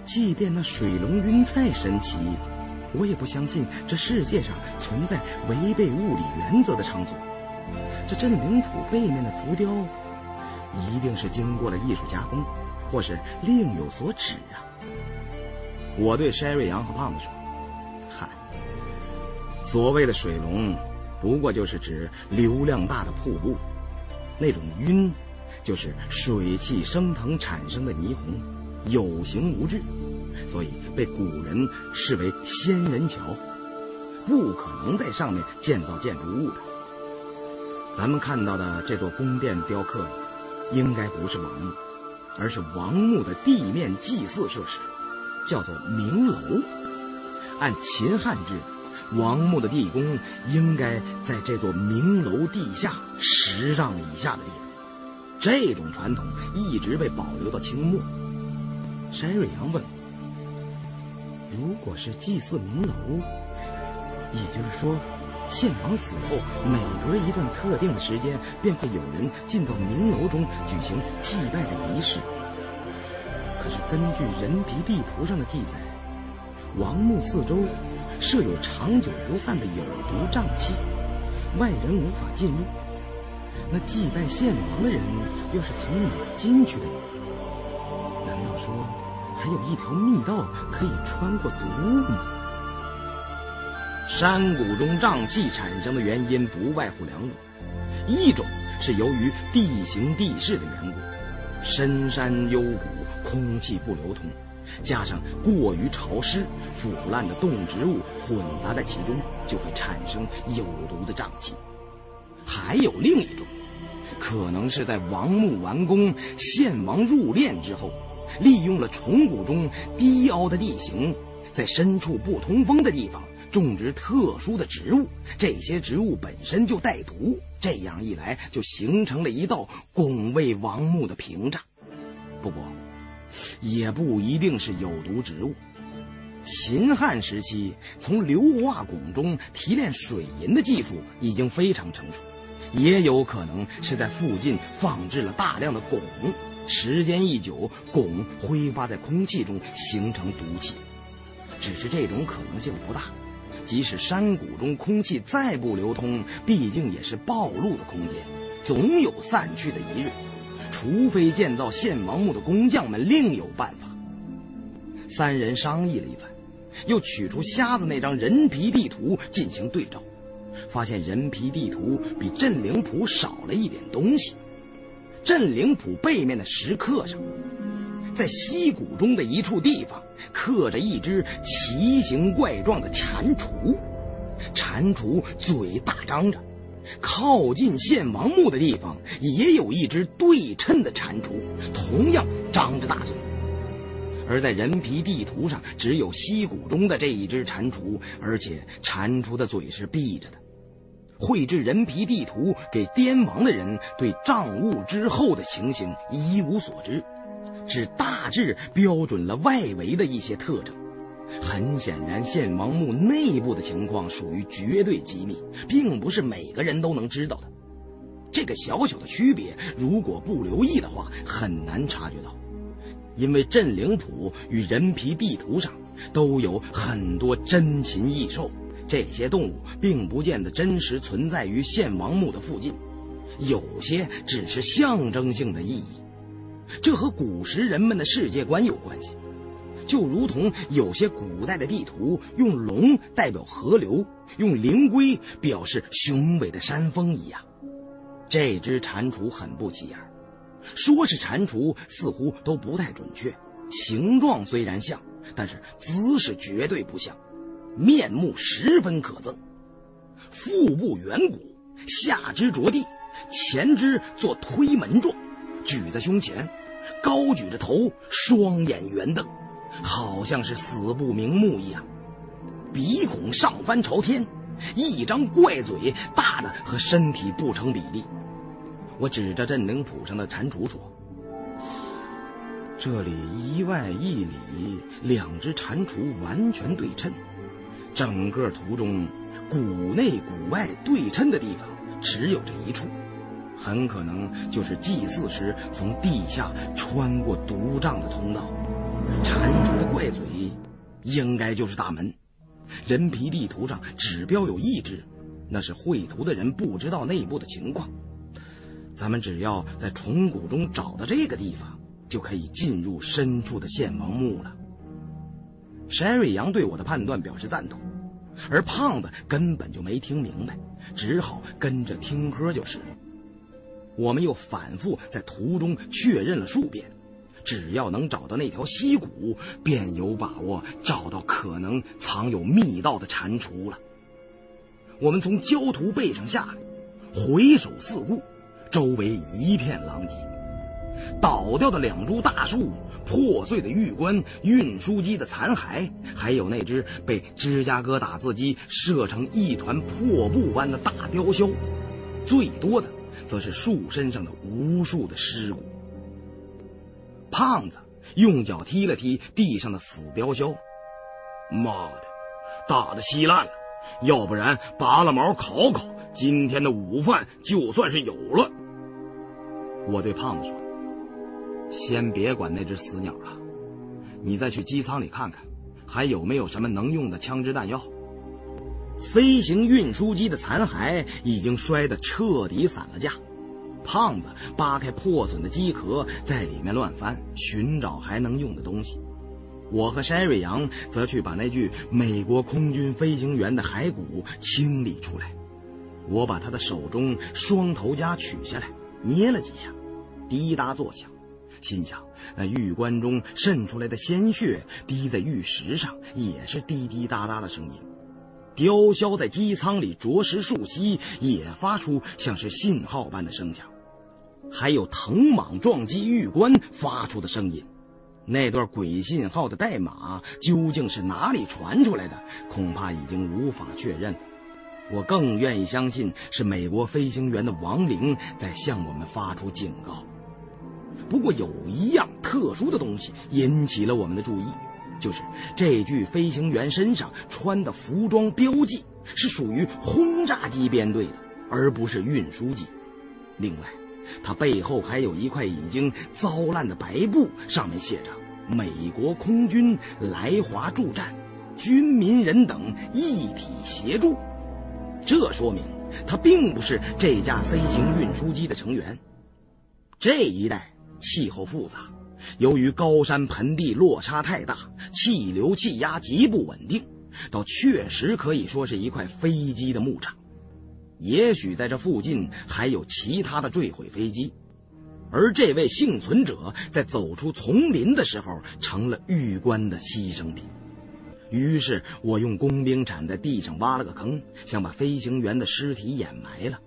即便那水龙晕再神奇。”我也不相信这世界上存在违背物理原则的场所。这镇灵谱背面的浮雕，一定是经过了艺术加工，或是另有所指啊！我对筛瑞阳和胖子说：“嗨，所谓的水龙，不过就是指流量大的瀑布，那种晕，就是水汽升腾产生的霓虹，有形无质。”所以被古人视为仙人桥，不可能在上面建造建筑物的。咱们看到的这座宫殿雕刻，应该不是王墓，而是王墓的地面祭祀设施，叫做明楼。按秦汉制，王墓的地宫应该在这座明楼地下十丈以下的地方。这种传统一直被保留到清末。山瑞阳问。如果是祭祀明楼，也就是说，献王死后每隔一段特定的时间，便会有人进到明楼中举行祭拜的仪式。可是根据人皮地图上的记载，王墓四周设有长久不散的有毒瘴气，外人无法进入。那祭拜献王的人又是从哪进去的呢？难道说？还有一条密道可以穿过毒雾吗？山谷中瘴气产生的原因不外乎两种，一种是由于地形地势的缘故，深山幽谷，空气不流通，加上过于潮湿，腐烂的动植物混杂在其中，就会产生有毒的瘴气。还有另一种，可能是在王墓完工、献王入殓之后。利用了虫谷中低凹的地形，在深处不通风的地方种植特殊的植物，这些植物本身就带毒，这样一来就形成了一道拱卫王墓的屏障。不过，也不一定是有毒植物。秦汉时期，从硫化汞中提炼水银的技术已经非常成熟，也有可能是在附近放置了大量的汞。时间一久，汞挥发在空气中，形成毒气。只是这种可能性不大。即使山谷中空气再不流通，毕竟也是暴露的空间，总有散去的一日。除非建造献王墓的工匠们另有办法。三人商议了一番，又取出瞎子那张人皮地图进行对照，发现人皮地图比镇灵谱少了一点东西。镇灵谱背面的石刻上，在溪谷中的一处地方刻着一只奇形怪状的蟾蜍，蟾蜍嘴大张着。靠近献王墓的地方也有一只对称的蟾蜍，同样张着大嘴。而在人皮地图上，只有溪谷中的这一只蟾蜍，而且蟾蜍的嘴是闭着的。绘制人皮地图给滇王的人对账务之后的情形一无所知，只大致标准了外围的一些特征。很显然，献王墓内部的情况属于绝对机密，并不是每个人都能知道的。这个小小的区别，如果不留意的话，很难察觉到，因为镇灵谱与人皮地图上都有很多珍禽异兽。这些动物并不见得真实存在于献王墓的附近，有些只是象征性的意义。这和古时人们的世界观有关系，就如同有些古代的地图用龙代表河流，用灵龟表示雄伟的山峰一样。这只蟾蜍很不起眼，说是蟾蜍似乎都不太准确。形状虽然像，但是姿势绝对不像。面目十分可憎，腹部圆鼓，下肢着地，前肢做推门状，举在胸前，高举着头，双眼圆瞪，好像是死不瞑目一样。鼻孔上翻朝天，一张怪嘴大的和身体不成比例。我指着镇灵谱上的蟾蜍说：“这里一外一里，两只蟾蜍完全对称。整个图中，谷内谷外对称的地方只有这一处，很可能就是祭祀时从地下穿过毒瘴的通道。蟾蜍的怪嘴，应该就是大门。人皮地图上只标有一只，那是绘图的人不知道内部的情况。”咱们只要在虫谷中找到这个地方，就可以进入深处的献王墓了。山瑞阳对我的判断表示赞同，而胖子根本就没听明白，只好跟着听喝就是。我们又反复在途中确认了数遍，只要能找到那条溪谷，便有把握找到可能藏有密道的蟾蜍了。我们从焦土背上下来，回首四顾。周围一片狼藉，倒掉的两株大树、破碎的玉棺、运输机的残骸，还有那只被芝加哥打字机射成一团破布般的大雕鸮，最多的则是树身上的无数的尸骨。胖子用脚踢了踢地上的死雕鸮，妈的，大的稀烂了，要不然拔了毛烤烤，今天的午饭就算是有了。我对胖子说：“先别管那只死鸟了，你再去机舱里看看，还有没有什么能用的枪支弹药。”飞行运输机的残骸已经摔得彻底散了架。胖子扒开破损的机壳，在里面乱翻，寻找还能用的东西。我和山瑞阳则去把那具美国空军飞行员的骸骨清理出来。我把他的手中双头夹取下来，捏了几下。滴答作响，心想那玉棺中渗出来的鲜血滴在玉石上，也是滴滴答答的声音。雕鸮在机舱里啄食树隙，也发出像是信号般的声响。还有藤蟒撞击玉棺发出的声音，那段鬼信号的代码究竟是哪里传出来的？恐怕已经无法确认。我更愿意相信是美国飞行员的亡灵在向我们发出警告。不过有一样特殊的东西引起了我们的注意，就是这具飞行员身上穿的服装标记是属于轰炸机编队的，而不是运输机。另外，他背后还有一块已经糟烂的白布，上面写着“美国空军来华助战，军民人等一体协助”。这说明他并不是这架飞行运输机的成员。这一带。气候复杂，由于高山盆地落差太大，气流气压极不稳定，倒确实可以说是一块飞机的牧场。也许在这附近还有其他的坠毁飞机，而这位幸存者在走出丛林的时候成了玉棺的牺牲品。于是我用工兵铲在地上挖了个坑，想把飞行员的尸体掩埋了。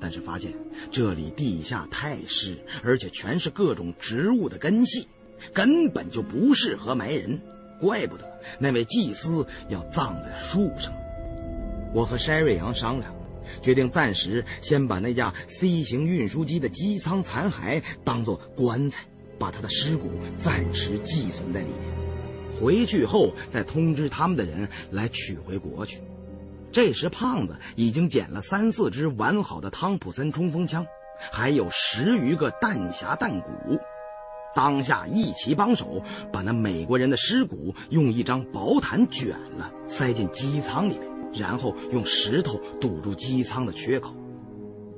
但是发现这里地下太湿，而且全是各种植物的根系，根本就不适合埋人。怪不得那位祭司要葬在树上。我和山瑞阳商量，决定暂时先把那架 C 型运输机的机舱残骸当做棺材，把他的尸骨暂时寄存在里面。回去后再通知他们的人来取回国去。这时，胖子已经捡了三四支完好的汤普森冲锋枪，还有十余个弹匣弹鼓。当下一齐帮手，把那美国人的尸骨用一张薄毯卷了，塞进机舱里面，然后用石头堵住机舱的缺口。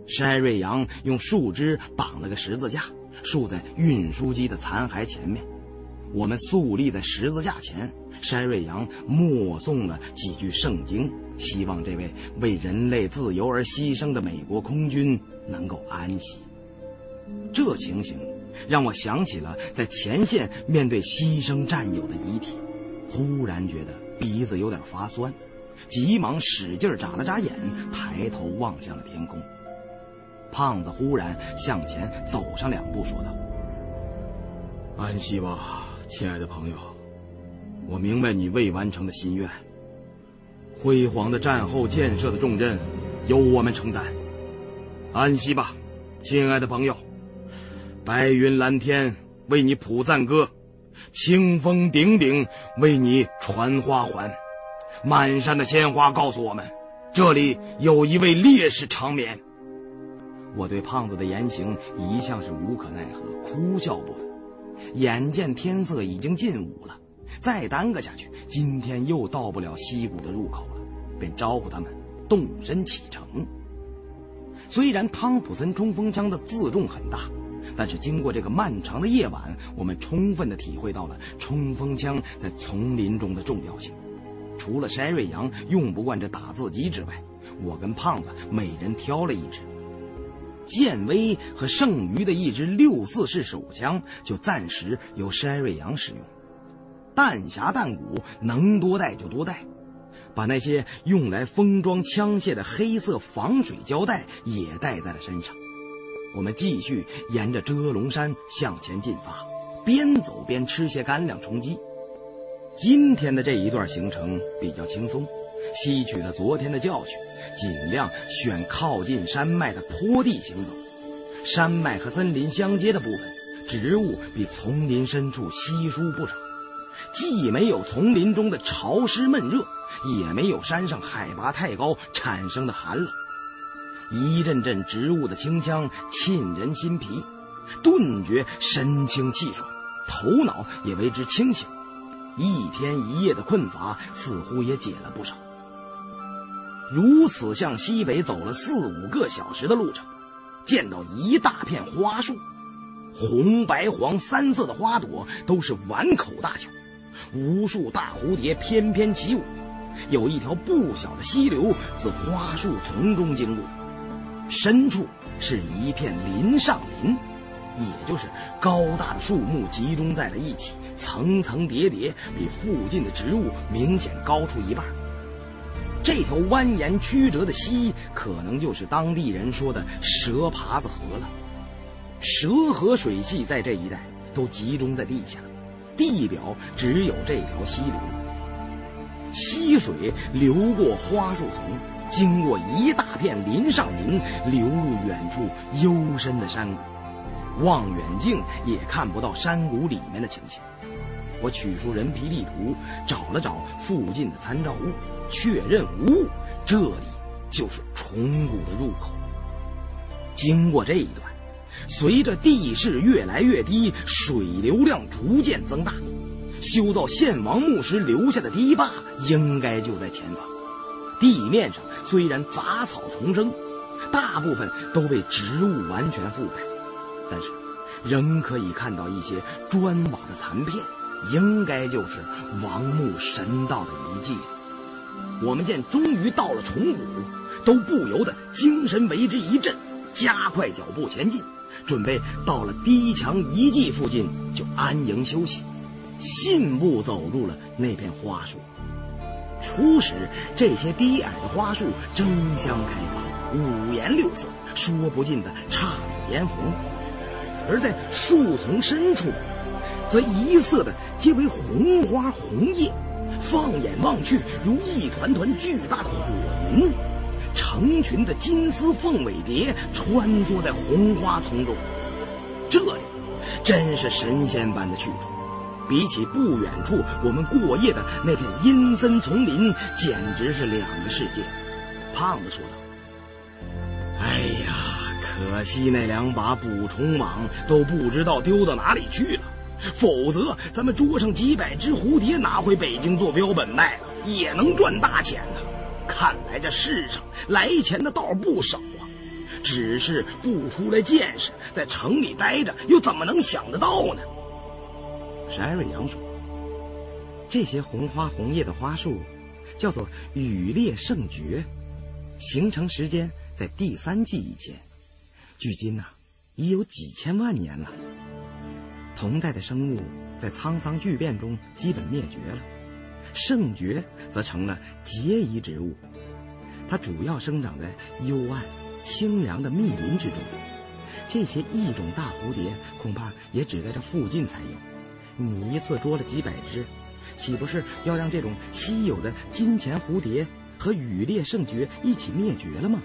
山瑞阳用树枝绑了个十字架，竖在运输机的残骸前面。我们肃立在十字架前。山瑞阳默诵了几句圣经，希望这位为人类自由而牺牲的美国空军能够安息。这情形让我想起了在前线面对牺牲战友的遗体，忽然觉得鼻子有点发酸，急忙使劲眨了眨眼，抬头望向了天空。胖子忽然向前走上两步，说道：“安息吧，亲爱的朋友。”我明白你未完成的心愿，辉煌的战后建设的重任由我们承担。安息吧，亲爱的朋友。白云蓝天为你谱赞歌，清风鼎鼎为你传花环。满山的鲜花告诉我们，这里有一位烈士长眠。我对胖子的言行一向是无可奈何，哭笑不得。眼见天色已经近午了，再耽搁下去，今天又到不了溪谷的入口了，便招呼他们动身启程。虽然汤普森冲锋枪的自重很大，但是经过这个漫长的夜晚，我们充分的体会到了冲锋枪在丛林中的重要性。除了筛瑞阳用不惯这打字机之外，我跟胖子每人挑了一支。剑威和剩余的一支六四式手枪就暂时由筛瑞阳使用，弹匣弹鼓能多带就多带，把那些用来封装枪械的黑色防水胶带也带在了身上。我们继续沿着遮龙山向前进发，边走边吃些干粮充饥。今天的这一段行程比较轻松，吸取了昨天的教训。尽量选靠近山脉的坡地行走，山脉和森林相接的部分，植物比丛林深处稀疏不少，既没有丛林中的潮湿闷热，也没有山上海拔太高产生的寒冷，一阵阵植物的清香沁人心脾，顿觉神清气爽，头脑也为之清醒，一天一夜的困乏似乎也解了不少。如此向西北走了四五个小时的路程，见到一大片花树，红、白、黄三色的花朵都是碗口大小，无数大蝴蝶翩翩起舞。有一条不小的溪流自花树丛中经过，深处是一片林上林，也就是高大的树木集中在了一起，层层叠叠，比附近的植物明显高出一半。这条蜿蜒曲折的溪，可能就是当地人说的蛇爬子河了。蛇河水系在这一带都集中在地下，地表只有这条溪流。溪水流过花树丛，经过一大片林上林，流入远处幽深的山谷，望远镜也看不到山谷里面的情形。我取出人皮地图，找了找附近的参照物。确认无误，这里就是虫谷的入口。经过这一段，随着地势越来越低，水流量逐渐增大，修造献王墓时留下的堤坝应该就在前方。地面上虽然杂草丛生，大部分都被植物完全覆盖，但是仍可以看到一些砖瓦的残片，应该就是王墓神道的遗迹。我们见终于到了虫谷，都不由得精神为之一振，加快脚步前进，准备到了低墙遗迹附近就安营休息。信步走入了那片花树。初时，这些低矮的花树争相开放，五颜六色，说不尽的姹紫嫣红；而在树丛深处，则一色的皆为红花红叶。放眼望去，如一团团巨大的火云，成群的金丝凤尾蝶穿梭在红花丛中。这里真是神仙般的去处，比起不远处我们过夜的那片阴森丛林，简直是两个世界。胖子说道：“哎呀，可惜那两把捕虫网都不知道丢到哪里去了。”否则，咱们捉上几百只蝴蝶，拿回北京做标本卖了，也能赚大钱。看来这世上来钱的道不少啊，只是不出来见识，在城里待着，又怎么能想得到呢？是艾瑞阳说：“这些红花红叶的花树，叫做羽裂圣蕨，形成时间在第三纪以前，距今呢，已有几千万年了。”同代的生物在沧桑巨变中基本灭绝了，圣蕨则成了孑遗植物。它主要生长在幽暗、清凉的密林之中。这些异种大蝴蝶恐怕也只在这附近才有。你一次捉了几百只，岂不是要让这种稀有的金钱蝴蝶和羽猎圣爵一起灭绝了吗？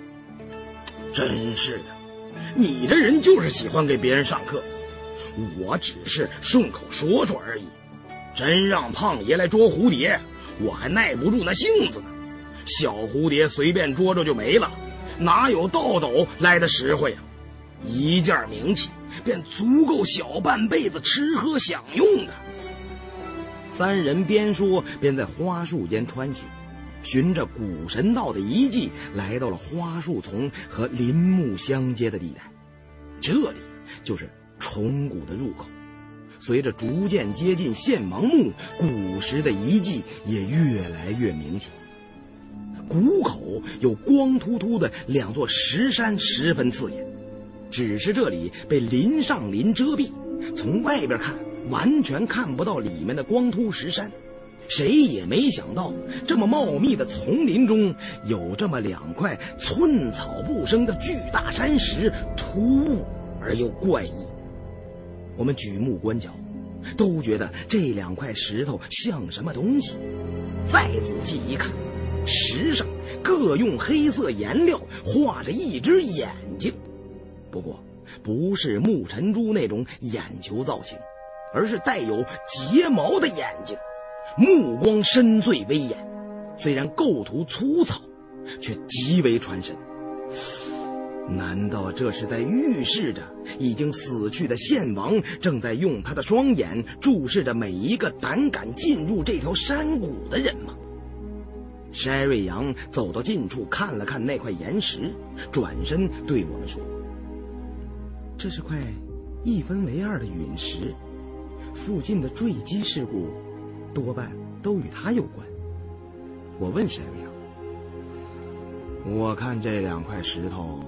真是的，你这人就是喜欢给别人上课。我只是顺口说说而已。真让胖爷来捉蝴蝶，我还耐不住那性子呢。小蝴蝶随便捉捉就没了，哪有倒斗来的实惠啊？一件名气便足够小半辈子吃喝享用的。三人边说边在花树间穿行，循着古神道的遗迹，来到了花树丛和林木相接的地带。这里就是虫谷的入口。随着逐渐接近献王墓，古时的遗迹也越来越明显。谷口有光秃秃的两座石山，十分刺眼。只是这里被林上林遮蔽，从外边看完全看不到里面的光秃石山。谁也没想到，这么茂密的丛林中有这么两块寸草不生的巨大山石，突兀而又怪异。我们举目观瞧，都觉得这两块石头像什么东西。再仔细一看，石上各用黑色颜料画着一只眼睛。不过，不是木尘珠那种眼球造型，而是带有睫毛的眼睛，目光深邃威严。虽然构图粗糙，却极为传神。难道这是在预示着已经死去的献王正在用他的双眼注视着每一个胆敢进入这条山谷的人吗？筛瑞阳走到近处看了看那块岩石，转身对我们说。这是块一分为二的陨石，附近的坠机事故多半都与它有关。我问沈瑞阳：“我看这两块石头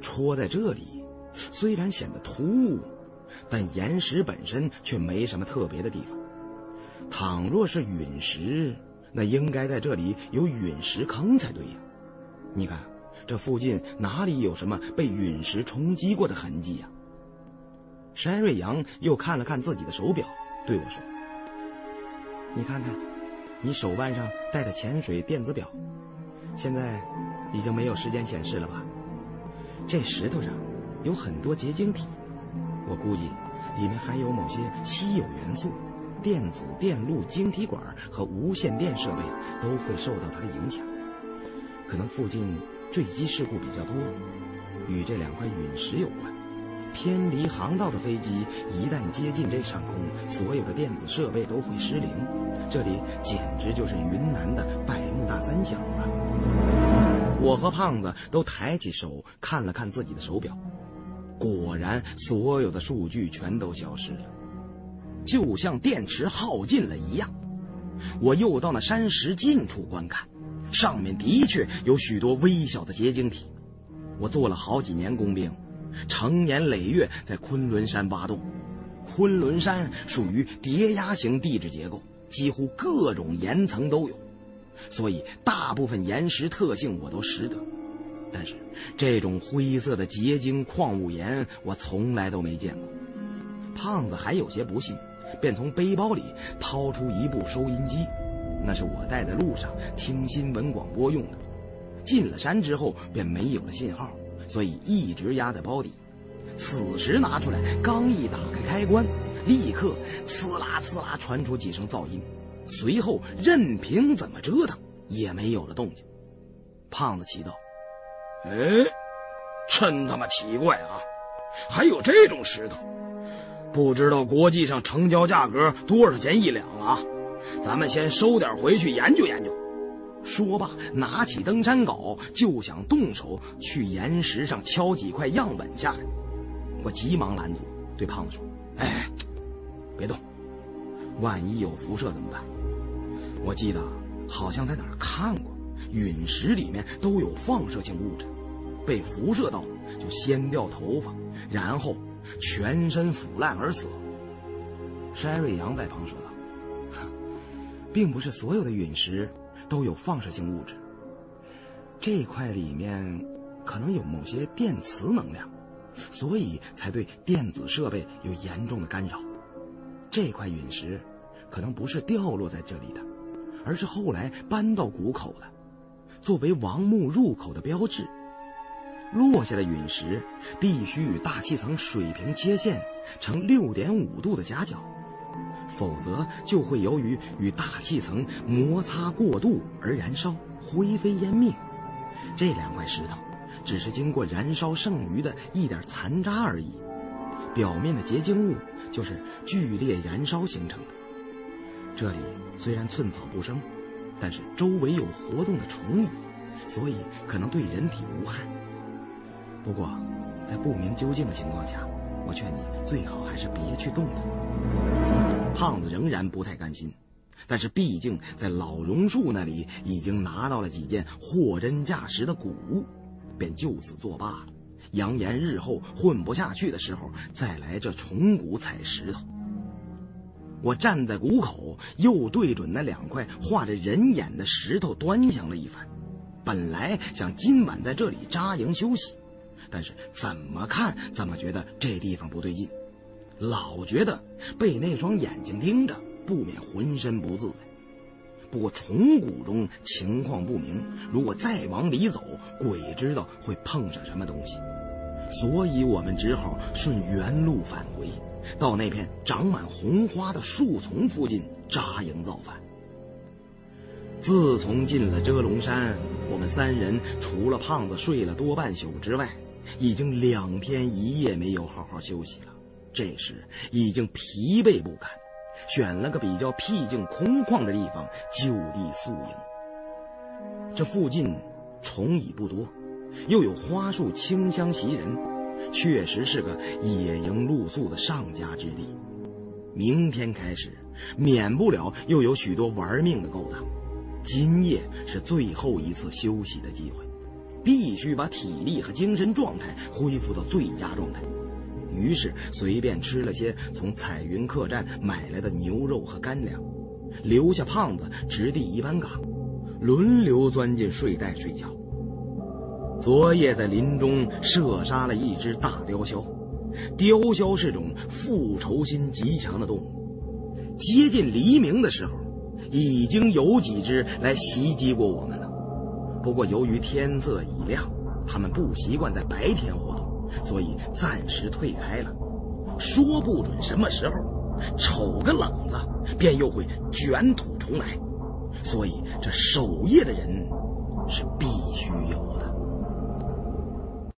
戳在这里，虽然显得突兀，但岩石本身却没什么特别的地方。倘若是陨石，那应该在这里有陨石坑才对呀。你看。”这附近哪里有什么被陨石冲击过的痕迹呀？山瑞阳又看了看自己的手表，对我说：“你看看，你手腕上戴的潜水电子表，现在已经没有时间显示了吧？这石头上有很多结晶体，我估计里面含有某些稀有元素，电子、电路、晶体管和无线电设备都会受到它的影响，可能附近……”坠机事故比较多，与这两块陨石有关。偏离航道的飞机一旦接近这上空，所有的电子设备都会失灵。这里简直就是云南的百慕大三角啊！我和胖子都抬起手看了看自己的手表，果然所有的数据全都消失了，就像电池耗尽了一样。我又到那山石近处观看。上面的确有许多微小的结晶体。我做了好几年工兵，成年累月在昆仑山挖洞。昆仑山属于叠压型地质结构，几乎各种岩层都有，所以大部分岩石特性我都识得。但是这种灰色的结晶矿物岩，我从来都没见过。胖子还有些不信，便从背包里掏出一部收音机。那是我带在路上听新闻广播用的。进了山之后便没有了信号，所以一直压在包底。此时拿出来，刚一打开开关，立刻呲啦呲啦传出几声噪音，随后任凭怎么折腾也没有了动静。胖子奇道：“哎，真他妈奇怪啊！还有这种石头，不知道国际上成交价格多少钱一两啊？”咱们先收点回去研究研究。说罢，拿起登山镐就想动手去岩石上敲几块样本下来。我急忙拦住，对胖子说：“哎，别动，万一有辐射怎么办？我记得好像在哪儿看过，陨石里面都有放射性物质，被辐射到就先掉头发，然后全身腐烂而死。”山瑞阳在旁说道。并不是所有的陨石都有放射性物质，这块里面可能有某些电磁能量，所以才对电子设备有严重的干扰。这块陨石可能不是掉落在这里的，而是后来搬到谷口的。作为王墓入口的标志。落下的陨石必须与大气层水平切线成六点五度的夹角，否则就会由于与大气层摩擦过度而燃烧，灰飞烟灭。这两块石头只是经过燃烧剩余的一点残渣而已，表面的结晶物就是剧烈燃烧形成的。这里虽然寸草不生，但是周围有活动的虫蚁，所以可能对人体无害。不过，在不明究竟的情况下，我劝你最好还是别去动它。胖子仍然不太甘心，但是毕竟在老榕树那里已经拿到了几件货真价实的古物，便就此作罢了，扬言日后混不下去的时候再来这虫谷采石头。我站在谷口，又对准那两块画着人眼的石头端详了一番，本来想今晚在这里扎营休息。但是怎么看怎么觉得这地方不对劲，老觉得被那双眼睛盯着，不免浑身不自在。不过虫谷中情况不明，如果再往里走，鬼知道会碰上什么东西。所以我们只好顺原路返回，到那片长满红花的树丛附近扎营造反。自从进了遮龙山，我们三人除了胖子睡了多半宿之外，已经两天一夜没有好好休息了，这时已经疲惫不堪，选了个比较僻静空旷的地方就地宿营。这附近虫蚁不多，又有花树清香袭人，确实是个野营露宿的上佳之地。明天开始，免不了又有许多玩命的勾当。今夜是最后一次休息的机会。必须把体力和精神状态恢复到最佳状态。于是随便吃了些从彩云客栈买来的牛肉和干粮，留下胖子直地一班岗，轮流钻进睡袋睡觉。昨夜在林中射杀了一只大雕枭，雕枭是种复仇心极强的动物。接近黎明的时候，已经有几只来袭击过我们了。不过，由于天色已亮，他们不习惯在白天活动，所以暂时退开了。说不准什么时候，瞅个冷子，便又会卷土重来。所以，这守夜的人是必须有。